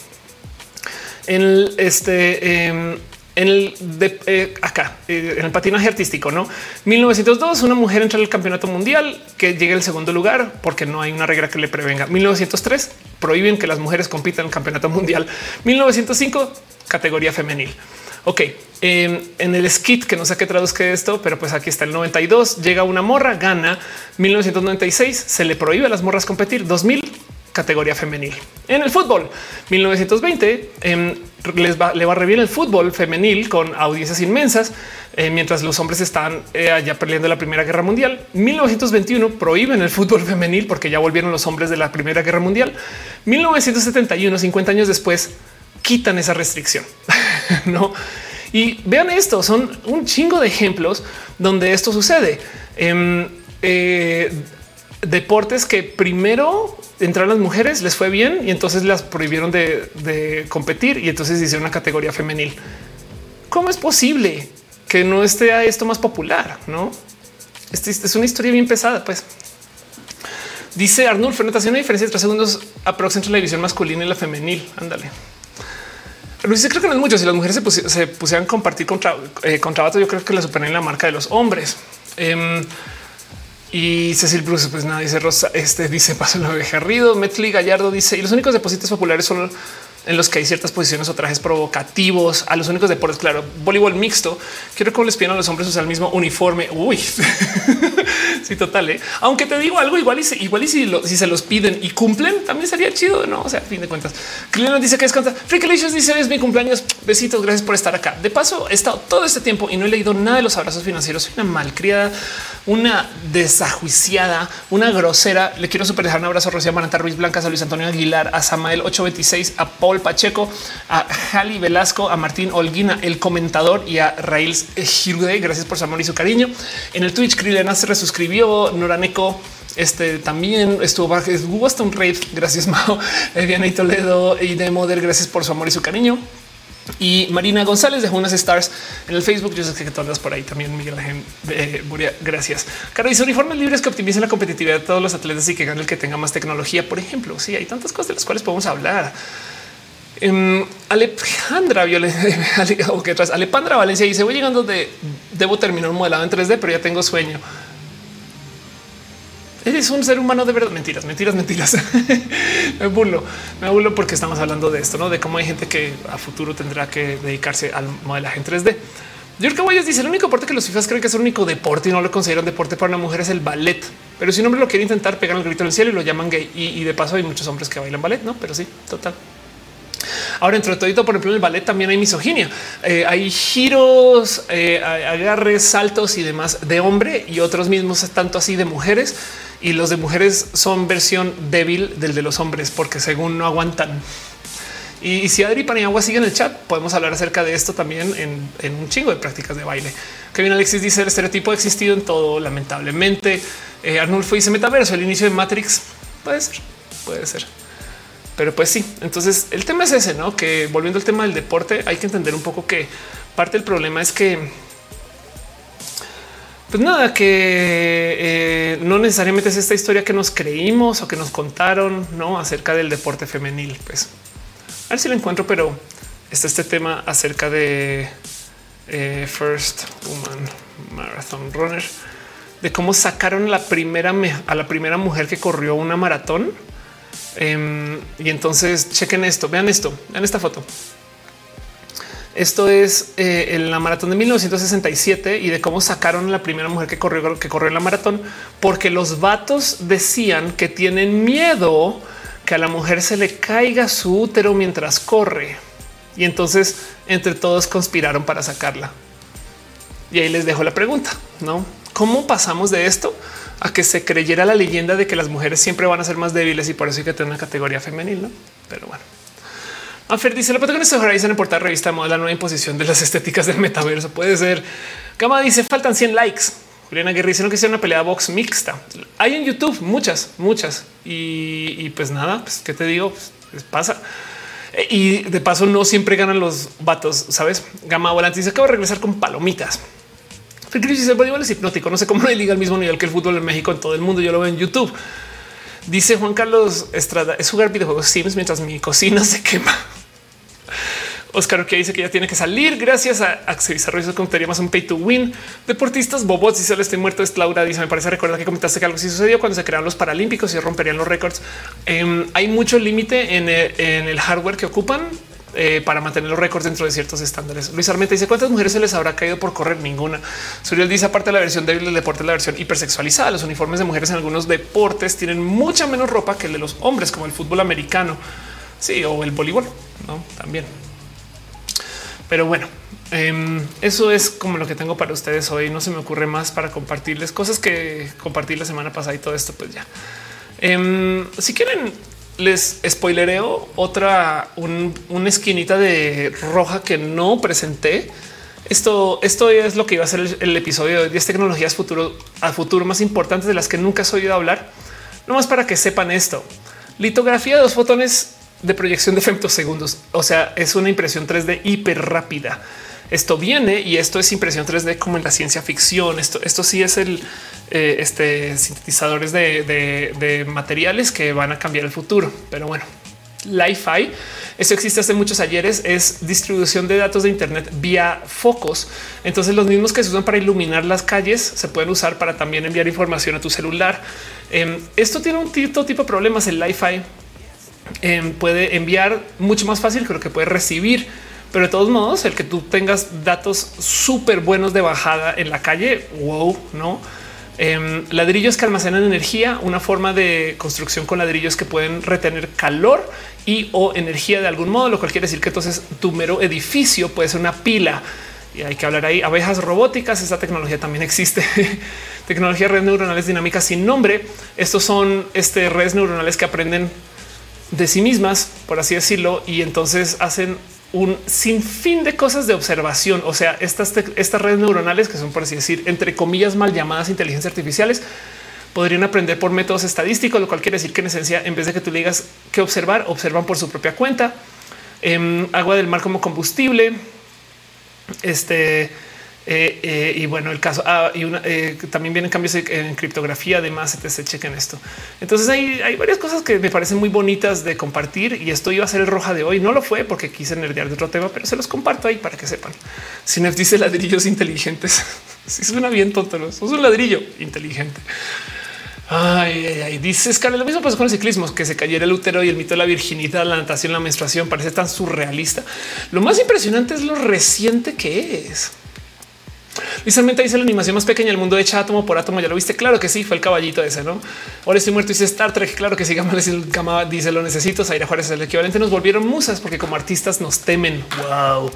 en este. Em, en el de eh, acá, eh, en el patinaje artístico, no 1902, una mujer entra al campeonato mundial que llega el segundo lugar porque no hay una regla que le prevenga. 1903 prohíben que las mujeres compitan en el campeonato mundial. 1905 categoría femenil. Ok, em, en el skit que no sé qué traduzca esto, pero pues aquí está el 92. Llega una morra, gana 1996. Se le prohíbe a las morras competir 2000 categoría femenil. En el fútbol, 1920 em, les va, le va bien el fútbol femenil con audiencias inmensas, eh, mientras los hombres están eh, allá perdiendo la Primera Guerra Mundial. 1921 prohíben el fútbol femenil porque ya volvieron los hombres de la Primera Guerra Mundial. 1971, 50 años después, quitan esa restricción. no. Y vean esto, son un chingo de ejemplos donde esto sucede. Em, eh, deportes que primero entraron las mujeres, les fue bien y entonces las prohibieron de, competir y entonces hicieron una categoría femenil. ¿Cómo es posible que no esté esto más popular? No, este, es una historia bien pesada. Pues dice Arnulfo, notación una diferencia de tres segundos aprox entre la división masculina y la femenil. Ándale. Luis, creo que no es mucho. Si las mujeres se, pusieran a compartir contra, eh, contra yo creo que la superan en la marca de los hombres. Em, y Cecil Bruce, pues nada, dice Rosa, este dice paso la oveja Rido, Gallardo dice, y los únicos depósitos populares son en los que hay ciertas posiciones o trajes provocativos a los únicos deportes. Claro, voleibol mixto. Quiero que les pidan a los hombres usar el mismo uniforme. Uy, sí, total. ¿eh? Aunque te digo algo igual y igual y si, si, se los piden y cumplen, también sería chido. No, o sea, a fin de cuentas, Clina dice que es contra Freakalicious dice es mi cumpleaños. Besitos. Gracias por estar acá. De paso, he estado todo este tiempo y no he leído nada de los abrazos financieros. Una malcriada, una desajuiciada, una grosera. Le quiero super dejar un abrazo a Rocío Maranta Ruiz Blancas, a Luis Antonio Aguilar, a Samael 826, a Paul Pacheco, a Jali Velasco, a Martín Olguina, el comentador y a Rails Girude. Gracias por su amor y su cariño. En el Twitch, Krilena se resuscribió, Noraneco este también estuvo, hubo hasta un rave. Gracias, Mao, Diana y Toledo y de Moder. Gracias por su amor y su cariño. Y Marina González dejó unas stars en el Facebook. Yo sé que tú andas por ahí también. Miguel Ángel eh, Gracias. Cara dice uniformes libres que optimicen la competitividad de todos los atletas y que gane el que tenga más tecnología. Por ejemplo, sí, hay tantas cosas de las cuales podemos hablar. Um, Alejandra o que tras Alepandra Valencia dice voy llegando de debo terminar un modelado en 3D, pero ya tengo sueño. Eres un ser humano de verdad. Mentiras, mentiras, mentiras. me burlo, me burlo porque estamos hablando de esto, no de cómo hay gente que a futuro tendrá que dedicarse al modelaje en 3D. Jorge Guayas dice el único deporte que los FIFAs creen que es el único deporte y no lo consideran deporte para una mujer es el ballet. Pero si un hombre lo quiere intentar, pegan el grito en el cielo y lo llaman gay. Y, y de paso hay muchos hombres que bailan ballet, no? Pero sí, total. Ahora, entre todo, por ejemplo, en el ballet también hay misoginia. Eh, hay giros, eh, agarres, saltos y demás de hombre y otros mismos tanto así de mujeres. Y los de mujeres son versión débil del de los hombres porque según no aguantan. Y, si Adri Paniagua sigue en el chat, podemos hablar acerca de esto también en, un chingo de prácticas de baile. Kevin Alexis dice el estereotipo ha existido en todo, lamentablemente. Eh, Arnulfo dice metaverso, el inicio de Matrix. Puede ser, puede ser. Pero pues sí, entonces el tema es ese, ¿no? Que volviendo al tema del deporte, hay que entender un poco que parte del problema es que pues nada, que eh, no necesariamente es esta historia que nos creímos o que nos contaron ¿no? acerca del deporte femenil. Pues a ver si lo encuentro, pero está este tema acerca de eh, First Woman Marathon Runner, de cómo sacaron la primera a la primera mujer que corrió una maratón Em, y entonces chequen esto, vean esto, vean esta foto. Esto es eh, la maratón de 1967 y de cómo sacaron la primera mujer que corrió, que corrió la maratón, porque los vatos decían que tienen miedo que a la mujer se le caiga su útero mientras corre. Y entonces entre todos conspiraron para sacarla. Y ahí les dejo la pregunta, ¿no? ¿Cómo pasamos de esto a que se creyera la leyenda de que las mujeres siempre van a ser más débiles y por eso hay que tener una categoría femenil, ¿no? Pero bueno. Afer dice la protagonista de Horizon en portada revista moda la nueva imposición de las estéticas del metaverso. Puede ser. Gama dice faltan 100 likes. Juliana Guerri dice no que sea una pelea box mixta. Hay en YouTube muchas, muchas. Y, pues nada, pues qué te digo, pues, pasa. Y de paso no siempre ganan los vatos, ¿sabes? Gama Volante dice acabo de regresar con palomitas. Dice el voleibol es hipnótico. No sé cómo le liga al mismo nivel que el fútbol en México en todo el mundo. Yo lo veo en YouTube. Dice Juan Carlos Estrada es jugar videojuegos Sims mientras mi cocina se quema. Oscar que dice que ya tiene que salir gracias a Axel Ruiz contaría más un pay to win. Deportistas bobots y solo estoy muerto es Laura. Dice me parece recordar que comentaste que algo sí sucedió cuando se crearon los paralímpicos y romperían los récords. Em, hay mucho límite en, en el hardware que ocupan eh, para mantener los récords dentro de ciertos estándares. Luis Armenta dice cuántas mujeres se les habrá caído por correr ninguna. Suriel dice aparte de la versión débil del deporte, la versión hipersexualizada. Los uniformes de mujeres en algunos deportes tienen mucha menos ropa que el de los hombres, como el fútbol americano. Sí, o el voleibol, no también. Pero bueno, em, eso es como lo que tengo para ustedes hoy. No se me ocurre más para compartirles cosas que compartí la semana pasada y todo esto. Pues ya, em, si quieren les spoilereo otra, una esquinita de roja que no presenté. Esto, esto es lo que iba a ser el, episodio de 10 tecnologías futuro a futuro más importantes de las que nunca has oído hablar. No más para que sepan esto. Litografía de dos fotones de proyección de femtosegundos. O sea, es una impresión 3D hiper rápida esto viene y esto es impresión 3D como en la ciencia ficción. Esto, esto sí es el eh, este sintetizadores de, materiales que van a cambiar el futuro. Pero bueno, Li-Fi, esto existe hace muchos ayeres, es distribución de datos de Internet vía focos. Entonces los mismos que se usan para iluminar las calles se pueden usar para también enviar información a tu celular. Em, esto tiene un tipo, tipo de problemas. El Li-Fi em, puede enviar mucho más fácil que lo que puede recibir pero de todos modos, el que tú tengas datos súper buenos de bajada en la calle, wow, no? Em, ladrillos que almacenan energía, una forma de construcción con ladrillos que pueden retener calor y o energía de algún modo, lo cual quiere decir que entonces tu mero edificio puede ser una pila y hay que hablar ahí. Abejas robóticas, esa tecnología también existe. tecnología de redes neuronales dinámicas sin nombre. Estos son este, redes neuronales que aprenden de sí mismas, por así decirlo, y entonces hacen un sinfín de cosas de observación. O sea, estas, estas redes neuronales que son, por así decir, entre comillas, mal llamadas inteligencias artificiales, podrían aprender por métodos estadísticos, lo cual quiere decir que en esencia, en vez de que tú le digas que observar, observan por su propia cuenta. Em, agua del mar como combustible. Este eh, eh, y bueno, el caso ah, y una, eh, también vienen cambios en criptografía, además, se chequen esto. Entonces hay, hay, varias cosas que me parecen muy bonitas de compartir y esto iba a ser el roja de hoy. No lo fue porque quise nerdear de otro tema, pero se los comparto ahí para que sepan. Sinef dice ladrillos inteligentes. Si suena bien tonto, ¿no? es un ladrillo inteligente. Ay, ay, ay. Dice Scarlett, lo mismo pasó con el ciclismo, que se cayera el útero y el mito de la virginidad, la natación, la menstruación, parece tan surrealista. Lo más impresionante es lo reciente que es. Luis dice la animación más pequeña del mundo hecha átomo por átomo. Ya lo viste. Claro que sí, fue el caballito ese, no? Ahora estoy muerto. Dice Star Trek. Claro que sí. Gama dice lo necesito. Zaira Juárez es el equivalente. Nos volvieron musas porque como artistas nos temen. Wow.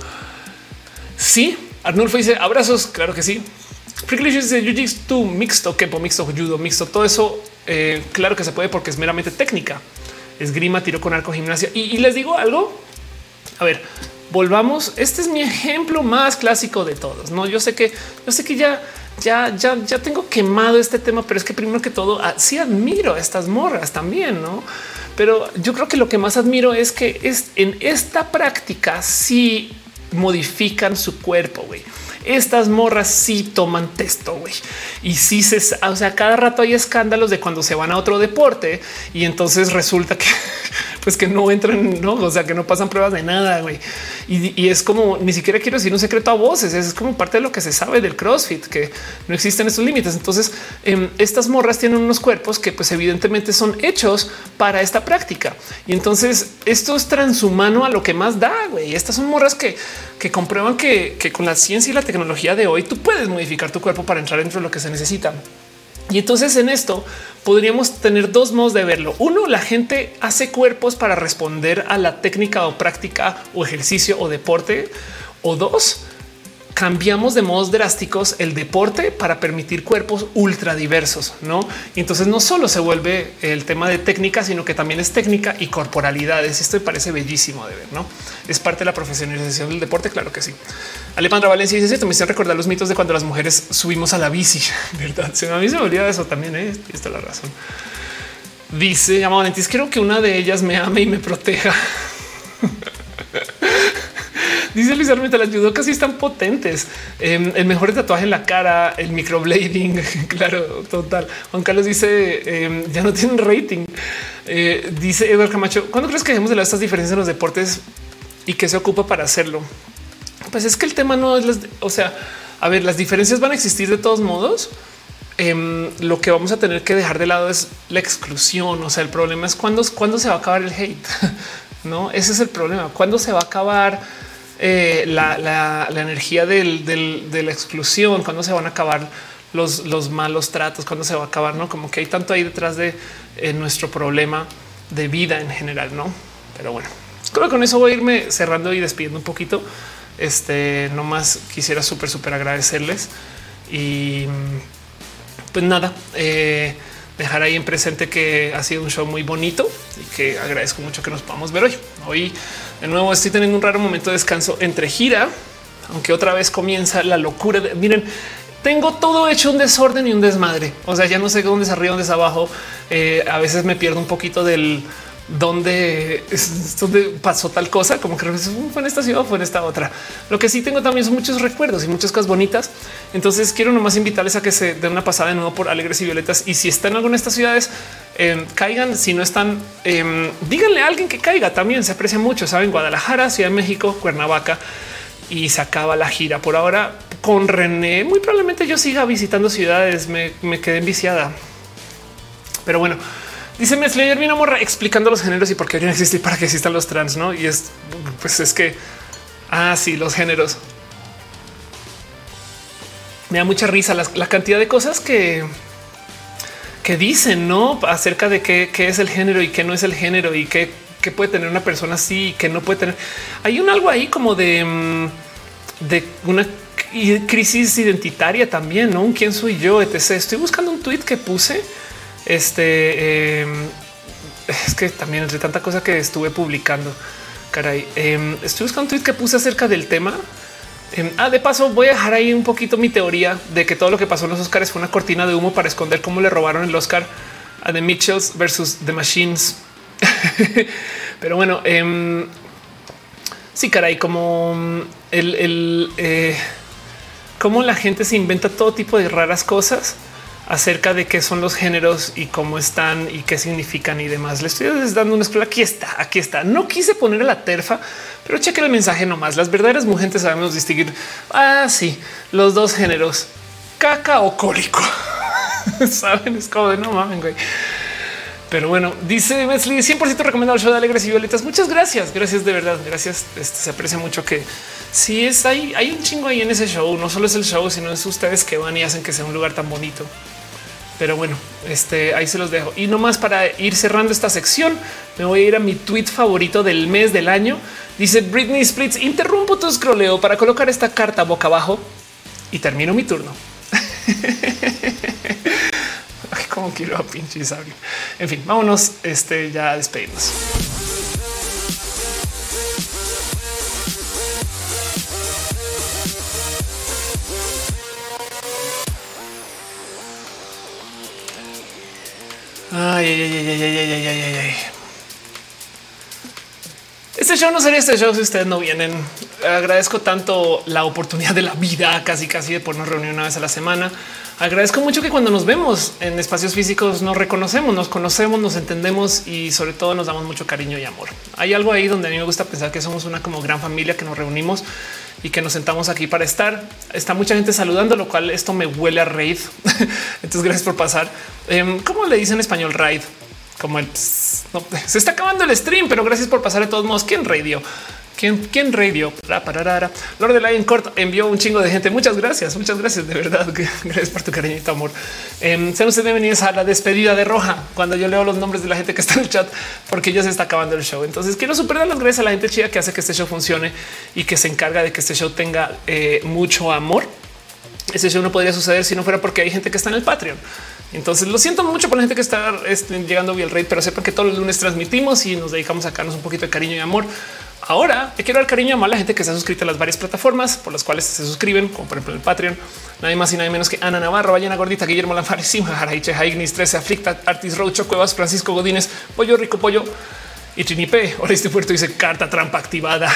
Sí. Arnulfo dice abrazos. Claro que sí. Pricklish dice Jiu-Jitsu mixto, Kempo mixto, Judo mixto. Todo eso, eh, claro que se puede porque es meramente técnica. Esgrima, tiro con arco, gimnasia. y les digo algo. A ver, volvamos. Este es mi ejemplo más clásico de todos. No, yo sé que yo sé que ya, ya, ya, ya tengo quemado este tema, pero es que primero que todo, ah, sí admiro a estas morras también, no? Pero yo creo que lo que más admiro es que es en esta práctica sí modifican su cuerpo. güey. Estas morras sí toman testo, güey. Y sí se, o sea, cada rato hay escándalos de cuando se van a otro deporte y entonces resulta que pues que no entran, no, o sea, que no pasan pruebas de nada, güey. Y, es como ni siquiera quiero decir un secreto a voces, es como parte de lo que se sabe del CrossFit, que no existen estos límites. Entonces, em, estas morras tienen unos cuerpos que, pues, evidentemente son hechos para esta práctica. Y entonces esto es transhumano a lo que más da. Güey. Estas son morras que, que comprueban que, con la ciencia y la tecnología de hoy tú puedes modificar tu cuerpo para entrar dentro de lo que se necesita. Y entonces en esto podríamos tener dos modos de verlo. Uno, la gente hace cuerpos para responder a la técnica o práctica o ejercicio o deporte. O dos, cambiamos de modos drásticos el deporte para permitir cuerpos ultra diversos, no? Y entonces no solo se vuelve el tema de técnica, sino que también es técnica y corporalidades. Esto me parece bellísimo de ver, no es parte de la profesionalización del deporte. Claro que sí. Alejandra Valencia dice cierto. Me hicieron recordar los mitos de cuando las mujeres subimos a la bici. Verdad? A mí se me olvida eso también. ¿eh? Esta es la razón. Dice llama Valentín. Quiero que una de ellas me ame y me proteja. Dice Luis Armenta, las casi están potentes. Em, el mejor tatuaje en la cara, el microblading. claro, total. Juan Carlos dice em, ya no tienen rating. Eh, dice Eduardo Camacho, ¿cuándo crees que dejemos de lado estas diferencias en los deportes y qué se ocupa para hacerlo? Pues es que el tema no es, o sea, a ver, las diferencias van a existir de todos modos. Em, lo que vamos a tener que dejar de lado es la exclusión. O sea, el problema es cuándo, cuándo se va a acabar el hate. no, ese es el problema. ¿Cuándo se va a acabar eh, la, energía de la exclusión, cuando se van a acabar los, los, malos tratos, cuando se va a acabar, no como que hay tanto ahí detrás de eh, nuestro problema de vida en general, no? Pero bueno, creo que con eso voy a irme cerrando y despidiendo un poquito. Este no más quisiera súper, súper agradecerles y pues nada. Eh, dejar ahí en presente que ha sido un show muy bonito y que agradezco mucho que nos podamos ver hoy. Hoy de nuevo estoy teniendo un raro momento de descanso entre gira, aunque otra vez comienza la locura. Miren, tengo todo hecho un desorden y un desmadre. O sea, ya no sé dónde es arriba, dónde es abajo. Eh, a veces me pierdo un poquito del dónde, pasó tal cosa, como que fue en esta ciudad o fue en esta otra. Lo que sí tengo también son muchos recuerdos y muchas cosas bonitas. Entonces quiero nomás invitarles a que se den una pasada de nuevo por Alegres y Violetas. Y si están en alguna de estas ciudades, em, caigan. Si no están, em, díganle a alguien que caiga. También se aprecia mucho. Saben, Guadalajara, Ciudad de México, Cuernavaca y se acaba la gira. Por ahora con René, muy probablemente yo siga visitando ciudades. Me, me quedé enviciada. Pero bueno, Dice ayer vino morra explicando los géneros y por qué no existe para que existan los trans, no? Y es pues es que ah, sí, los géneros. Me da mucha risa la, cantidad de cosas que que dicen no acerca de qué, es el género y qué no es el género y qué, puede tener una persona así y que no puede tener. Hay un algo ahí como de, mm, de una crisis identitaria también, no quién soy yo, etc. Estoy buscando un tweet que puse este em, es que también entre tanta cosa que estuve publicando, caray, em, estoy buscando un tweet que puse acerca del tema. Em, ah, de paso, voy a dejar ahí un poquito mi teoría de que todo lo que pasó en los Oscars fue una cortina de humo para esconder cómo le robaron el Oscar a The Mitchells versus The Machines. Pero bueno, sí, caray, como el, el eh, cómo la gente se inventa todo tipo de raras cosas acerca de qué son los géneros y cómo están y qué significan y demás. Le estoy dando una escuela. Aquí está, aquí está. No quise poner la terfa, pero cheque el mensaje nomás. Las verdaderas mujeres sabemos distinguir. Ah, sí, los dos géneros, caca o cólico. Saben, es como de no mames, güey. Pero bueno, dice Mesli 100% recomendado el show de Alegres y Violetas. Muchas gracias. Gracias de verdad. Gracias. Este, se aprecia mucho que si es ahí, hay un chingo ahí en ese show. No solo es el show, sino es ustedes que van y hacen que sea un lugar tan bonito. Pero bueno, este ahí se los dejo. Y nomás para ir cerrando esta sección, me voy a ir a mi tweet favorito del mes del año. Dice Britney Splits, interrumpo tu scrolleo para colocar esta carta boca abajo y termino mi turno. Como quiero a pinche sabio. En fin, vámonos este, ya a despedirnos. Ay, ay, ay, ay, ay, ay, ay, ay, ay. Este show no sería este show si ustedes no vienen. Agradezco tanto la oportunidad de la vida, casi casi de ponernos reunir una vez a la semana. Agradezco mucho que cuando nos vemos en espacios físicos nos reconocemos, nos conocemos, nos entendemos y sobre todo nos damos mucho cariño y amor. Hay algo ahí donde a mí me gusta pensar que somos una como gran familia que nos reunimos y que nos sentamos aquí para estar. Está mucha gente saludando, lo cual esto me huele a raid. Entonces, gracias por pasar. Em, ¿Cómo le dice en español raid? Como el se está acabando el stream, pero gracias por pasar de todos modos. ¿Quién radio? ¿Quién, quién radio? Lord de Lion Court envió un chingo de gente. Muchas gracias, muchas gracias de verdad. Gracias por tu cariño y tu amor. Eh, sean ustedes bienvenidos a la despedida de Roja cuando yo leo los nombres de la gente que está en el chat porque ya se está acabando el show. Entonces quiero superar las gracias a la gente chida que hace que este show funcione y que se encarga de que este show tenga eh, mucho amor. Ese show no podría suceder si no fuera porque hay gente que está en el Patreon. Entonces lo siento mucho por la gente que está este, llegando vía el rey, pero sepan que todos los lunes transmitimos y nos dedicamos a sacarnos un poquito de cariño y amor Ahora te quiero dar cariño a la gente que está suscrita a las varias plataformas por las cuales se suscriben, como por ejemplo el Patreon. Nadie más y nadie menos que Ana Navarro, Ballena Gordita, Guillermo Lanfares, Simja, Jaraiche, Ignis 13, Aflicta, Artis Rocho, Cuevas, Francisco Godínez, Pollo Rico Pollo, y Trinipe, ahora este puerto dice carta trampa activada.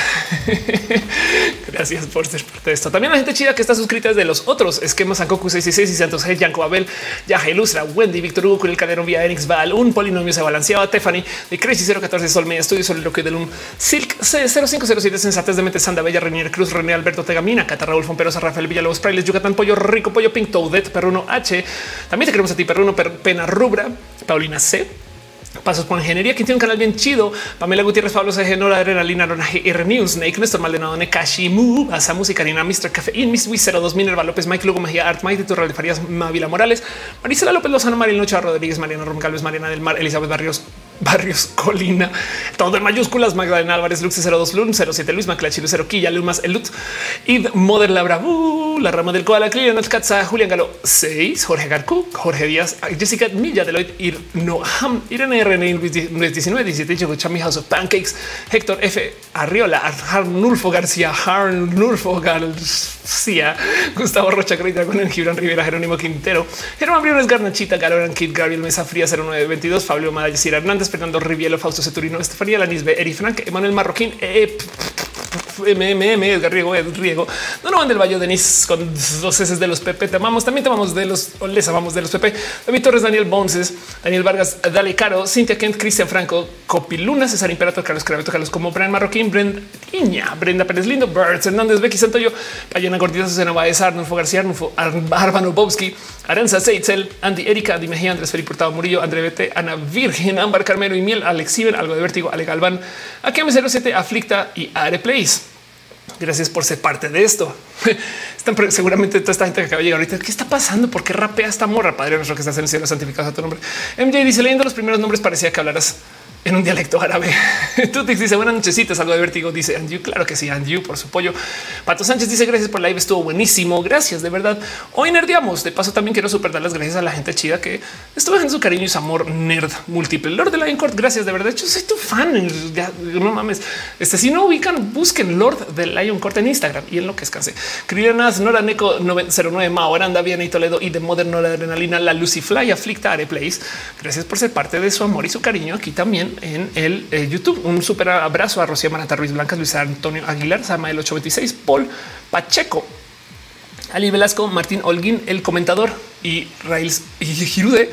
Gracias por ser parte esto. También la gente chida que está suscrita es de los otros esquemas Sankoku 66 y Santos G, Yanko Abel, Yaja Ilustra, Wendy, Víctor Hugo, el Calderón Vía Enix Val, un polinomio se balanceaba, Tiffany, de Crazy 014 Sol Media Estudio sobre lo que del un Silk C0507 Sensates de Mente Sanda Bella Renier Cruz René Alberto Tegamina, Cata Raúl Fomperosa Rafael Villalobos Frailes Yucatán Pollo Rico Pollo Pink Toudet Perruno H. También te queremos a ti Perruno Pena Rubra Paulina C. Pasos por ingeniería, que tiene un canal bien chido. Pamela Gutiérrez, Pablo C. Nora, Adrenalina, Rona R News, Snake, Néstor Maldonado, Nekashi, Mu, Asamu, Karina, Mr. Café, Miss Wii 02, Minerva López, Mike Lugo, Magia Art, Mike, Turral Farías, Mavila Morales, Marisela López Lozano, Marino Chava Rodríguez, Mariana Rom Mariana del Mar, Elizabeth Barrios, Barrios Colina, todo en mayúsculas, Magdalena Álvarez, Lux 02 Lun 07 Luis Maclachilo 0 Quilla, Lumas Elut, Id Moder Labra, uh, la rama del Koala, Clio, Katza, Julián Galo 6, Jorge Garcu, Jorge Díaz, Jessica Milla, Deloitte, Ir Noham, Irene RN, Luis 19, 17, Chico Chami House of Pancakes, Héctor F. Arriola, Arnulfo García, Arnulfo García, Gustavo Rocha, con el Gibran Rivera, Jerónimo Quintero, Germán Briones Garnachita, Galoran Kid, Gabriel Mesa Fría 0922, Fabio Madalles, Hernández, Fernando Rivielo, Fausto Ceturino, Estefanía Lanisbe, Eri Frank, Emanuel Marroquín, eh, MMM, Edgar Riego, Ed Riego, van del Valle, Denis con dos S de los PP. Te amamos. También te amamos de los, les amamos de los PP. David Torres, Daniel Bonces, Daniel Vargas, Dale Caro, Cintia Kent, Cristian Franco, Copiluna, César Imperator, Carlos Craveto, Carlos como Brian Marroquín, Brenda Iña, Brenda Pérez Lindo, Birds Hernández, Becky Santoyo, Payana Gordita, Susana Baez, Arnulfo García, Arnulfo Arbano Bobski, Aranza Seitzel, Andy Erika, Andy Mejía, Andrés Felipe Portado Murillo, André Bete, Ana Virgen, Ámbar Carmelo y Miel, Alex Iben, algo de vértigo, Ale Galván, AM07, Aflicta y Gracias por ser parte de esto. Están seguramente toda esta gente que acaba de llegar ahorita. ¿Qué está pasando? ¿Por qué rapea esta morra? Padre nuestro que estás en el cielo, santificado a tu nombre. MJ dice leyendo los primeros nombres parecía que hablaras en un dialecto árabe. Tutix dice buenas nochecitas, algo de vértigo. Dice Anju. Claro que sí, Anju por su pollo. Pato Sánchez dice gracias por la live. Estuvo buenísimo. Gracias de verdad. Hoy nerdeamos. De paso, también quiero super dar las gracias a la gente chida que estuvo en su cariño y su amor nerd múltiple. Lord de Lion Court, gracias de verdad. Yo soy tu fan. Ya, no mames. Este si no ubican, busquen Lord de Lion Court en Instagram y en lo que escase. Krilianas, Nora Neko 09 Mao, Aranda, Viana y Toledo y de Modern Nora Adrenalina, la Lucy Fly, Aflicta, Areplays. Gracias por ser parte de su amor y su cariño aquí también en el eh, YouTube. Un súper abrazo a Rocío Marata Ruiz Blancas, Luis Antonio Aguilar, Samael 826, Paul Pacheco, Ali Velasco, Martín Holguín, el comentador y Rails y Girude.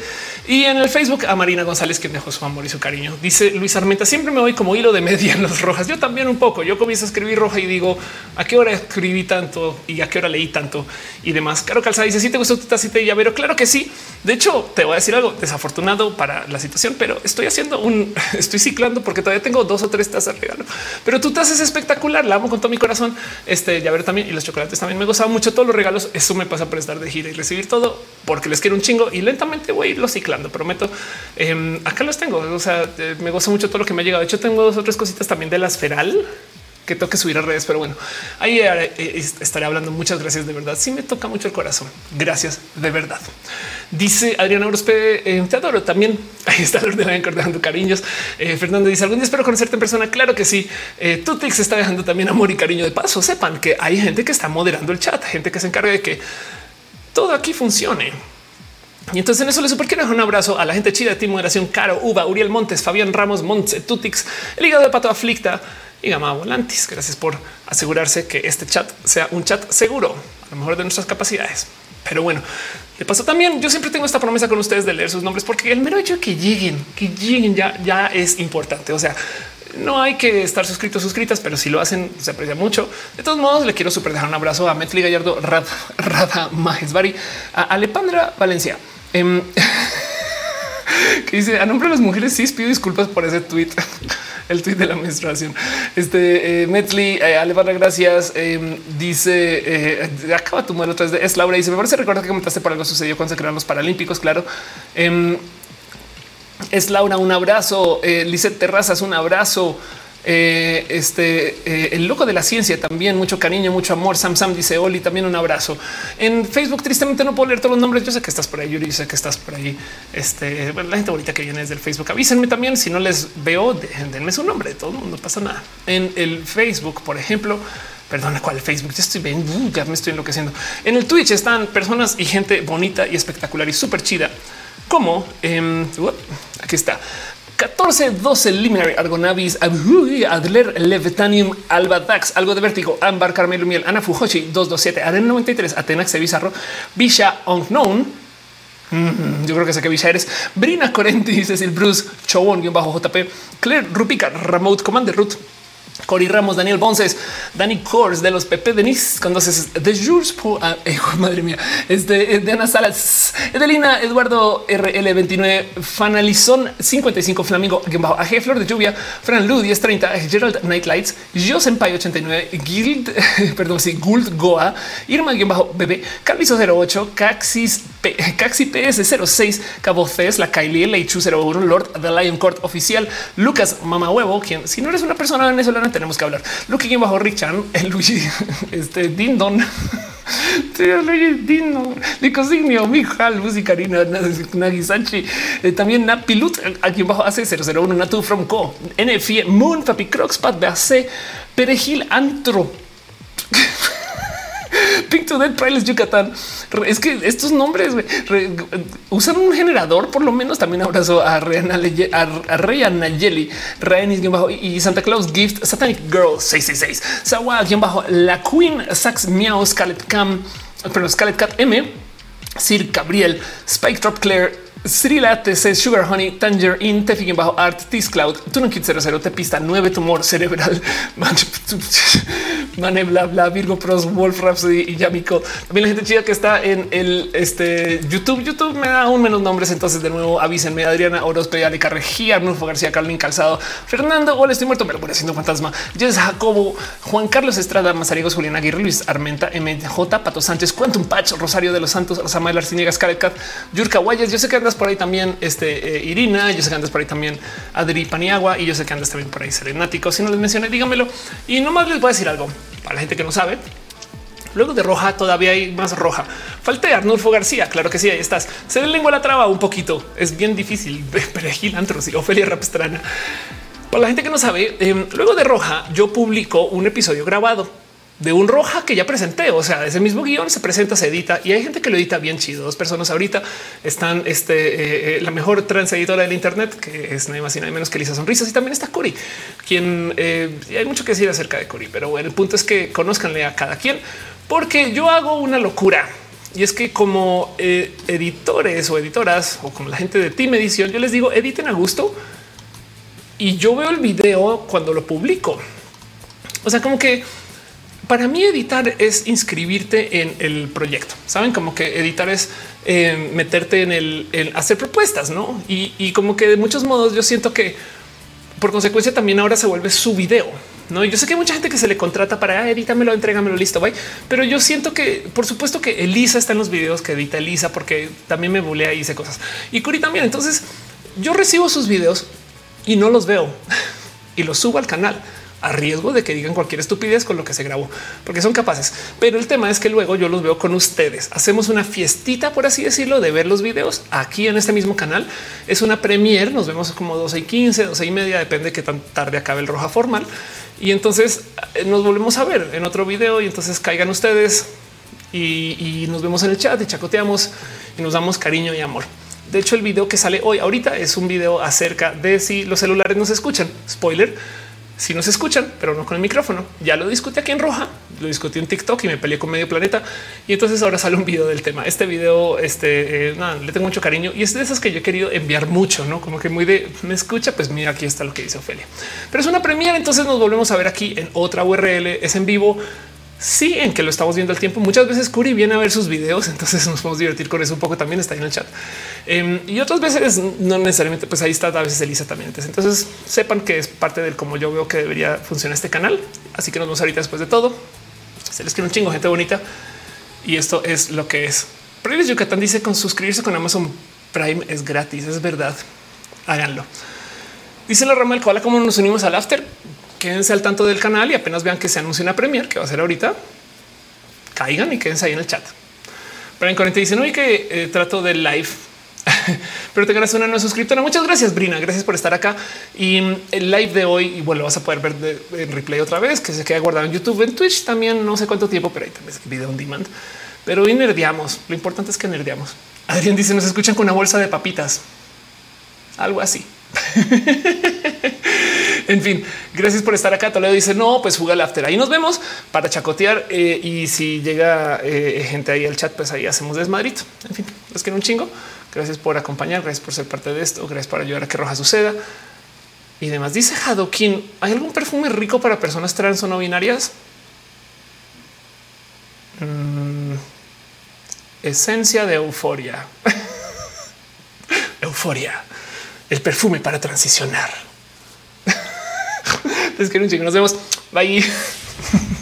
Y en el Facebook a Marina González, que dejó su amor y su cariño. Dice Luis Armenta, siempre me voy como hilo de media en las rojas. Yo también un poco. Yo comienzo a escribir roja y digo a qué hora escribí tanto y a qué hora leí tanto y demás. Caro Calzada dice: Si te gustó tu tacita y llavero, claro que sí. De hecho, te voy a decir algo desafortunado para la situación, pero estoy haciendo un estoy ciclando porque todavía tengo dos o tres tazas regalo. Pero tu taza es espectacular. La amo con todo mi corazón. Este llavero también y los chocolates también me gustaba mucho todos los regalos. Eso me pasa por estar de gira y recibir todo porque les quiero un chingo y lentamente voy a irlo. Prometo. Em, acá los tengo. O sea, eh, me gozo mucho todo lo que me ha llegado. De hecho, tengo dos otras cositas también de las feral que tengo que subir a redes, pero bueno, ahí eh, eh, estaré hablando. Muchas gracias de verdad. Sí me toca mucho el corazón. Gracias de verdad. Dice Adriana Orospe, te adoro también. Ahí está el de la cariños. Fernando dice algún día espero conocerte en persona. Claro que sí. Tutix está dejando también amor y cariño de paso. Sepan que hay gente que está moderando el chat, gente que se encarga de que todo aquí funcione. Y entonces en eso le super quiero dejar un abrazo a la gente chida de Team Moderación, Caro, Uva, Uriel Montes, Fabián Ramos, Montse, Tutix, el hígado de pato aflicta y Gama Volantis. Gracias por asegurarse que este chat sea un chat seguro, a lo mejor de nuestras capacidades. Pero bueno, de paso también yo siempre tengo esta promesa con ustedes de leer sus nombres porque el mero hecho de que lleguen, que lleguen ya, ya es importante. O sea, no hay que estar suscritos, suscritas, pero si lo hacen, se aprecia mucho. De todos modos, le quiero super dejar un abrazo a Metli Gallardo, Rad, Rada Majesbari, a Alepandra Valencia. Em, que dice a nombre de las mujeres, sí pido disculpas por ese tweet. el tweet de la menstruación. Este eh, Metley, eh, gracias. Em, dice eh, acaba tu modelo 3D. Es Laura. Dice: Me parece recordar que comentaste por algo sucedió cuando se crearon los Paralímpicos. Claro. Es Laura, un abrazo. Eh, Lizette Terrazas, un abrazo. Eh, este eh, el loco de la ciencia también mucho cariño, mucho amor. Sam Sam dice Oli, también un abrazo en Facebook. Tristemente no puedo leer todos los nombres. Yo sé que estás por ahí, Yuri, sé que estás por ahí. Este la gente bonita que viene desde el Facebook, avísenme también. Si no les veo, denme su nombre. Todo no pasa nada en el Facebook, por ejemplo. Perdona, ¿cuál Facebook? Ya estoy bien, uh, ya me estoy enloqueciendo. En el Twitch están personas y gente bonita y espectacular y súper chida. Como eh, aquí está 14, 12 Liminary Argonavis, Adler, Levetanium, Alba Dax, algo de vértigo, Ambar, Carmelo Miel, Ana Fujoshi, 227, Aren 93, Atenax, Bizarro, Bisha Unknown. Yo creo que sé que Bisha eres Brina Corenti, Cecil Bruce, Chowon, bajo JP, Claire Rupica, Remote Commander Root, Cori Ramos, Daniel Bonces, Dani Kors de los Pepe Denis, haces de Jules, ah, eh, madre mía, este de Ana Salas, Edelina, Eduardo RL29, Fanalizón 55, Flamingo, AG, Flor de Lluvia, Fran Lu 1030, Gerald Nightlights, Yo Senpai 89, Guild, perdón, sí, Guld Goa, Irma, bajo bebé, Calviso 08, Caxis, Caxi PS 06, Cabo Fes, la Kylie, Leichu 01, Lord The Lion Court oficial, Lucas Mama Huevo, quien si no eres una persona venezolana tenemos que hablar. Lo que bajo Richan, el Luigi, este Dindon. Dino, Licosignio, Mijal, Lucy Karina, Nagisachi, eh, también Napilut, aquí bajo hace 001, Natu from Co, NFI, Moon, Papi Crocs, Pat BAC, Perejil Antro. To Dead Priceless Yucatán. Es que estos nombres usan un generador, por lo menos. También abrazo a Ryan Nayeli, Ryan bajo y Santa Claus Gift, Satanic Girl 666, Sawa, bajo la Queen, Sax Miao, Scarlet Cam, pero Scarlet Cat M, Sir Gabriel, Spike Drop Claire, Srila TC Sugar Honey Tangerine Tefikin bajo Art Tis Cloud Tunukit 00 Tepista 9 Tumor Cerebral Mane bla bla Virgo Pros Wolf Rhapsody y Yamiko. También la gente chida que está en el este YouTube. YouTube me da aún menos nombres. Entonces, de nuevo, avísenme Adriana Orozpe, Ale Carrejía, Arnulfo García, Carlin Calzado, Fernando. Hola, estoy muerto, pero voy haciendo fantasma. Jess Jacobo, Juan Carlos Estrada, Mazariegos, Julián Aguirre, Luis Armenta, MJ, Pato Sánchez, Quantum Patch, Rosario de los Santos, Samael Arciniegas, Carecat, Yurka Guayas. Yo sé que andas por ahí también este eh, Irina, yo sé que andas por ahí también Adri Paniagua y yo sé que andas también por ahí Serenático. Si no les mencioné, dígamelo. Y nomás les voy a decir algo para la gente que no sabe. Luego de roja todavía hay más roja. Falta Arnulfo García. Claro que sí, ahí estás. Se le lengua la traba un poquito. Es bien difícil. Perejil Antros y Ofelia Rapstrana. Para la gente que no sabe, em, luego de roja yo publico un episodio grabado de un roja que ya presenté. O sea, ese mismo guion se presenta, se edita y hay gente que lo edita bien chido. Dos personas ahorita están este, eh, eh, la mejor trans editora del Internet, que es nada más y nada menos que Lisa Sonrisas. Y también está Cori, quien eh, hay mucho que decir acerca de Cori, pero bueno, el punto es que conozcanle a cada quien, porque yo hago una locura. Y es que como editores o editoras o como la gente de Team Edición, yo les digo editen a gusto y yo veo el video cuando lo publico. O sea, como que para mí editar es inscribirte en el proyecto. Saben como que editar es eh, meterte en el, hacer propuestas, no? Y, como que de muchos modos yo siento que por consecuencia también ahora se vuelve su video. No, yo sé que hay mucha gente que se le contrata para ah, edítamelo, entrégamelo, listo, bye. Pero yo siento que, por supuesto, que Elisa está en los videos que edita Elisa, porque también me bulea y dice cosas y Curi también. Entonces yo recibo sus videos y no los veo y los subo al canal a riesgo de que digan cualquier estupidez con lo que se grabó, porque son capaces. Pero el tema es que luego yo los veo con ustedes. Hacemos una fiestita, por así decirlo, de ver los videos aquí en este mismo canal. Es una premier. Nos vemos como 12 y 15, 12 y media, depende de qué tan tarde acabe el roja formal. Y entonces eh, nos volvemos a ver en otro video y entonces caigan ustedes y, y nos vemos en el chat y chacoteamos y nos damos cariño y amor. De hecho, el video que sale hoy ahorita es un video acerca de si los celulares nos escuchan. Spoiler si nos escuchan, pero no con el micrófono. Ya lo discutí aquí en roja, lo discutí en TikTok y me peleé con medio planeta. Y entonces ahora sale un video del tema. Este video, este eh, le tengo mucho cariño y es de esas que yo he querido enviar mucho, no como que muy de me escucha. Pues mira, aquí está lo que dice Ofelia, pero es una premiere. Entonces nos volvemos a ver aquí en otra URL. Es en vivo. Sí, en que lo estamos viendo al tiempo. Muchas veces Curi viene a ver sus videos, entonces nos podemos divertir con eso un poco. También está ahí en el chat. Em, y otras veces no necesariamente, pues ahí está a veces Elisa también. Entonces sepan que es parte del cómo yo veo que debería funcionar este canal. Así que nos vemos ahorita después de todo. Se les quiere un chingo, gente bonita. Y esto es lo que es. Previous Yucatán dice con suscribirse con Amazon Prime es gratis. Es verdad. Háganlo. Dice la rama del koala cómo nos unimos al after quédense al tanto del canal y apenas vean que se anuncia una premier que va a ser ahorita, caigan y quédense ahí en el chat. Brian 40 dice no y que eh, trato del live, pero te ganas una no suscriptora. Muchas gracias, Brina. Gracias por estar acá. Y mm, el live de hoy, y bueno, vas a poder ver en replay otra vez, que se queda guardado en YouTube, en Twitch también, no sé cuánto tiempo, pero ahí también es video on demand. Pero hoy nerdeamos. Lo importante es que nerdeamos. Adrián dice: Nos escuchan con una bolsa de papitas, algo así. en fin, gracias por estar acá. Toledo dice no, pues fuga el after. Ahí nos vemos para chacotear. Eh, y si llega eh, gente ahí al chat, pues ahí hacemos desmadrito. En fin, es que un chingo. Gracias por acompañar. Gracias por ser parte de esto. Gracias por ayudar a que Roja suceda y demás. Dice Hadokin: ¿Hay algún perfume rico para personas trans o no binarias? Mm, esencia de euforia. euforia el perfume para transicionar. Es que un chico. Nos vemos. Bye.